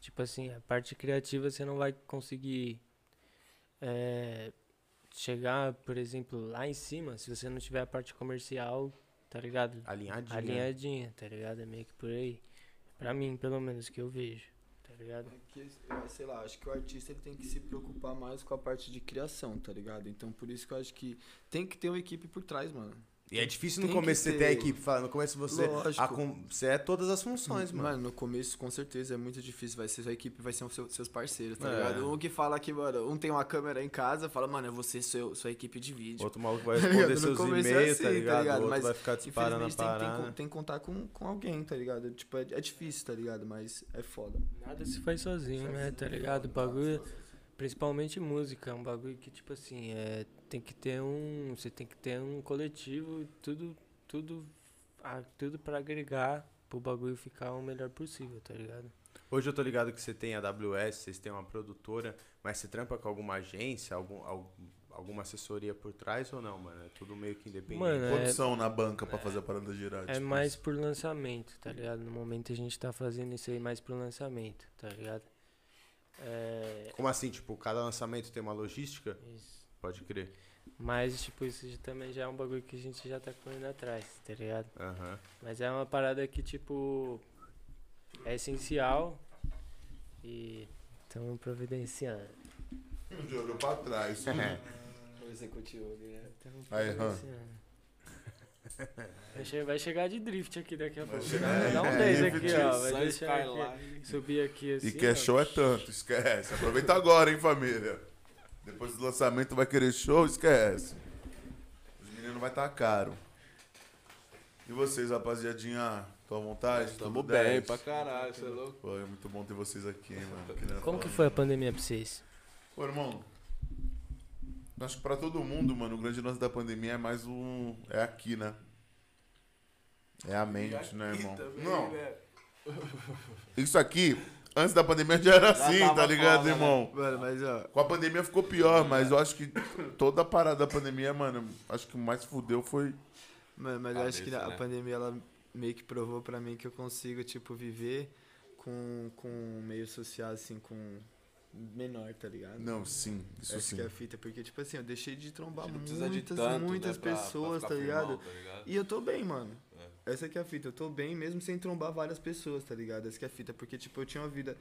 Tipo assim, a parte criativa você não vai conseguir é, chegar, por exemplo, lá em cima se você não tiver a parte comercial, tá ligado? Alinhadinha. Alinhadinha, tá ligado? É meio que por aí. Pra mim, pelo menos, que eu vejo, ligado? É que, eu, sei lá, acho que o artista ele tem que se preocupar mais com a parte de criação, tá ligado? Então por isso que eu acho que tem que ter uma equipe por trás, mano. E é difícil no Tem começo você ter ter- a equipe. Fala, no começo você. Lógico. a com- você é todas as funções, mano. Mano, no começo, com certeza, é muito difícil. Vai ser sua equipe, vai ser os seus, seus parceiros, tá É. ligado? Um que fala que, mano, um tem uma câmera em casa, fala, mano, eu vou ser seu, sua equipe de vídeo. Outro maluco vai Tá responder ligado? Seus começo é e-mails, assim, tá tá ligado? ligado? O outro Mas, vai ficar disparando a Infelizmente tem, tem, parada. que- tem que contar com, com alguém, tá ligado? Tipo, é, é difícil, tá ligado? Mas é foda. Nada se faz sozinho, né? Tá ligado? O bagulho, principalmente música, é um bagulho que, tipo assim, é, tem que ter um. Você tem que ter um coletivo, tudo, tudo, ah, tudo pra agregar pro bagulho ficar o melhor possível, tá ligado? Hoje eu tô ligado que você tem a AWS, vocês têm uma produtora, mas você trampa com alguma agência, algum, al- alguma assessoria por trás ou não, mano? É tudo meio que independente. Mano, é- Quantos são na banca pra fazer a parada girar? É tipo mais isso? por lançamento, tá ligado? No momento a gente tá fazendo isso aí mais pro lançamento, tá ligado? É. Como assim, tipo, cada lançamento tem uma logística? Isso. Pode crer. Mas, tipo, isso já- também já é um bagulho que a gente já tá correndo atrás, tá ligado? Aham. Mas é uma parada que, tipo. é essencial e estamos providenciando. Jogou pra trás. O executivo né? Tamo Aí, Han. providenciando. Vai, che- vai chegar de drift aqui daqui a pouco. chegar Vai dar um 10 drift, aqui, ó. Vai deixar aqui, subir aqui assim. E que é ó. show é tanto, esquece. Aproveita agora, hein, família. Depois do lançamento vai querer show, esquece. Os meninos vai estar caro. E vocês, rapaziadinha, estão à vontade? Tamo bem 10? pra caralho, você é louco? Pô, é muito bom ter vocês aqui, hein, mano. Como que foi a pandemia pra vocês? Pô, irmão, acho que pra todo mundo, mano, o grande lance da pandemia é mais um... É aqui, né? É a mente, né, Aqui irmão? também, Não, né? isso aqui, antes da pandemia já era assim, tava tá ligado, foda, né? irmão? Mano, mas ó, Com a pandemia ficou pior, mas eu acho que toda a parada da pandemia, mano, acho que o mais fudeu foi. Mano, mas eu acho que a né? pandemia ela meio que provou pra mim que eu consigo, tipo, viver com, com um meio social, assim, com menor, tá ligado? Não, sim, isso Essa sim. que é a fita, porque, tipo assim, eu deixei de trombar precisa de muitas, tanto, muitas né, pra- pra pessoas, ficar tá ligado? firmão, tá ligado? E eu tô bem, mano. Essa que é a fita, eu tô bem mesmo sem trombar várias pessoas, tá ligado? Essa que é a fita, porque, tipo, eu tinha uma vida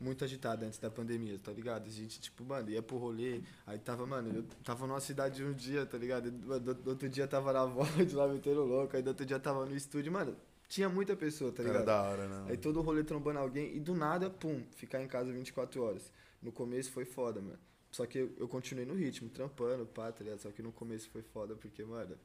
muito agitada antes da pandemia, tá ligado? A gente, tipo, mano, ia pro rolê, aí tava, mano, eu tava numa cidade um dia, tá ligado? Do, do- outro dia tava na volta lá metendo louco, aí do outro dia tava no estúdio, mano, tinha muita pessoa, tá Era ligado? da hora, né? Aí todo rolê trombando alguém e do nada, pum, ficar em casa 24 horas. No começo foi foda, mano. Só que eu, eu continuei no ritmo, trampando, pá, tá ligado? Só que no começo foi foda, porque, mano.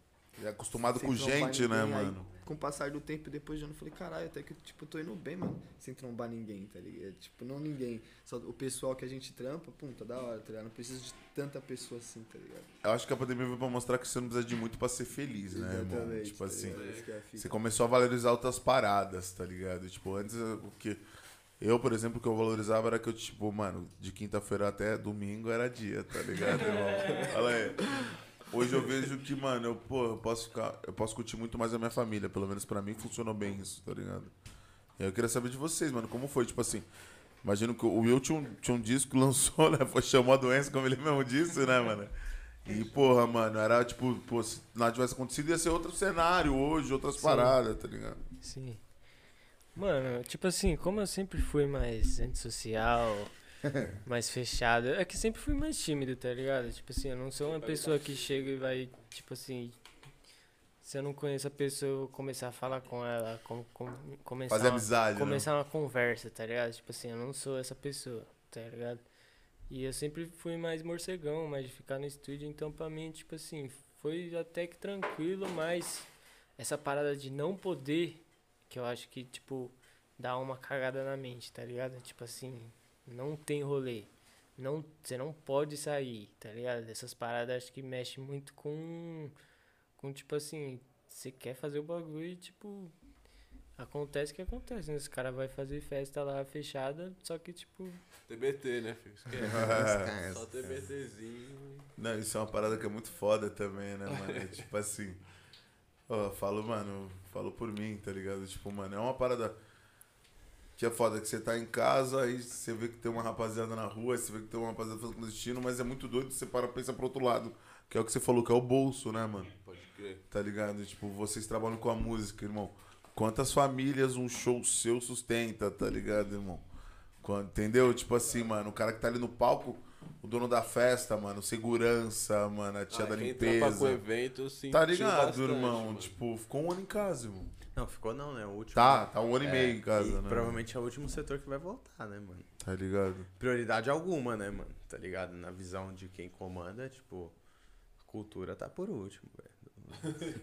E acostumado sem com gente, né, ninguém, aí, mano? com o passar do tempo, depois de ano, eu falei, caralho, até que, tipo, eu tô indo bem, mano. Sem trombar ninguém, tá ligado? Tipo, não ninguém. Só o pessoal que a gente trampa, pum, tá da hora, tá ligado? Não preciso de tanta pessoa assim, tá ligado? Eu acho que a pandemia veio pra mostrar que você não precisa de muito pra ser feliz, né, irmão? Tipo tá assim. é fita. Você começou a valorizar outras paradas, tá ligado? Tipo, antes o que. Eu, por exemplo, o que eu valorizava era que eu, tipo, mano, de quinta-feira até domingo era dia, tá ligado, irmão? Olha aí. Hoje eu vejo que, mano, eu, pô, eu posso ficar. Eu posso curtir muito mais a minha família. Pelo menos pra mim funcionou bem isso, tá ligado? E eu queria saber de vocês, mano, como foi, tipo assim. Imagino que o Will tinha um, tinha um disco que lançou, né? Foi chamou a doença, como ele mesmo disse, né, mano? E, porra, mano, era tipo, pô, se nada tivesse acontecido, ia ser outro cenário hoje, outras Sim. paradas, tá ligado? Sim. Mano, tipo assim, como eu sempre fui mais antissocial, mais fechado, é que sempre fui mais tímido, tá ligado? Tipo assim, eu não sou uma pessoa que chega e vai, tipo assim, se eu não conheço a pessoa, eu começar a falar com ela, com, com, começar, Fazer uma, amizade, né? começar uma conversa, tá ligado? Tipo assim, eu não sou essa pessoa, tá ligado? E eu sempre fui mais morcegão, mais de ficar no estúdio, então pra mim, tipo assim, foi até que tranquilo, mas essa parada de não poder, que eu acho que, tipo, dá uma cagada na mente, tá ligado? Tipo assim, não tem rolê. Não, você não pode sair, tá ligado? Essas paradas acho que mexem muito com. Com tipo assim, você quer fazer o bagulho e tipo. Acontece o que acontece, né? Esse cara vai fazer festa lá fechada, só que tipo. TBT, né, filho? Esquece. Só TBTzinho. Não, isso é uma parada que é muito foda também, né, mano? É tipo assim. Ó, falo, mano, falo por mim, tá ligado? Tipo, mano, é uma parada que é foda, que você tá em casa aí você vê que tem uma rapaziada na rua, você vê que tem uma rapaziada fazendo clandestino, mas é muito doido você para pensar pro outro lado. Que é o que você falou, que é o bolso, né, mano? Pode crer. Tá ligado? Tipo, vocês trabalham com a música, irmão. Quantas famílias um show seu sustenta, tá ligado, irmão? Quando- entendeu? Tipo assim, mano, o cara que tá ali no palco, o dono da festa, mano, segurança, mano, a tia Ah, da quem trampa com limpeza. evento, senti Tá ligado, bastante, irmão? mano. Tipo, ficou um ano em casa, irmão. Não, ficou não, né? O último. Tá, tá um ano e É, meio em casa, e né? Provavelmente é o último setor que vai voltar, né, mano? Tá ligado? Prioridade alguma, né, mano? Tá ligado? Na visão de quem comanda, tipo, cultura tá por último, velho.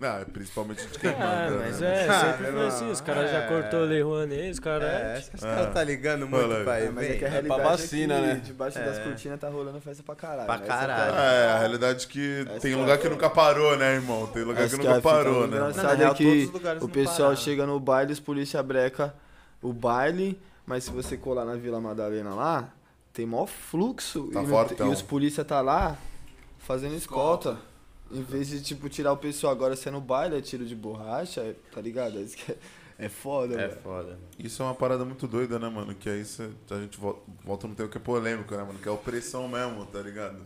Não, é principalmente de quem Ah, manda, mas né? é, Ah, sempre foi assim. Os caras já é. cortou Lei Rouanet, os caras. É, acho que os Ah. caras tá ligando muito Olha aí. pra É, mas é que a evento. realidade pra vacina, é que né? debaixo É. das cortinas tá rolando festa pra caralho. Pra é caralho. É, a realidade é que Essa tem lugar é- que nunca parou, né, irmão? Tem lugar Essa que que é nunca parou, o né? engraçado é que o pessoal chega no baile, os polícia breca o baile, mas se você colar na Vila Madalena lá, tem maior fluxo. Tá e, e os polícia tá lá fazendo escolta. Em vez de, tipo, tirar o pessoal agora sendo baile, é tiro de borracha, é- tá ligado? É é, É foda, É mano. foda. Isso é uma parada muito doida, né, mano? Que aí cê- a gente vol- volta no tempo que é polêmico, né, mano? Que é opressão mesmo, tá ligado?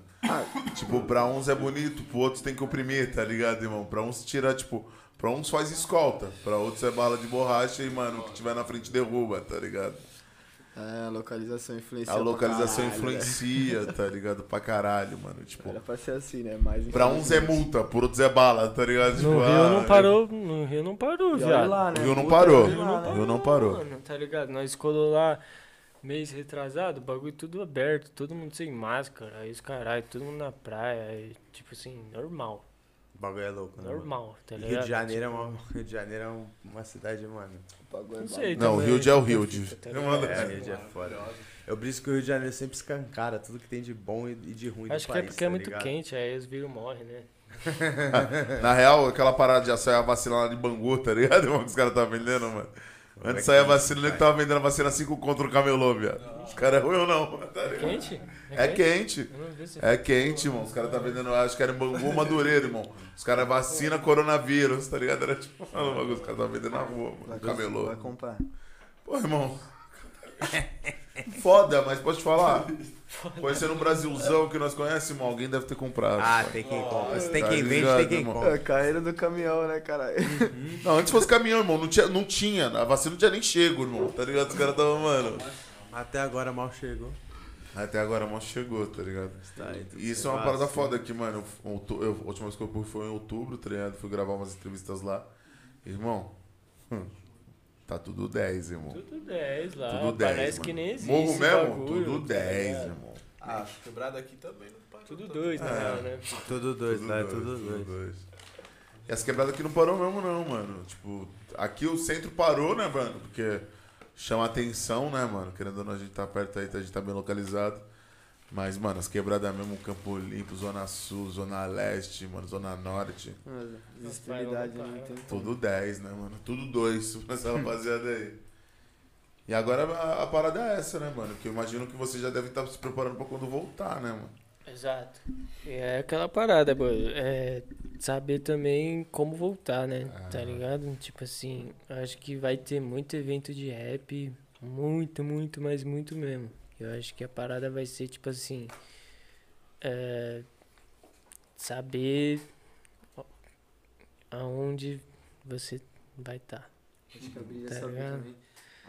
tipo, pra uns é bonito, pro outros tem que oprimir, tá ligado, irmão? Pra uns tira, tipo, pra uns faz escolta, pra outros é bala de borracha e, mano, o que tiver na frente derruba, tá ligado? É, a localização influencia. A pra localização caralho, influencia, tá ligado? Pra caralho, mano. né? Tipo, Era pra ser assim, né? Mas pra uns é multa, por outros é bala, tá ligado? Tipo, No Rio ah, não parou, no Rio não parou, viado. lá, né? O Rio não parou. olha lá, né? Rio não parou. Mano, tá ligado? Nós colou lá mês retrasado, o bagulho tudo aberto, todo mundo sem máscara, aí os caralho, todo mundo na praia, aí, tipo assim, normal. O bagulho é louco, né? mano? Normal, tá E ligado? Rio de Janeiro é uma, Rio de Janeiro é um- uma cidade, mano. Bagulho é Não sei, Não, o Rio de é o Rio, de- tá mando- É, Rio de é foda. Eu briso que o Rio de Janeiro sempre escancara tudo que tem de bom e de ruim Acho do que é país, porque é tá muito ligado? quente, aí os vírus morrem, né? Na real, aquela parada de sair a vacina lá de Bangu, tá ligado, os caras estavam vendendo, mano. É Antes sair a é vacina, ele tava vendendo a vacina 5 contra o camelô, viado. Os caras é ruim ou não? Tá? Quente? É quente. Vi se É quente, irmão. Os caras tá vendendo, acho que era em Bangu, Madureira, irmão. Os caras vacina coronavírus, tá ligado? Era tipo, mano, bagulho, os caras tá vendendo na rua, mano. Camelô. vai comprar. Pô, irmão. Foda, mas pode te falar. Conhecendo um Brasilzão que nós conhecemos, irmão, alguém deve ter comprado. Ah, tem quem compra. Se tem Tá quem vende, ligado, tem quem irmão? compra. É, caíram do caminhão, né, caralho? Não, antes fosse caminhão, irmão. Não tinha, não tinha. A vacina não tinha nem chego, irmão. Tá ligado? Os caras estavam, mano. Até agora mal chegou. Até agora mal chegou, tá ligado? Tá tudo E isso é uma parada vacina. foda aqui, mano. Eu- eu- a última vez que eu fui foi em outubro, tá ligado? Fui gravar umas entrevistas lá. Irmão, hum, tá tudo 10, irmão. Tudo 10 lá, Tudo 10. parece mano. que nem existe Morro mesmo? bagulho, tudo tá 10, ligado? irmão. Ah, quebrada aqui também não parou. Tudo também. 2, na É. real, né? Tudo dois, Tudo lá é dois, tudo tudo dois. dois. E essa quebrada aqui não parou mesmo, não, mano. Tipo, aqui o centro parou, né, mano? Porque chama atenção, né, mano? Querendo ou não, a gente tá perto aí, a gente tá bem localizado. Mas, mano, as quebradas mesmo, Campo Limpo, Zona Sul, Zona Leste, mano, Zona Norte. Extremidade, Nossa, não tem Tudo 10, né, mano? Tudo 2 pra essa rapaziada aí. E agora a, a parada é essa, né, mano? Que eu imagino que você já deve estar se preparando pra quando voltar, né, mano? Exato. E é aquela parada, pô. É saber também como voltar, né? Tá ligado? Tipo assim, acho que vai ter muito evento de rap. Muito, muito, mas muito mesmo. Eu acho que a parada vai ser, tipo assim. É, saber aonde você vai estar. Acho que a brisa é Tá também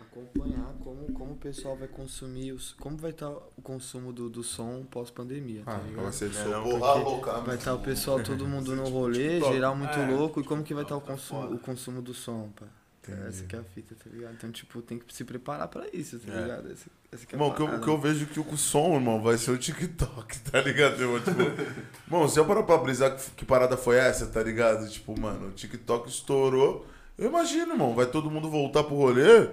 acompanhar como, como o pessoal vai consumir, os, como vai estar o consumo do, do som pós-pandemia, tá Ah, ligado? vai ser Não, louca. Vai estar o pessoal, todo mundo no rolê, TikTok. geral muito É. louco, e como que vai estar o, Tá consumo, foda. o consumo do som, pá? Entendi. Essa que é a fita, tá ligado? Então, tipo, tem que se preparar pra isso, tá É. ligado? Essa, essa que é a Irmão, o que, eu, que eu vejo que o som, irmão, vai ser o TikTok, tá ligado? Irmão? Tipo, irmão, se eu parar pra brisar que, que parada foi essa, tá ligado? Tipo, mano, o TikTok estourou. Eu imagino, irmão, vai todo mundo voltar pro rolê.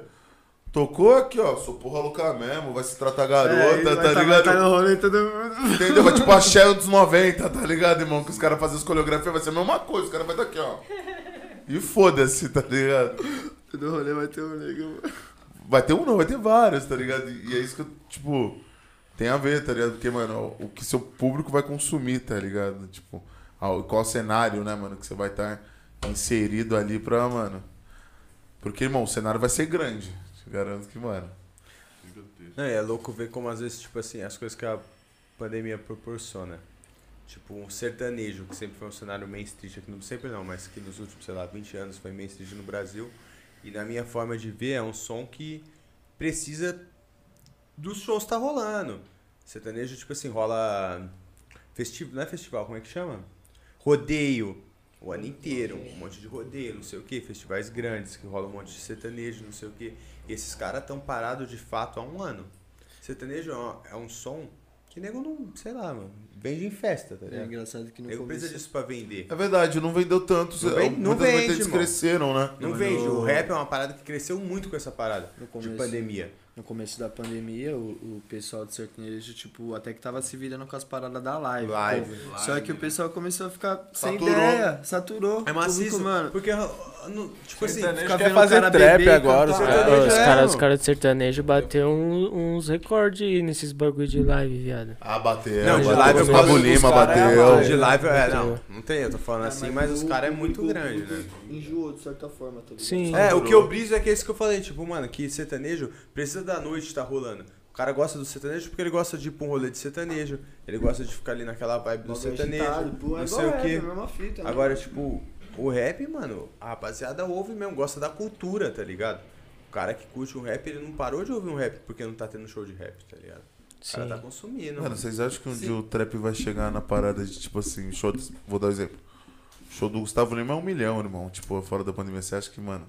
Tocou aqui, ó, sou porra louca mesmo, vai se tratar garota, É, tá, tá- vai ligado? tá no rolê, todo mundo... Entendeu? Vai tipo a Shell dos 90, tá ligado, irmão? Que os caras fazem as coreografias, vai ser a mesma coisa, os caras vai estar aqui, ó. E foda-se, tá ligado? Todo rolê vai ter um nego. Vai ter um não, vai ter vários, tá ligado? E é isso que eu, tipo, tem a ver, tá ligado? Porque, mano, o que seu público vai consumir, tá ligado? Tipo, qual cenário, né, mano, que você vai estar inserido ali pra, mano. Porque, irmão, o cenário vai ser grande. Te garanto que, mano. E é louco ver como às vezes, tipo assim, as coisas que a pandemia proporciona. Tipo, um sertanejo, que sempre foi um cenário mainstream aqui no sempre não, mas que nos últimos, sei lá, 20 anos foi mainstream no Brasil. E na minha forma de ver, é um som que precisa dos shows tá rolando. Sertanejo, tipo assim, rola festival, não é festival, como é que chama? Rodeio. O ano inteiro, um monte de rodeio, não sei o que, festivais grandes que rola um monte de sertanejo, não sei o que. Esses caras estão parados de fato há um ano. Sertanejo é um, é um som que nego não, sei lá, mano, vende em festa, tá É ligado? engraçado que nego começo... precisa disso pra vender. É verdade, não vendeu tanto. Não vende- não muitas vende, vertentes irmão. cresceram, né? Não Mas vende. O rap é uma parada que cresceu muito com essa parada No de começo. pandemia. No começo da pandemia, o, o pessoal de sertanejo, tipo, até que tava se virando com as paradas da live. Live. pô. Só que o pessoal começou a ficar sem Saturou. ideia, saturou. É maciço, público, mano. porque não- tipo assim, Sertanejo ficar quer vendo o fazer cara trap beber agora, os É, Sertanejo os é, caras os cara de sertanejo bateu um- uns recordes aí nesses bagulho de live, viado. Ah, bateu. Não, de live Gustavo falo- Lima cara é bateu. De live, é, não, não tem, eu tô falando assim, mas os caras é muito grande, né? Enjoou de certa forma, tá ligado? Sim. É, o que eu briso é que é isso que eu falei, tipo, mano, que sertanejo precisa da noite estar rolando. O cara gosta do sertanejo porque ele gosta de ir pra um rolê de sertanejo, ele gosta de ficar ali naquela vibe do sertanejo, é não sei o quê. é né? Agora, tipo, o rap, mano, a rapaziada ouve mesmo, gosta da cultura, tá ligado? O cara que curte um rap, ele não parou de ouvir um rap porque não tá tendo show de rap, tá ligado? O cara Sim. tá consumindo. Mano, mano. vocês acham que um dia o trap vai chegar na parada de, tipo assim, show de, Vou dar um exemplo. Show do Gustavo Lima é um milhão, irmão. Tipo, fora da pandemia. Você acha que, mano,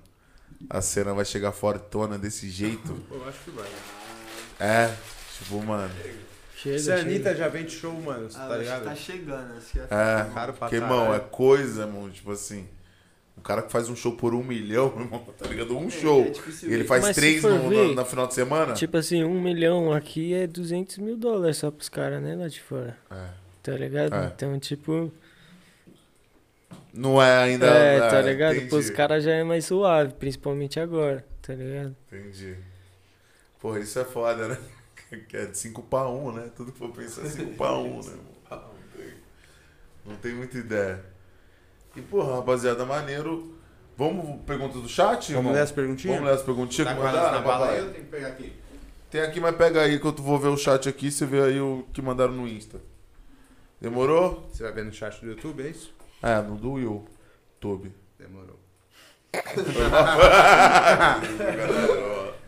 a cena vai chegar fortona desse jeito? Eu acho que vai. É, tipo, mano. Chega, Se a chega. Anitta já vende show, mano, Ah, tá acho que ligado? tá chegando, acho que é. É, Caro pra porque, irmão, é coisa, irmão. Tipo assim, um cara que faz um show por um milhão, irmão, tá ligado? Um É, show. é E ele faz Mas três no, ver, na, na final de semana? Tipo assim, um milhão aqui é 200 mil dólares só pros caras, né, lá de fora. É. Tá ligado? É. Então, tipo. Não é ainda. É, tá ligado? entendi, Pros caras já é mais suave, principalmente agora, tá ligado? Entendi. Porra, isso é foda, né? Que é de 5 pra 1, né? Tudo que for pensar é 5 pra 1, né? irmão? Não tem, muita ideia. E, porra, rapaziada, maneiro. Vamos perguntas do chat? Vamos irmão? ler as perguntinhas? Vamos ler as perguntinhas Tá que mandaram, na bala aí, eu tenho que pegar aqui. Tem aqui, mas pega aí que eu vou ver o chat aqui. Você vê aí o que mandaram no Insta. Demorou? Você vai ver no chat do YouTube, é isso? É, no do Will. Tube. Demorou.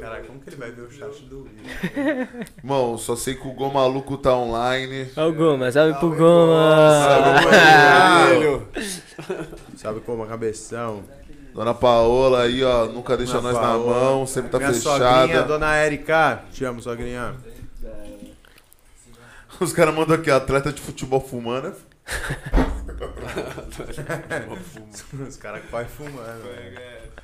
Caralho, como que ele vai ver o chat do vídeo? Irmão, só sei que o Gol Maluco tá online. Ó o Goma, salve pro Goma! Salve, Sabe como a cabeção? Dona Paola aí, ó, nunca deixa Dona nós Paola. na mão, sempre tá Minha fechada. sogrinha, dona Erika. Te amo, sogrinha. Os caras mandam aqui, atleta de futebol fumando. Os caras que vai fumando. Caralho,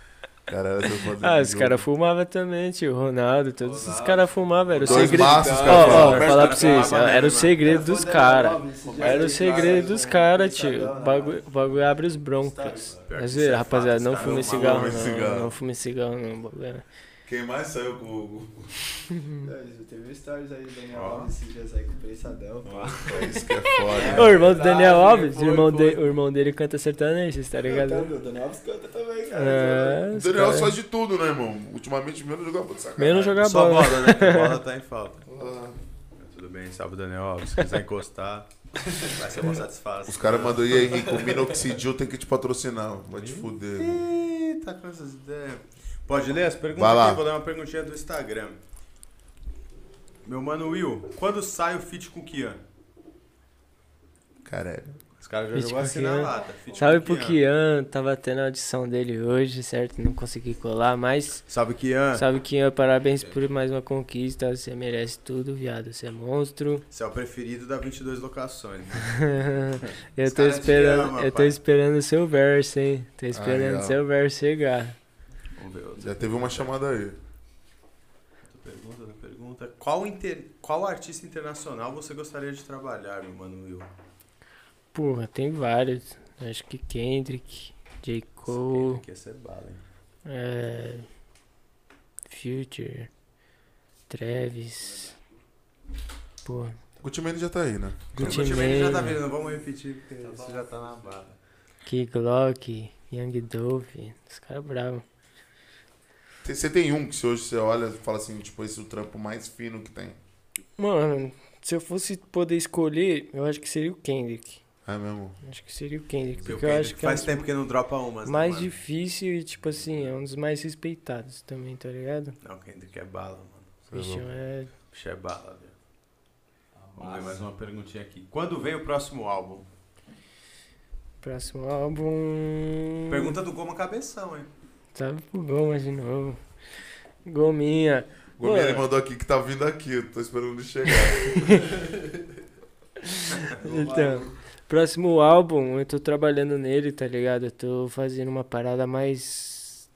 foda Ah, os caras fumavam também, tio. Ronaldo, todos os caras fumavam. Era o Dois segredo. maços, Ó, ó, falam. falar pra vocês. Fumava Era o mesmo, segredo dos caras. Era o segredo dos caras, tio. O né? bagulho, o bagulho abre os que Mas, rapaziada, não fume cigarro. não. Não fume cigarro, não. bagulho. Quem mais saiu com o. É, Teve stories aí do Daniel. Alves esses dias aí com o Prensadão, isso que é foda. O irmão do Daniel Alves, o foi, irmão, foi. de- o irmão dele canta sertanejo, cê tá ligado? O Daniel Alves canta também, cara. É, O Daniel cara- faz de tudo, né, irmão? Ultimamente menos jogar bola de sacanagem. Menos jogar Só bola. bola, né? Que bola tá em falta. Ah, Tudo bem, salve Daniel Alves. Se quiser encostar, vai ser uma satisfação. Os caras mandam aí, Henrique, o Minoxidil tem que te patrocinar. Vai te fuder. Ih, tá com essas ideias. Pode ler as perguntas Vai lá. aqui? Vou ler uma perguntinha do Instagram. Meu mano Will, quando sai o feat com o Kian? Caralho. Os caras já jogou com assim Kian. na lata. Salve com pro Kian, tava tendo a audição dele hoje, certo? Não consegui colar, mas Salve Kian. salve Kian, parabéns por mais uma conquista. Você merece tudo, viado. Você é monstro. Você é o preferido da 22 locações. eu Os tô esperando, amam, eu tô pai. esperando o seu verso, hein? Tô esperando o seu verso chegar. Vamos ver outra Já teve uma chamada aí. pergunta, outra pergunta. Qual, inter... Qual artista internacional você gostaria de trabalhar, meu mano Will? Porra, tem vários. Acho que Kendrick, J. Cole, Aqui ia ser bala, hein? é, Future, Travis. Porra, Gucci Mane já tá aí, né? Gucci O time já tá Mane, vindo, não vamos repetir, porque isso já tá na bala. Key Glock, Young Dove. Os caras bravos. Você tem um que se hoje você olha e fala assim, tipo, esse é o trampo mais fino que tem. Mano, se eu fosse poder escolher, eu acho que seria o Kendrick. É mesmo? Acho que seria o Kendrick. Seu Porque eu Kendrick acho que é faz um tempo que não dropa umas, né, mais difícil e, tipo assim, é um dos mais respeitados também, tá ligado? Não, Kendrick é bala, mano. É Bicho, louco. é. Bicho é bala, velho. Vamos ver mais uma perguntinha aqui. Quando vem o próximo álbum? Próximo álbum. Pergunta do Goma Cabeção, hein? Salve pro Goma de novo. Gominha. Gomes, ele mandou aqui que tá vindo aqui, tô esperando ele chegar. Então, próximo álbum, eu tô trabalhando nele, tá ligado? Eu tô fazendo uma parada mais.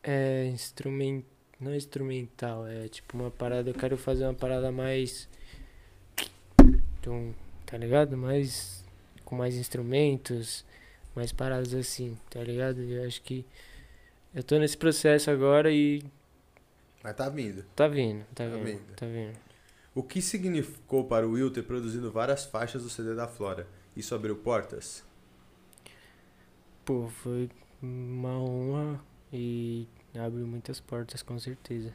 É. Instrument... Não instrumental, é tipo uma parada. Eu quero fazer uma parada mais. Tum, tá ligado? Mais. Com mais instrumentos. mais paradas assim, tá ligado? Eu acho que eu tô nesse processo agora e Mas tá vindo. tá vindo, tá Tá vindo, vindo. tá vindo. O que significou para o Will ter produzido várias faixas do CD da Flora? Isso abriu portas? Pô, foi uma honra e abriu muitas portas, com certeza.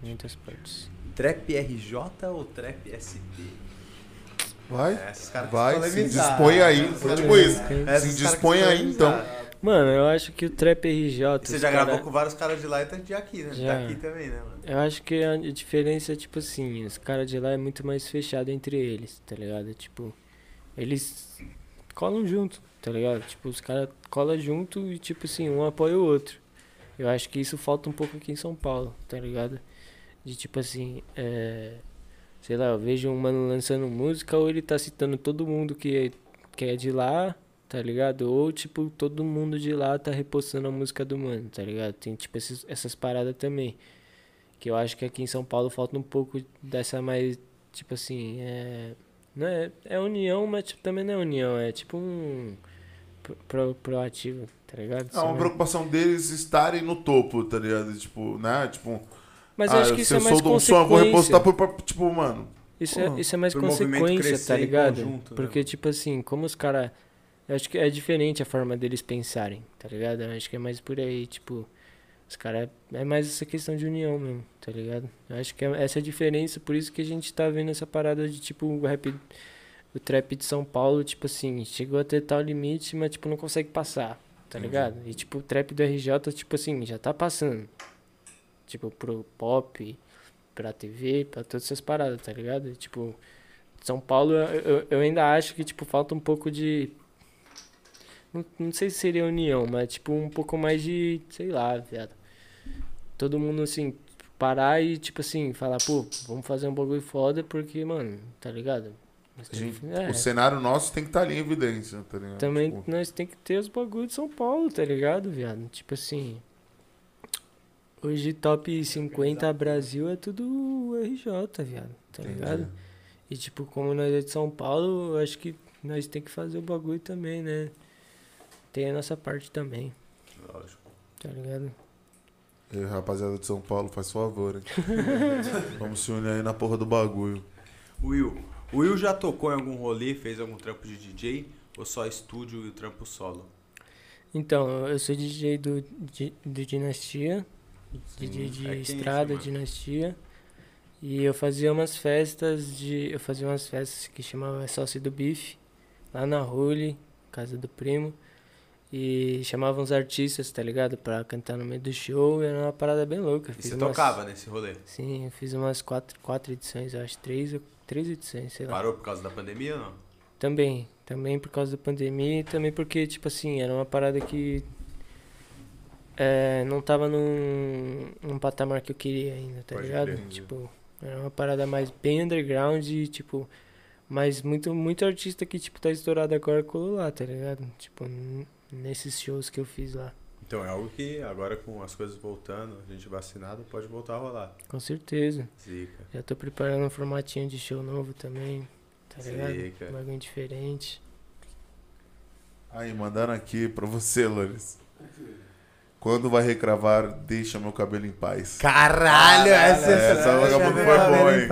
Muitas portas. Trap RJ ou Trap SP? Vai, É, esses caras vai, se dispõe aí. Esses Foi tipo isso. esses Se dispõe aí, então. Mano, eu acho que o Trap RJ. Você já cara- gravou com vários caras de lá e tá de aqui, né? Já. Daqui também, né, mano? Eu acho que a diferença é tipo assim, os caras de lá é muito mais fechado entre eles, tá ligado? Tipo, eles colam junto, tá ligado? Tipo, os caras colam junto e tipo assim, um apoia o outro. Eu acho que isso falta um pouco aqui em São Paulo, tá ligado? De tipo assim, é. Sei lá, eu vejo um mano lançando música ou ele tá citando todo mundo que é, que é de lá, tá ligado? Ou tipo, todo mundo de lá tá repostando a música do mano, tá ligado? Tem tipo esses, essas paradas também. Que eu acho que aqui em São Paulo falta um pouco dessa mais, tipo assim, é. Não é, é união, mas tipo, também não é união, é tipo um pro, pro- proativo, tá ligado? É uma preocupação deles estarem no topo, tá ligado? Tipo, né? Tipo, Mas ah, eu acho que isso é mais um som, eu vou consequência. repostar por, por- tipo, mano. Isso, é, isso é mais consequência, tá ligado? conjunto, né, Porque, mano? tipo assim, como os caras. Eu acho que é diferente a forma deles pensarem, tá ligado? Eu acho que é mais por aí, tipo. Os caras. É mais essa questão de união mesmo, tá ligado? Eu acho que é essa a diferença, por isso que a gente tá vendo essa parada de, tipo, o rap. O trap de São Paulo, tipo assim, chegou a ter tal limite, mas, tipo, não consegue passar, tá ligado? E, tipo, o trap do RJ, tipo assim, já tá passando. Tipo, pro pop, pra TV, pra todas essas paradas, tá ligado? E, tipo, São Paulo, eu, eu- ainda acho que, tipo, falta um pouco de. Não, não sei se seria união, mas, tipo, um pouco mais de. Sei lá, viado. Todo mundo, assim, parar e, tipo assim, falar, pô, vamos fazer um bagulho foda porque, mano, tá ligado? Gente- é, O cenário nosso tem que estar ali em evidência, tá ligado? também Tipo, nós tem que ter os bagulhos de São Paulo, tá ligado, viado? Tipo assim. Hoje top 50 Brasil é tudo RJ, viado, tá entendi. ligado? E tipo, como nós é de São Paulo, eu acho que nós tem que fazer o bagulho também, né? Tem a nossa parte também, Lógico. tá ligado? E, rapaziada de São Paulo, faz favor, hein? Vamos se unir aí na porra do bagulho. Will, o Will já tocou em algum rolê, fez algum trampo de DJ? Ou só estúdio e o trampo solo? Então, eu sou DJ do, do Dinastia, É de quem esse, estrada, mano? Dinastia. E eu fazia umas festas de. Eu fazia umas festas que chamava Salsa do Bife, lá na Rule, casa do primo. E chamava uns artistas, tá ligado? Pra cantar no meio do show. E era uma parada bem louca. E você umas- tocava nesse rolê? Sim, eu fiz umas quatro, quatro edições, eu acho. Três, três edições, sei lá. Parou por causa da pandemia ou não? Também, também por causa da pandemia e também porque, tipo assim, era uma parada que é, não tava num, num patamar que eu queria ainda, tá Pode ligado? crer. Tipo, era uma parada mais bem underground e, tipo, mas muito, muito artista que, tipo, tá estourado agora colou lá, tá ligado? Tipo, nesses shows que eu fiz lá. Então é algo que agora com as coisas voltando, a gente vacinado, pode voltar a rolar. Com certeza. Zica. Já tô preparando um formatinho de show novo também, tá ligado? Zica. Um bagulho diferente. Aí, mandaram aqui pra você, Loris. Quando vai recravar, deixa meu cabelo em paz. Caralho, essa, essa essa vagabunda foi boa, hein?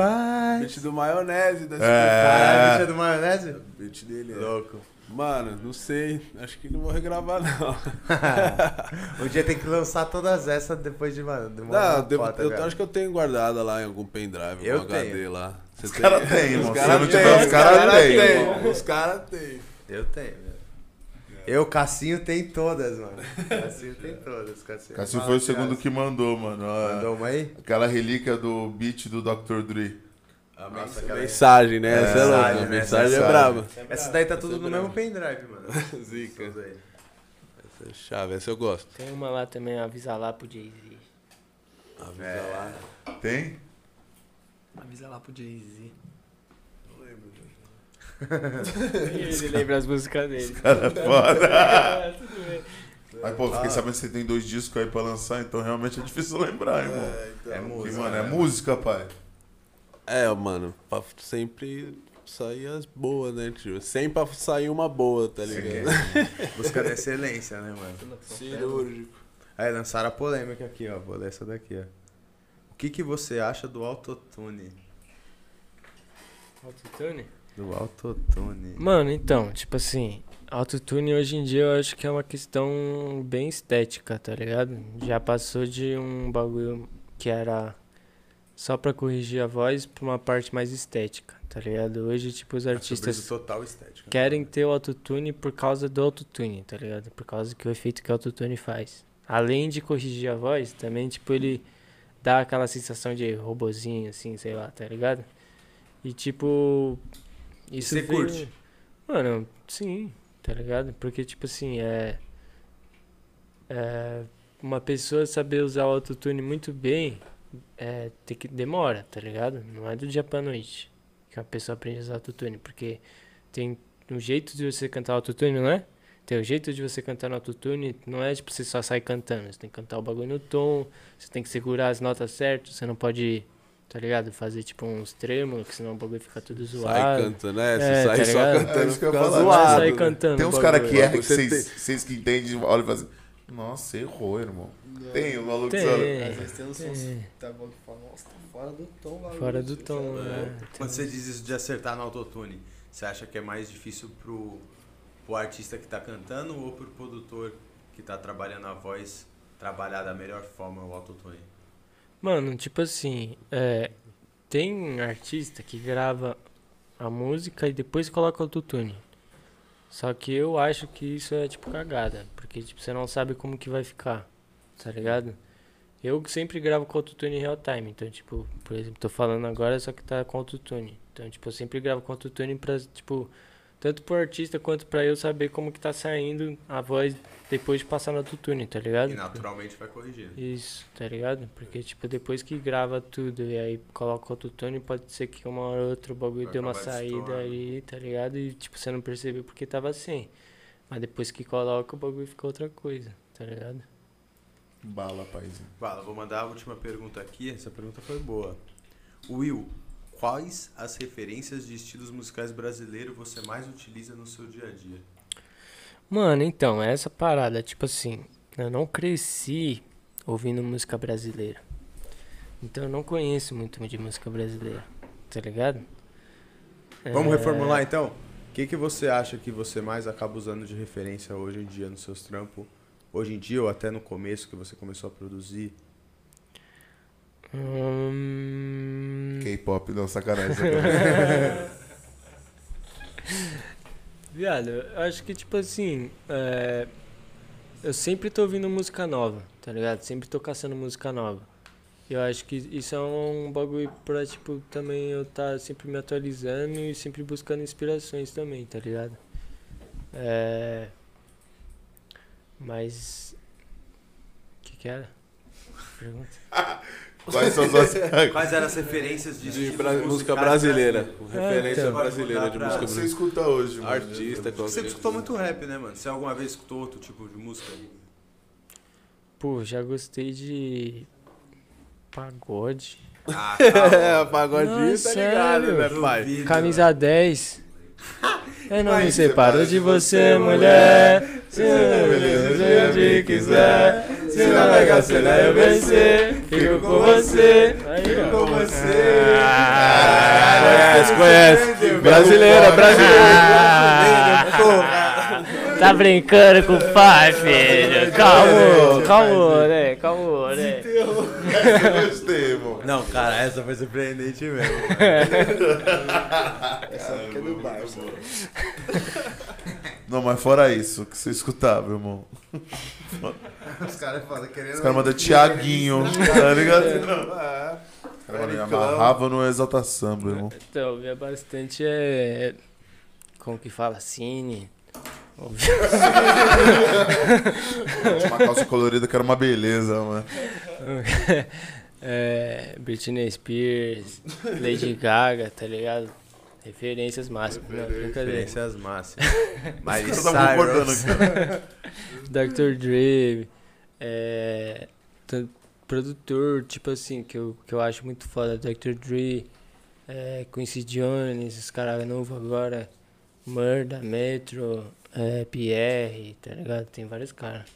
Beat do maionese Caralho, É. bicho é do maionese? beat dele. é. Louco. Mano, não sei. Acho que não vou regravar, não. um dia tem que lançar todas essas depois de, mano, de uma Não, devo- eu cara. acho que eu tenho guardada lá em algum pendrive, Eu algum HD tenho. lá. Você Os caras têm, irmão. Os Se caras não têm, tiver, os caras têm. Os caras têm. Eu tenho. Eu, Cassinho, tem todas, mano. Cassinho tem todas, Cassinho. Cassinho foi o segundo que mandou, mano. Mandou uma aí? Aquela relíquia do beat do Dr. Dre. A Nossa, aquela- mensagem, né? É, Essa é louca. mensagem, A né? mensagem é braba. Essa daí tá tudo Essa é no mesmo pendrive, mano. Zica. Essas aí. Essa é chave, essa eu gosto. Tem uma lá também, avisa lá pro Jay-Z. Avisa É. lá. Tem? Avisa lá pro Jay-Z. Ele lembra as músicas dele. Cara, foda. É, tudo bem. Mas, pô, fiquei sabendo que você tem dois discos aí pra lançar, então realmente é difícil lembrar, irmão. É, então. É Porque, música. mano, é música, pai. É, mano, pra sempre sair as boas, né, tio? Sempre pra sair uma boa, tá ligado? Buscando excelência, né, mano? Cirúrgico. Aí lançaram a polêmica aqui, ó. Vou ler essa daqui, ó. O que, que você acha do autotune? Autotune? Do autotune. Mano, então, tipo assim, autotune hoje em dia eu acho que é uma questão bem estética, tá ligado? Já passou de um bagulho que era só pra corrigir a voz pra uma parte mais estética, tá ligado? Hoje, tipo, os É artistas total estética. querem ter o autotune por causa do autotune, tá ligado? Por causa que o efeito que o autotune faz. Além de corrigir a voz, também, tipo, ele dá aquela sensação de robozinho, assim, sei lá, tá ligado? E, tipo, isso você veio- curte? Mano, sim, tá ligado? Porque, tipo assim, é... é uma pessoa saber usar o autotune muito bem, é, tem que demora, tá ligado? Não é do dia pra noite que uma pessoa aprende a usar autotune, porque tem um jeito de você cantar autotune, não é? Tem o jeito de você cantar no autotune, não é tipo você só sai cantando, você tem que cantar o bagulho no tom, você tem que segurar as notas certas, você não pode, tá ligado? Fazer tipo uns trêmulos, que senão o bagulho fica tudo Sai zoado. cantando, né? É, Se sai tá só ligado? cantando, É que fica falar. Não é zoado. sair né? cantando. Tem o uns caras que erram que Você vocês que entendem, olham e fazem. Nossa, errou, irmão. Tem um maluco que Tem. Às vezes tem uns É. tá bom que fala, nossa, tá fora do tom, bagulho. Fora do tom, É. né? Quando você diz isso de acertar no autotune, você acha que é mais difícil pro, pro artista que tá cantando ou pro produtor que tá trabalhando a voz trabalhar da melhor forma o autotune? Mano, tipo assim, é, tem artista que grava a música e depois coloca autotune. Só que eu acho que isso é tipo cagada, porque tipo, você não sabe como que vai ficar, tá ligado? Eu sempre gravo com autotune em real time, então tipo, por exemplo, tô falando agora só que tá com autotune. Então, tipo, eu sempre gravo com autotune pra, tipo, tanto pro artista quanto pra eu saber como que tá saindo a voz depois de passar no autotune, tá ligado? E naturalmente vai corrigir. Isso, tá ligado? Porque, tipo, depois que grava tudo e aí coloca o autotune, pode ser que uma hora ou outra o bagulho Vai deu uma acabar saída ali, tá ligado? E, tipo, você não percebeu porque tava assim. Mas depois que coloca, o bagulho fica outra coisa, tá ligado? Bala, paizinho. Fala, vou mandar a última pergunta aqui. Essa pergunta foi boa. Will, quais as referências de estilos musicais brasileiros você mais utiliza no seu dia a dia? Mano, então, é essa parada, tipo assim, eu não cresci ouvindo música brasileira. Então eu não conheço muito de música brasileira, tá ligado? Vamos É, reformular então? O que, que você acha que você mais acaba usando de referência hoje em dia nos seus trampos? Hoje em dia ou até no começo que você começou a produzir? Hum... K-pop, não, sacanagem. sacanagem. Viado, eu acho que tipo assim, é, eu sempre tô ouvindo música nova, tá ligado? Sempre tô caçando música nova. Eu acho que isso é um bagulho pra, tipo, também eu tá sempre me atualizando e sempre buscando inspirações também, tá ligado? É... Mas... O que que era? Pergunta. Quais são as suas... Quais eram as referências de, De bra- música brasileira. Referência então. brasileira de música mudar Você brasileira. escuta hoje, mano? Artista, qual Você escutou muito rap, né, mano? Você alguma vez escutou outro tipo de música? Pô, já gostei de... Pagode. Ah, É, pagodinho Não, tá sério? ligado, né, pai? duvido, Camisa 10. Eu não me Mas separo separa de você, você, mulher. Se beleza onde quiser. Se na Mega Sena eu vencer, fico com você. Ó. Com você. Conhece, conhece. Brasileira, brasileira. Tá brincando com o pai, filho? Calma, calma, né? Calma, né? Gostei. Não, cara, essa foi surpreendente mesmo. Essa aqui é do Barça. Não, mas fora isso, o que você escutava, irmão? Os caras falam querendo. Os caras mandam Tiaguinho, tá ligado? Os caras me amarravam no Exalta Samba, irmão. Então, eu via bastante é. Como que fala? Cine. Uma calça colorida que era uma beleza, mano. é, Britney Spears, Lady Gaga, tá ligado? Referências máximas. Não, brincadeira. Referências máximas. Miley Cyrus. Dr. Dre, é, produtor, tipo assim, que eu, que eu acho muito foda, Dr. Dre, É, Quincy Jones, os caras novos agora. Murda, Metro, é, Pierre, tá ligado? Tem vários caras.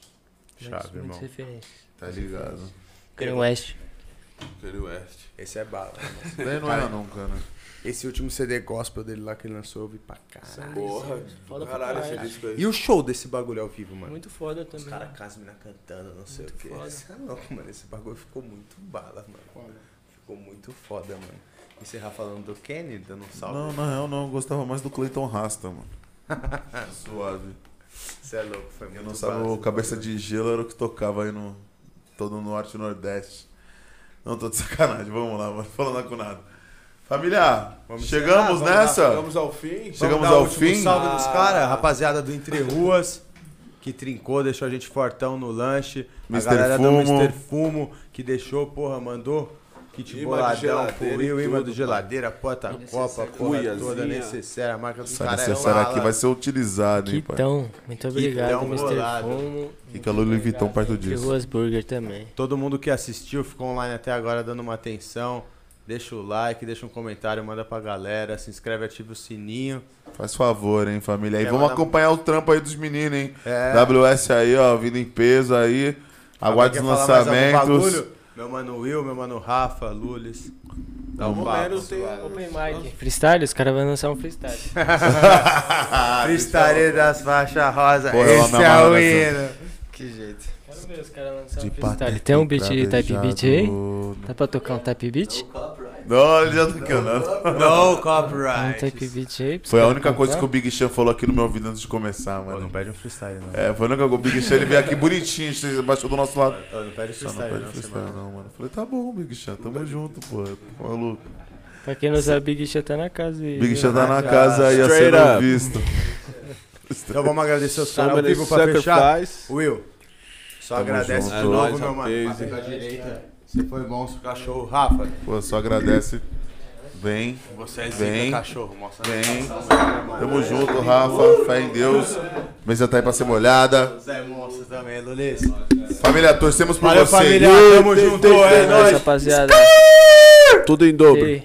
Chave, irmão. referências. Tá ligado. Kanye West. Kanye West. Esse é bala. Daí não era nunca, né? Esse último CD gospel dele lá que ele lançou, eu vi pra caralho. Porra, Foda pra caralho caralho. esse disco aí. E o show desse bagulho ao vivo, mano? Muito foda Os também. caras com as minas cantando, não sei Muito o que. foda. Isso é louco, mano. Esse bagulho ficou muito bala, mano. Ficou muito foda, mano. Encerrar falando do Kenny, dando um salve. Não, na real não. Eu gostava mais do Clayton Rasta, mano. Suave. Você é louco, foi Eu muito não sabia, o Cabeça de Gelo era o que tocava aí no. Todo no Norte e Nordeste. Não, tô de sacanagem. Vamos lá, mano. Falando com nada. Família, Vamos chegamos encerrar? Vamos nessa? Chegamos ao fim. Vamos Chegamos ao fim? salve dos Ah. caras, rapaziada do Entre Ruas, que trincou, deixou a gente fortão no lanche. A Mr. galera Fumo. do Mr. Fumo, que deixou, porra, mandou kit Imã boladão e imã de geladeira, porta-copa, Cuiazinha. toda, necessária, a marca dos Essa caras é necessária aqui vai ser utilizada, hein, pai. Quitão. Muito obrigado, Mr. Fumo. Fica a Louis Vuitton perto disso. Ruas Burger também. Todo mundo que assistiu, ficou online até agora dando uma atenção. Deixa o like, deixa um comentário, manda pra galera, se inscreve, ativa o sininho. Faz favor, hein, família. E vamos mandar- acompanhar o trampo aí dos meninos, hein? É. WS aí, ó, vindo em peso aí. Aguarde os Alguém quer falar mais algum lançamentos. Meu mano Will, meu mano Rafa, Lulis. Dá um papo. tem. Open Mic. Freestyle? Os caras vão lançar um freestyle. Freestyle das faixas rosa. Porra, eu Esse é o hino. Que jeito. Quero ver os caras lançar um freestyle. Tem um beat type beat aí? Dá pra tocar um type beat? Não, ele já tá cantando. No Um copyright. aí? pros Foi a única coisa que o? Big Sean falou aqui no meu ouvido antes de começar, Pô, não mano. pede um freestyle, não. É, foi a única coisa. O Big Sean ele veio aqui bonitinho, você baixou do nosso lado. Ô, não pede Só não freestyle, pede não, freestyle, semana. não, mano. Eu Falei, tá bom, Big Sean, tamo junto, pô. Tá maluco. Pra quem não sabe, Big Sean tá na casa. e- Big Sean tá na Ah, casa aí a up. visto. Então vamos agradecer os caras ao vivo pra fechar. Will, só Tamo agradece junto. de novo, meu mano. Passa pra direita. Você foi monstro, cachorro. Rafa, Pô, só agradece. Vem, você é Vem. zica, cachorro. Mostra vem. Tamo Tamo junto, Rafa. Fé em Deus. Mesa tá aí pra ser molhada. Zé Monstro também, Lulis. Família, torcemos por Valeu, você. família. Tamo junto, é nóis, rapaziada. Tudo em dobro.